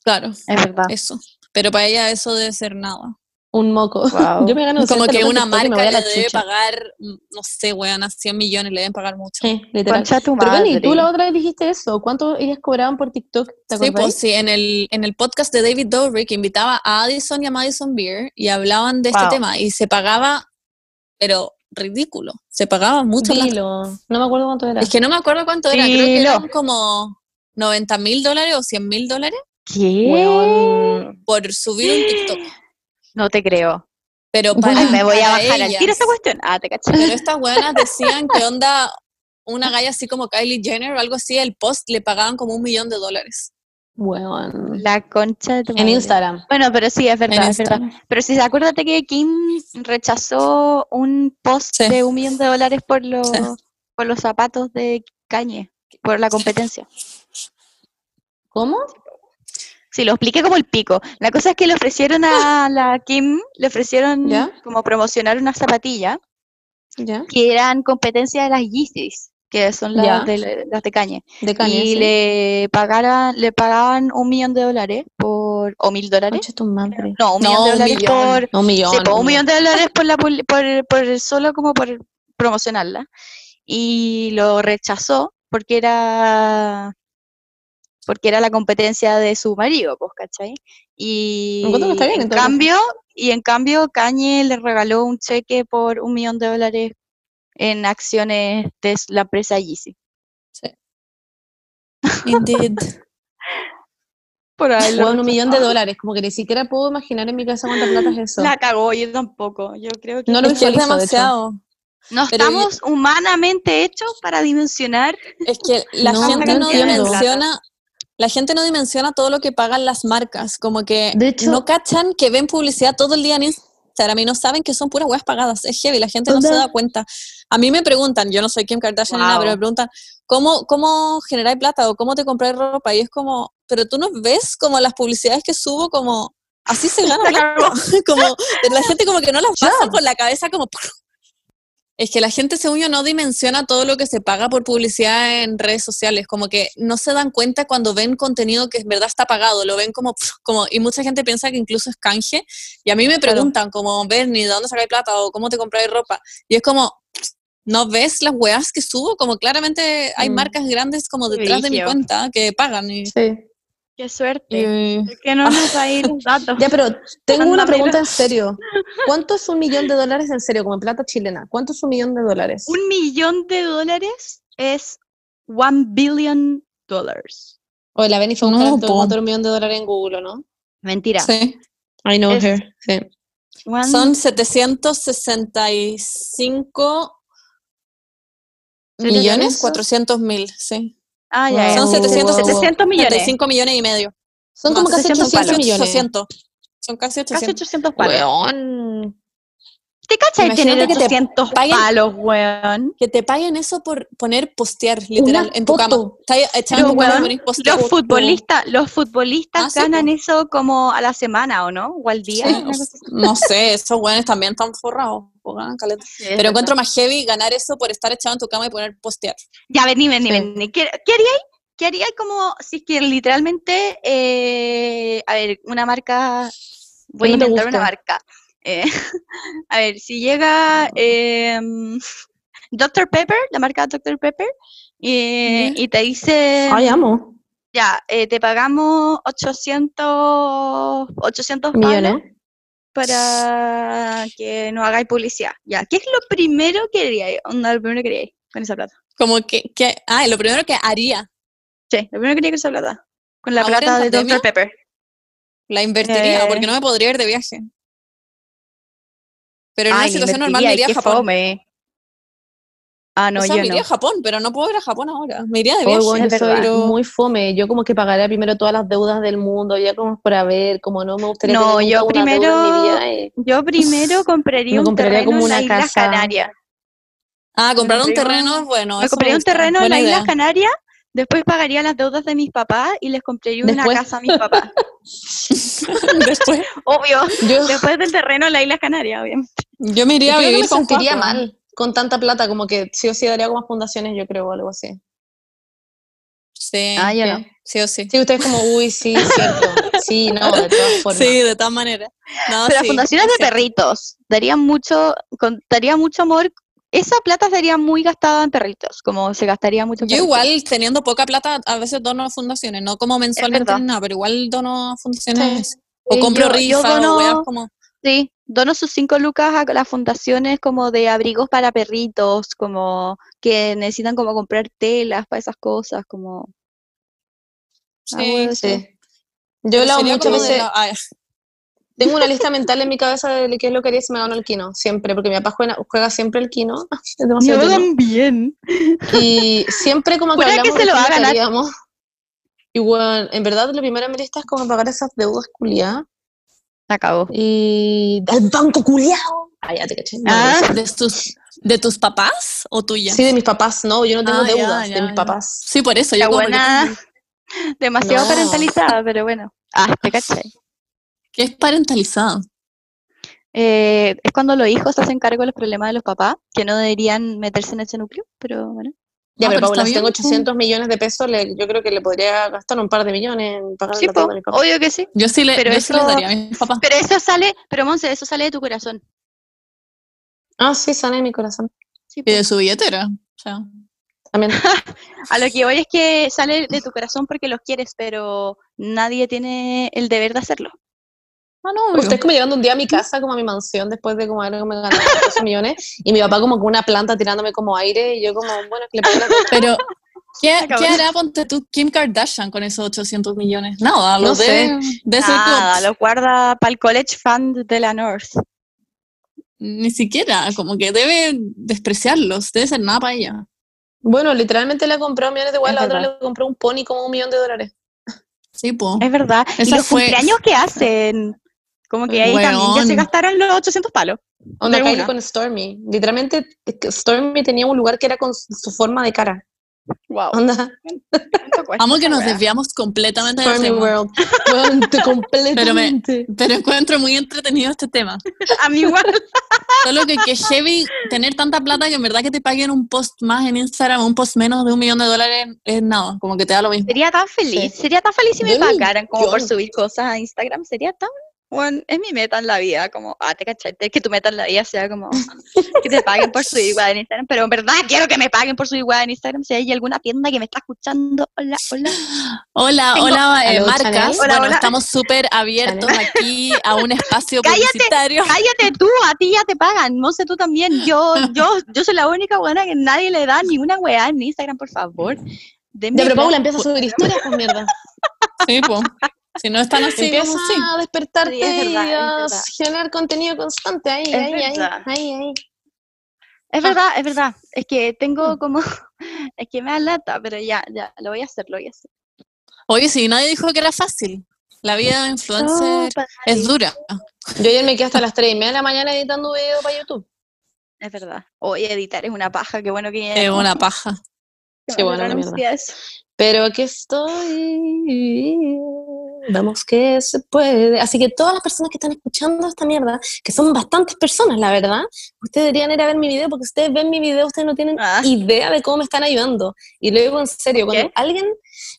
Speaker 2: claro,
Speaker 1: es verdad.
Speaker 2: eso. Pero para ella eso debe ser nada.
Speaker 3: Un moco.
Speaker 1: Wow.
Speaker 3: Yo me gano 200
Speaker 2: Como que una marca
Speaker 3: a
Speaker 2: le debe
Speaker 3: chucha.
Speaker 2: pagar, no sé, weón, a 100 millones, le deben pagar mucho.
Speaker 3: Sí, literal.
Speaker 1: Tu
Speaker 3: Pero Benny, tú la otra vez dijiste eso. ¿Cuánto ellas cobraban por TikTok? ¿Te
Speaker 2: Sí, pues sí, en el, en el podcast de David Dobrik invitaba a Addison y a Madison Beer y hablaban de este
Speaker 1: Wow.
Speaker 2: tema y se pagaba, pero ridículo, se pagaba mucho.
Speaker 3: Dilo. No me acuerdo cuánto era.
Speaker 2: Es que no me acuerdo cuánto era, creo que eran como 90 mil dólares o 100 mil dólares
Speaker 1: ¿Qué?
Speaker 2: Por subir un TikTok.
Speaker 1: No te creo.
Speaker 2: Pero para,
Speaker 1: Ay, me voy a bajar al tiro
Speaker 2: ellas.
Speaker 1: esa cuestión. Ah, te caché.
Speaker 2: Pero estas buenas decían que onda, una galla así como Kylie Jenner o algo así, el post le pagaban como un millón de dólares.
Speaker 3: Weón.
Speaker 1: La concha de tu
Speaker 3: En
Speaker 1: madre.
Speaker 3: Instagram.
Speaker 1: Bueno, pero sí, es verdad. Pero si acuérdate que Kim rechazó un post
Speaker 2: Sí.
Speaker 1: de un millón de dólares por los,
Speaker 2: Sí.
Speaker 1: por los zapatos de Kanye, por la competencia.
Speaker 3: ¿Cómo?
Speaker 1: Sí, lo expliqué como el pico. La cosa es que le ofrecieron a la Kim, le ofrecieron
Speaker 3: ¿Ya?
Speaker 1: como promocionar unas zapatillas
Speaker 3: ¿Ya?
Speaker 1: que eran competencia de las Yeezys, que son las de, las de Kanye.
Speaker 3: De Kanye,
Speaker 1: y
Speaker 3: sí.
Speaker 1: le pagaran, le pagaban un millón de dólares por, o mil dólares.
Speaker 3: Concha tu madre.
Speaker 1: No, un
Speaker 2: No,
Speaker 1: millón de dólares
Speaker 2: millón.
Speaker 1: por,
Speaker 3: un millón.
Speaker 1: Sí, un
Speaker 3: un
Speaker 1: millón de dólares por, la, por, por solo como por promocionarla. Y lo rechazó porque era porque era la competencia de su marido, pues, ¿cachai? Y
Speaker 3: bien,
Speaker 1: en cambio, y en cambio Kanye le regaló un cheque por un millón de dólares en acciones de la empresa Yeezy.
Speaker 2: Indeed.
Speaker 1: Por ahí lo
Speaker 3: Weón, un millón de dólares. Como que ni siquiera puedo imaginar en mi casa cuánta plata es eso.
Speaker 1: La cagó, yo tampoco. Yo creo que
Speaker 3: No lo
Speaker 2: es demasiado.
Speaker 1: no
Speaker 2: pero yo-
Speaker 1: estamos humanamente hechos para dimensionar
Speaker 2: Es que la
Speaker 3: No,
Speaker 2: gente
Speaker 3: no
Speaker 2: dimensiona, la gente no dimensiona todo lo que pagan las marcas, como que
Speaker 3: De hecho-
Speaker 2: no cachan que ven publicidad todo el día en Instagram y no saben que son puras weas pagadas. Es heavy, la gente no se da cuenta. A mí me preguntan, yo no soy Kim Kardashian ni nada,
Speaker 1: Wow.
Speaker 2: pero me preguntan, ¿cómo, cómo generáis plata o cómo te compráis ropa? Y es como, pero tú no ves como las publicidades que subo como... Así se gana plata. como, la gente como que no las pasa por la cabeza como... Es que la gente, según yo, no dimensiona todo lo que se paga por publicidad en redes sociales, como que no se dan cuenta cuando ven contenido que en verdad está pagado, lo ven como, como y mucha gente piensa que incluso es canje, y a mí me preguntan como, Bernie, ¿de dónde sacáis plata? o cómo te compráis ropa? Y es como, ¿No ves las weas que subo? Como claramente hay
Speaker 3: Mm.
Speaker 2: marcas grandes como detrás de mi cuenta que pagan. Y,
Speaker 3: Sí.
Speaker 1: Qué suerte.
Speaker 2: y-
Speaker 1: ¿Por qué no nos va a ir los datos?
Speaker 3: Ya, pero tengo una pregunta en serio. ¿Cuánto es un millón de dólares en serio, como en plata chilena? ¿Cuánto es un millón de dólares?
Speaker 1: Un millón de dólares es one billion dollars.
Speaker 3: O la Benny fue a
Speaker 2: No,
Speaker 3: un millón de dólares en Google, ¿o ¿no?
Speaker 1: Mentira.
Speaker 2: sí.
Speaker 3: I know
Speaker 1: Es-
Speaker 3: her. Sí.
Speaker 1: One-
Speaker 2: Son 765 millones
Speaker 3: ¿Millones?
Speaker 2: 400 mil, sí.
Speaker 1: Ah, ya.
Speaker 2: Son
Speaker 3: Wow.
Speaker 2: 700,
Speaker 1: 700 millones.
Speaker 2: 75 millones y medio.
Speaker 3: Son como
Speaker 2: No,
Speaker 3: casi
Speaker 1: 600
Speaker 3: 800
Speaker 1: palos.
Speaker 3: millones.
Speaker 2: 800. Son casi 800.
Speaker 1: Casi 800 palos.
Speaker 3: Weón.
Speaker 1: ¿Te cachai tener
Speaker 2: que te
Speaker 1: 800
Speaker 2: paguen-
Speaker 1: palos, weón?
Speaker 2: Que te paguen eso por poner postear, literal,
Speaker 3: Una
Speaker 2: en tu cama.
Speaker 3: foto.
Speaker 1: Pero, weón,
Speaker 2: postear.
Speaker 1: Los futbolistas, los futbolistas
Speaker 2: Ah, sí,
Speaker 1: ganan eso como a la semana, ¿o no? O al día.
Speaker 2: Sí, no sé, esos weones también están forrados. po, ganan caleta. Pero encuentro más heavy ganar eso por estar echado en tu cama y poner postear.
Speaker 1: Ya, vení, vení, vení. ¿Qué, qué haríais? ¿Qué haríais como si es que literalmente, eh, a ver, una marca, voy a inventar una marca. Eh, a ver, si llega eh, Dr. Pepper, la marca Dr. Pepper, eh, y te dice,
Speaker 3: Ay, amo.
Speaker 1: ya, eh, te pagamos 800, 800 palos
Speaker 3: Millones.
Speaker 1: para que nos hagáis publicidad. Ya, ¿qué es lo primero que haríais? Onda, lo primero que haríais con esa plata.
Speaker 2: Como que, que, ah, lo primero que haría,
Speaker 1: Sí, lo primero que haría con esa plata. Con la
Speaker 2: ¿Ahora en
Speaker 1: plata de
Speaker 2: pandemia?
Speaker 1: Dr. Pepper.
Speaker 2: la invertiría,
Speaker 1: Eh.
Speaker 2: porque no me podría ir de viaje. Pero en una situación normal me iría a Japón.
Speaker 1: fome. Ah, no,
Speaker 2: o sea,
Speaker 1: yo
Speaker 2: me
Speaker 1: no.
Speaker 2: iría a Japón, pero no puedo ir a Japón ahora. Me iría de viaje.
Speaker 3: soy
Speaker 1: verdad.
Speaker 2: pero-
Speaker 3: muy fome. Yo como que pagaría primero todas las deudas del mundo, ya como por haber, como no me gustaría
Speaker 1: No,
Speaker 3: tener
Speaker 1: yo
Speaker 3: una
Speaker 1: primero-
Speaker 3: vida. eh.
Speaker 1: Yo primero compraría
Speaker 3: Me
Speaker 1: un
Speaker 3: compraría
Speaker 1: terreno
Speaker 3: como
Speaker 1: en las
Speaker 3: una
Speaker 1: Islas
Speaker 3: casa.
Speaker 1: Canarias.
Speaker 2: Ah, comprar un terreno bueno.
Speaker 1: Me compraría un terreno en las Islas
Speaker 2: idea.
Speaker 1: Canarias, después pagaría las deudas de mis papás y les compraría una
Speaker 3: Después.
Speaker 1: casa a mis papás.
Speaker 2: Después,
Speaker 1: Obvio.
Speaker 3: Yo,
Speaker 1: Después del terreno en las Islas Canarias, obviamente.
Speaker 2: yo me iría a vivir
Speaker 3: me sentiría mal con tanta plata, como que sí o sí daría como fundaciones, yo creo, o algo así.
Speaker 2: Sí,
Speaker 1: Ah, yo
Speaker 3: sí.
Speaker 1: no.
Speaker 2: sí o sí.
Speaker 3: Sí, ustedes como, uy, sí, cierto. Sí, no, de todas formas.
Speaker 2: Sí, de todas maneras. No,
Speaker 1: Pero las fundaciones
Speaker 2: es
Speaker 1: de perritos darían mucho, con- daría mucho amor. Esa plata sería muy gastada en perritos, como se gastaría mucho.
Speaker 2: Yo
Speaker 1: perritos.
Speaker 2: igual, teniendo poca plata, a veces dono a fundaciones, no como mensualmente ni nada, pero igual dono a fundaciones.
Speaker 3: Sí.
Speaker 2: O compro
Speaker 1: yo- dono-
Speaker 2: o weas como...
Speaker 1: Sí, dono sus cinco lucas a las fundaciones como de abrigos para perritos, como que necesitan como comprar telas para esas cosas, como... hago
Speaker 2: Sí.
Speaker 3: Sí. Yo hablado
Speaker 2: Sería
Speaker 3: muchas veces,
Speaker 2: la- ah,
Speaker 3: tengo una lista mental en mi cabeza de qué es lo que haría si me gano el kino, siempre, porque mi papá juega, juega siempre el kino. Tino.
Speaker 1: también.
Speaker 3: Y siempre como que
Speaker 1: Jura que
Speaker 3: hablamos
Speaker 1: se lo va a ganar.
Speaker 3: haríamos. Y bueno, en verdad lo primero en mi lista es como pagar esas deudas culiadas.
Speaker 1: Acabó.
Speaker 3: Y del banco culiado. Ah, ya te caché. No,
Speaker 1: Ah.
Speaker 2: ¿De tus, ¿De tus papás o tuyas?
Speaker 3: Sí, de mis papás, no, yo no tengo
Speaker 2: Ah,
Speaker 3: deudas
Speaker 2: ya,
Speaker 3: de mis papás.
Speaker 2: Sí, por eso.
Speaker 1: La
Speaker 2: Yo como, ¿por qué
Speaker 1: buena, demasiado
Speaker 3: No.
Speaker 1: parentalizada, pero bueno. Ah, te caché.
Speaker 2: ¿Qué es parentalizado?
Speaker 1: Eh, es cuando los hijos se hacen cargo de los problemas de los papás, que no deberían meterse en ese núcleo, pero bueno.
Speaker 3: Ya,
Speaker 2: Ah,
Speaker 3: pero
Speaker 2: pero
Speaker 3: Paula, si tengo
Speaker 2: pues.
Speaker 3: 800 millones de pesos, le- yo creo que le podría gastar un par de millones en pagar
Speaker 1: Sí,
Speaker 3: la de mis papás.
Speaker 1: obvio que sí.
Speaker 2: Yo sí, le,
Speaker 1: Pero
Speaker 2: yo sí les
Speaker 1: eso-
Speaker 2: daría a mis papás.
Speaker 1: Pero eso sale, pero Monse, eso sale de tu corazón.
Speaker 3: Ah, sí, sale de mi corazón.
Speaker 1: Sí,
Speaker 2: Y de su billetera. O sea,
Speaker 3: También.
Speaker 1: A lo que voy es que sale de tu corazón porque los quieres, pero nadie tiene el deber de hacerlo.
Speaker 2: Ah, no, obvio.
Speaker 3: Usted como llegando un día a mi casa, como a mi mansión, después de como haberme ganado 800 millones, y mi papá como con una planta tirándome como aire, y yo como, bueno, que le pongo la
Speaker 2: Pero, ¿qué,
Speaker 1: Acabó.
Speaker 2: ¿qué hará, ponte tú, Kim Kardashian con esos 800 millones? Nada,
Speaker 3: No
Speaker 2: lo
Speaker 3: sé.
Speaker 2: de,
Speaker 1: Nada, lo guarda para el college fund de la North.
Speaker 2: Ni siquiera, como que debe despreciarlos, debe ser nada para ella.
Speaker 3: Bueno, literalmente le compró millones de igual, la otra le compró un pony como un millón de dólares.
Speaker 2: Sí, po.
Speaker 1: Es verdad. y
Speaker 2: Esa
Speaker 1: los
Speaker 2: fue-
Speaker 1: cumpleaños que hacen. Como que ahí también ya se gastaron los 800 palos.
Speaker 3: Onda Kylie
Speaker 1: una.
Speaker 3: con Stormy. Literalmente, Stormy tenía un lugar que era con su forma de cara.
Speaker 1: Wow.
Speaker 3: Onda,
Speaker 2: Amo que nos desviamos completamente del
Speaker 3: Stormy
Speaker 2: tema,
Speaker 3: World. Weón, te- completamente.
Speaker 2: pero encuentro muy entretenido este tema.
Speaker 1: A mí igual.
Speaker 2: Solo que que heavy tener tanta plata que en verdad que te paguen un post más en Instagram, un post menos de un millón de dólares es nada, como que te da lo mismo.
Speaker 1: Sería tan feliz.
Speaker 3: Sí.
Speaker 1: Sería tan feliz si me
Speaker 3: Yo
Speaker 1: pagaran como por subir cosas a Instagram. Sería tan Bueno, es mi meta en la vida, como, ah, te cachaste, que tu meta en la vida sea como que te paguen por subir igual en Instagram, pero en verdad quiero que me paguen por subir igual en Instagram, si hay alguna tienda que me está escuchando, hola, hola.
Speaker 2: Hola,
Speaker 1: Tengo-
Speaker 2: hola, eh, marcas.
Speaker 1: Hola,
Speaker 2: bueno,
Speaker 1: hola.
Speaker 2: estamos súper abiertos aquí a un espacio
Speaker 1: Cállate.
Speaker 2: publicitario.
Speaker 1: Cállate tú, a ti ya te pagan, no sé tú también, yo, yo, yo soy la única buena que nadie le da ni una weá en Instagram, por favor. Denme
Speaker 3: Ya, pero. Paula empieza a subir historias, pues mierda.
Speaker 2: Sí, po. Si no están así,
Speaker 3: empieza
Speaker 2: como
Speaker 3: a despertarte
Speaker 1: Sí, es verdad,
Speaker 3: y
Speaker 1: es
Speaker 3: a generar contenido constante. Ahí,
Speaker 1: Es
Speaker 3: ahí, ahí,
Speaker 1: verdad.
Speaker 3: ahí, ahí.
Speaker 1: Es verdad, es verdad, es que tengo como, es que me da lata, pero ya, ya, lo voy a hacer, lo voy a hacer.
Speaker 2: Oye, sí, nadie dijo que era fácil. La vida de influencer
Speaker 1: No,
Speaker 2: es dura.
Speaker 3: Yo ayer me quedé hasta las 3 y media de la mañana editando video para YouTube.
Speaker 1: Es verdad. Oye, editar es una paja, qué bueno que
Speaker 2: Es una paja.
Speaker 1: Me
Speaker 3: bueno, la mierda. Pero aquí estoy. Vamos que se puede. Así que todas las personas que están escuchando esta mierda, que son bastantes personas, la verdad, ustedes deberían ir a ver mi video, porque ustedes ven mi video, ustedes no tienen
Speaker 1: Ah.
Speaker 3: idea de cómo me están ayudando. Y lo digo en serio, cuando
Speaker 1: ¿Qué?
Speaker 3: alguien,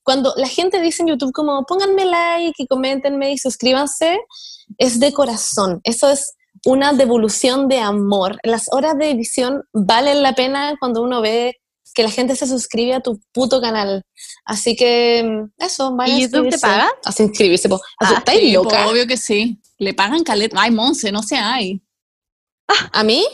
Speaker 3: cuando la gente dice en YouTube como pónganme like y coméntenme y suscríbanse, es de corazón. Eso es una devolución de amor. Las horas de edición valen la pena cuando uno ve que la gente se suscribe a tu puto canal. Así que mm, eso, vayan
Speaker 1: ¿Y YouTube te paga?
Speaker 3: A inscribirse, po.
Speaker 1: Ah,
Speaker 3: ¿Estáis
Speaker 2: Sí, po,
Speaker 3: loca?
Speaker 2: obvio que sí. Le pagan caleta. Ay, Monse, no sé, hay.
Speaker 3: ¿A mí?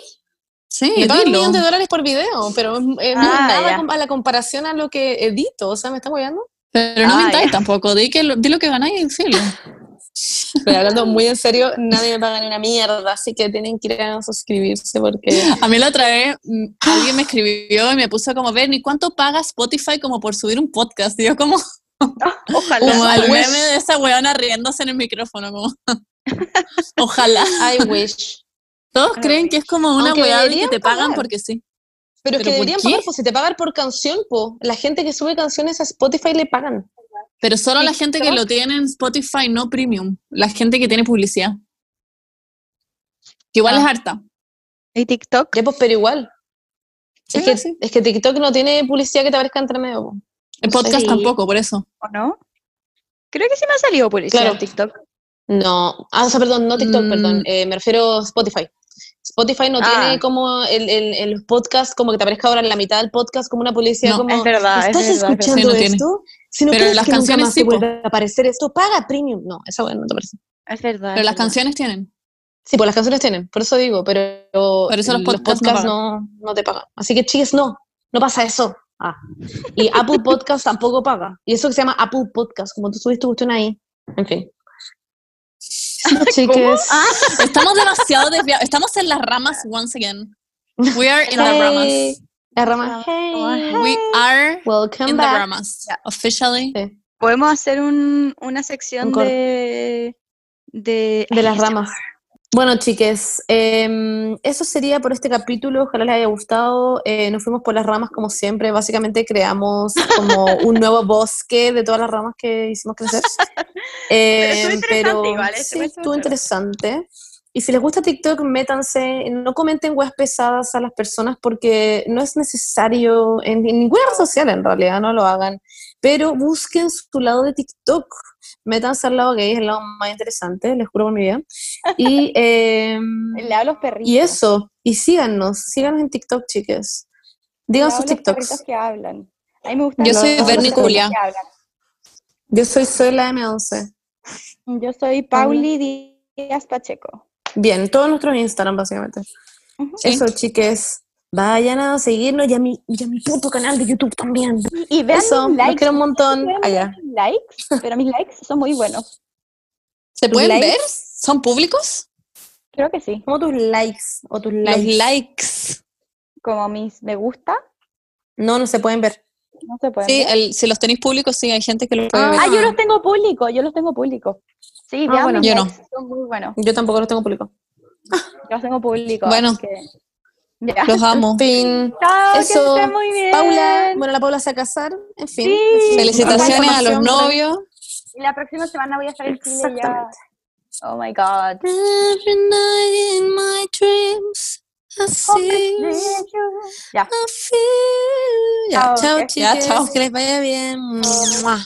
Speaker 2: Sí,
Speaker 3: Me pagan un millón de dólares por video, pero eh, no
Speaker 1: Ah,
Speaker 3: nada
Speaker 1: ya.
Speaker 3: com- a la comparación a lo que edito. O sea, ¿me están moviendo?
Speaker 2: Pero no
Speaker 1: Ah,
Speaker 2: mintáis
Speaker 1: ya.
Speaker 2: tampoco. Di, que lo, di lo que ganáis, filo.
Speaker 3: Pero hablando muy en serio, nadie me paga ni una mierda, así que tienen que ir a suscribirse porque...
Speaker 2: A mí la otra vez mm, alguien me escribió y me puso como, ver, ¿ni cuánto paga Spotify como por subir un podcast? Y yo como,
Speaker 1: Ojalá.
Speaker 2: como el meme de esa weona riéndose en el micrófono, como, ojalá.
Speaker 3: I wish.
Speaker 2: Todos creen que es como una weá que te pagan
Speaker 3: pagar.
Speaker 2: porque sí.
Speaker 3: Pero, es que
Speaker 2: ¿Pero por
Speaker 3: deberían
Speaker 2: qué?
Speaker 3: pagar, pues si te pagan por canción, po. La gente que sube canciones a Spotify le pagan.
Speaker 2: Pero solo la gente que lo tiene en Spotify, no premium. La gente que tiene publicidad. Que igual
Speaker 1: Ah.
Speaker 2: es harta.
Speaker 1: ¿Y TikTok?
Speaker 3: Ya, pues, pero igual.
Speaker 2: Sí,
Speaker 3: es, que,
Speaker 2: sí.
Speaker 3: es que TikTok no tiene publicidad que te aparezca entre medio. po.
Speaker 2: El podcast
Speaker 1: Sí.
Speaker 2: tampoco, por eso.
Speaker 1: ¿O no? Creo que sí me ha salido publicidad
Speaker 3: Claro.
Speaker 1: en TikTok.
Speaker 3: No, ah, o sea, perdón, no TikTok,
Speaker 2: Mm.
Speaker 3: perdón, eh, me refiero a Spotify. Spotify no
Speaker 1: Ah.
Speaker 3: tiene como el, el, el podcast, como que te aparezca ahora en la mitad del podcast como una publicidad
Speaker 2: No,
Speaker 3: como,
Speaker 1: es verdad, es
Speaker 3: ¿estás
Speaker 1: es verdad.
Speaker 3: escuchando
Speaker 2: Sí, no tiene.
Speaker 3: Si no
Speaker 2: Pero las
Speaker 3: que nunca
Speaker 2: canciones
Speaker 3: más
Speaker 2: sí,
Speaker 3: vuelva a aparecer esto, paga premium. No, esa bueno no te parece.
Speaker 1: Es verdad.
Speaker 2: Pero
Speaker 1: es
Speaker 2: las
Speaker 1: verdad.
Speaker 2: canciones tienen.
Speaker 3: Sí, pues las canciones tienen, por eso digo, pero
Speaker 2: Por eso los podcasts no
Speaker 3: no, no te pagan. Así que chicas, no, no pasa eso. Ah. Y Apple Podcast tampoco paga. Y eso que se llama Apple Podcast, como tú subiste tu cuestión ahí. En fin. Chicas.
Speaker 1: Ah,
Speaker 2: Estamos demasiado desviados. Estamos en las ramas once again. We are in the ramas.
Speaker 3: La rama.
Speaker 1: Hey.
Speaker 2: We are
Speaker 3: Welcome
Speaker 2: in the
Speaker 3: back.
Speaker 2: ramas.
Speaker 1: Ya.
Speaker 2: Officially.
Speaker 3: Sí,
Speaker 1: Podemos hacer un, una sección
Speaker 3: Un
Speaker 1: de, de...
Speaker 3: de las ramas. Bueno, chiques, em, eso sería por este capítulo. Ojalá les haya gustado. Eh, nos fuimos por las ramas como siempre. Básicamente creamos como un nuevo bosque de todas las ramas que hicimos crecer.
Speaker 1: estuvo
Speaker 3: Em,
Speaker 1: igual,
Speaker 3: sí,
Speaker 1: estuvo
Speaker 3: estuvo interesante. Y si les gusta TikTok, métanse, no comenten weas pesadas a las personas porque no es necesario en, en ninguna red social en realidad, no lo hagan. Pero busquen su lado de TikTok. Métanse al lado gay, es el lado más interesante, les juro por mi vida. Y, em,
Speaker 1: Le hablo a los perritos.
Speaker 3: y eso, y síganos, síganos en TikTok, chiques. Digan sus
Speaker 1: a los
Speaker 3: TikToks.
Speaker 1: que hablan. A mí me gusta
Speaker 2: Yo
Speaker 1: los-
Speaker 2: soy Bernie
Speaker 1: hablan.
Speaker 3: Yo soy soy la M11.
Speaker 1: Yo soy Pauli Díaz Pacheco.
Speaker 3: Bien, todos nuestros Instagram, básicamente.
Speaker 2: Sí.
Speaker 3: Eso, chiques. Vayan a seguirnos y a mi, y a mi puto canal de YouTube también.
Speaker 1: Y vean
Speaker 3: Eso,
Speaker 1: mis
Speaker 3: los
Speaker 1: likes.
Speaker 3: quiero un montón. Allá.
Speaker 1: mis likes, pero mis likes son muy buenos.
Speaker 2: ¿Se pueden
Speaker 1: likes?
Speaker 2: ver? ¿Son públicos?
Speaker 1: Creo que sí.
Speaker 3: Como tus likes o tus
Speaker 2: Los
Speaker 3: likes.
Speaker 2: likes.
Speaker 1: Como mis me gusta,
Speaker 3: No, no se pueden ver.
Speaker 1: No se pueden
Speaker 2: Sí, el- si los tenéis públicos, sí, hay gente que los puede
Speaker 3: Ah,
Speaker 2: ver.
Speaker 1: Ah, yo los tengo públicos, yo los tengo públicos. Sí,
Speaker 3: Ah, bueno.
Speaker 2: Yo no.
Speaker 1: son muy buenos.
Speaker 3: Yo tampoco los tengo públicos.
Speaker 1: Yo los tengo públicos.
Speaker 2: Bueno.
Speaker 1: así que- Ya.
Speaker 2: Los amo.
Speaker 3: Fin.
Speaker 1: Chao,
Speaker 3: Eso,
Speaker 1: que estén muy bien.
Speaker 3: Paula, bueno, la Paula se va a casar. En fin.
Speaker 1: Sí.
Speaker 2: Felicitaciones a los novios.
Speaker 1: Y la próxima semana voy a estar en Chile ya.
Speaker 3: Exactamente.
Speaker 1: Oh my god.
Speaker 2: Every night in my dreams, I see you,
Speaker 1: Ya.
Speaker 2: I feel. Ya,
Speaker 1: Chao,
Speaker 2: chicas.
Speaker 3: Ya, chao, que les vaya bien. Mua.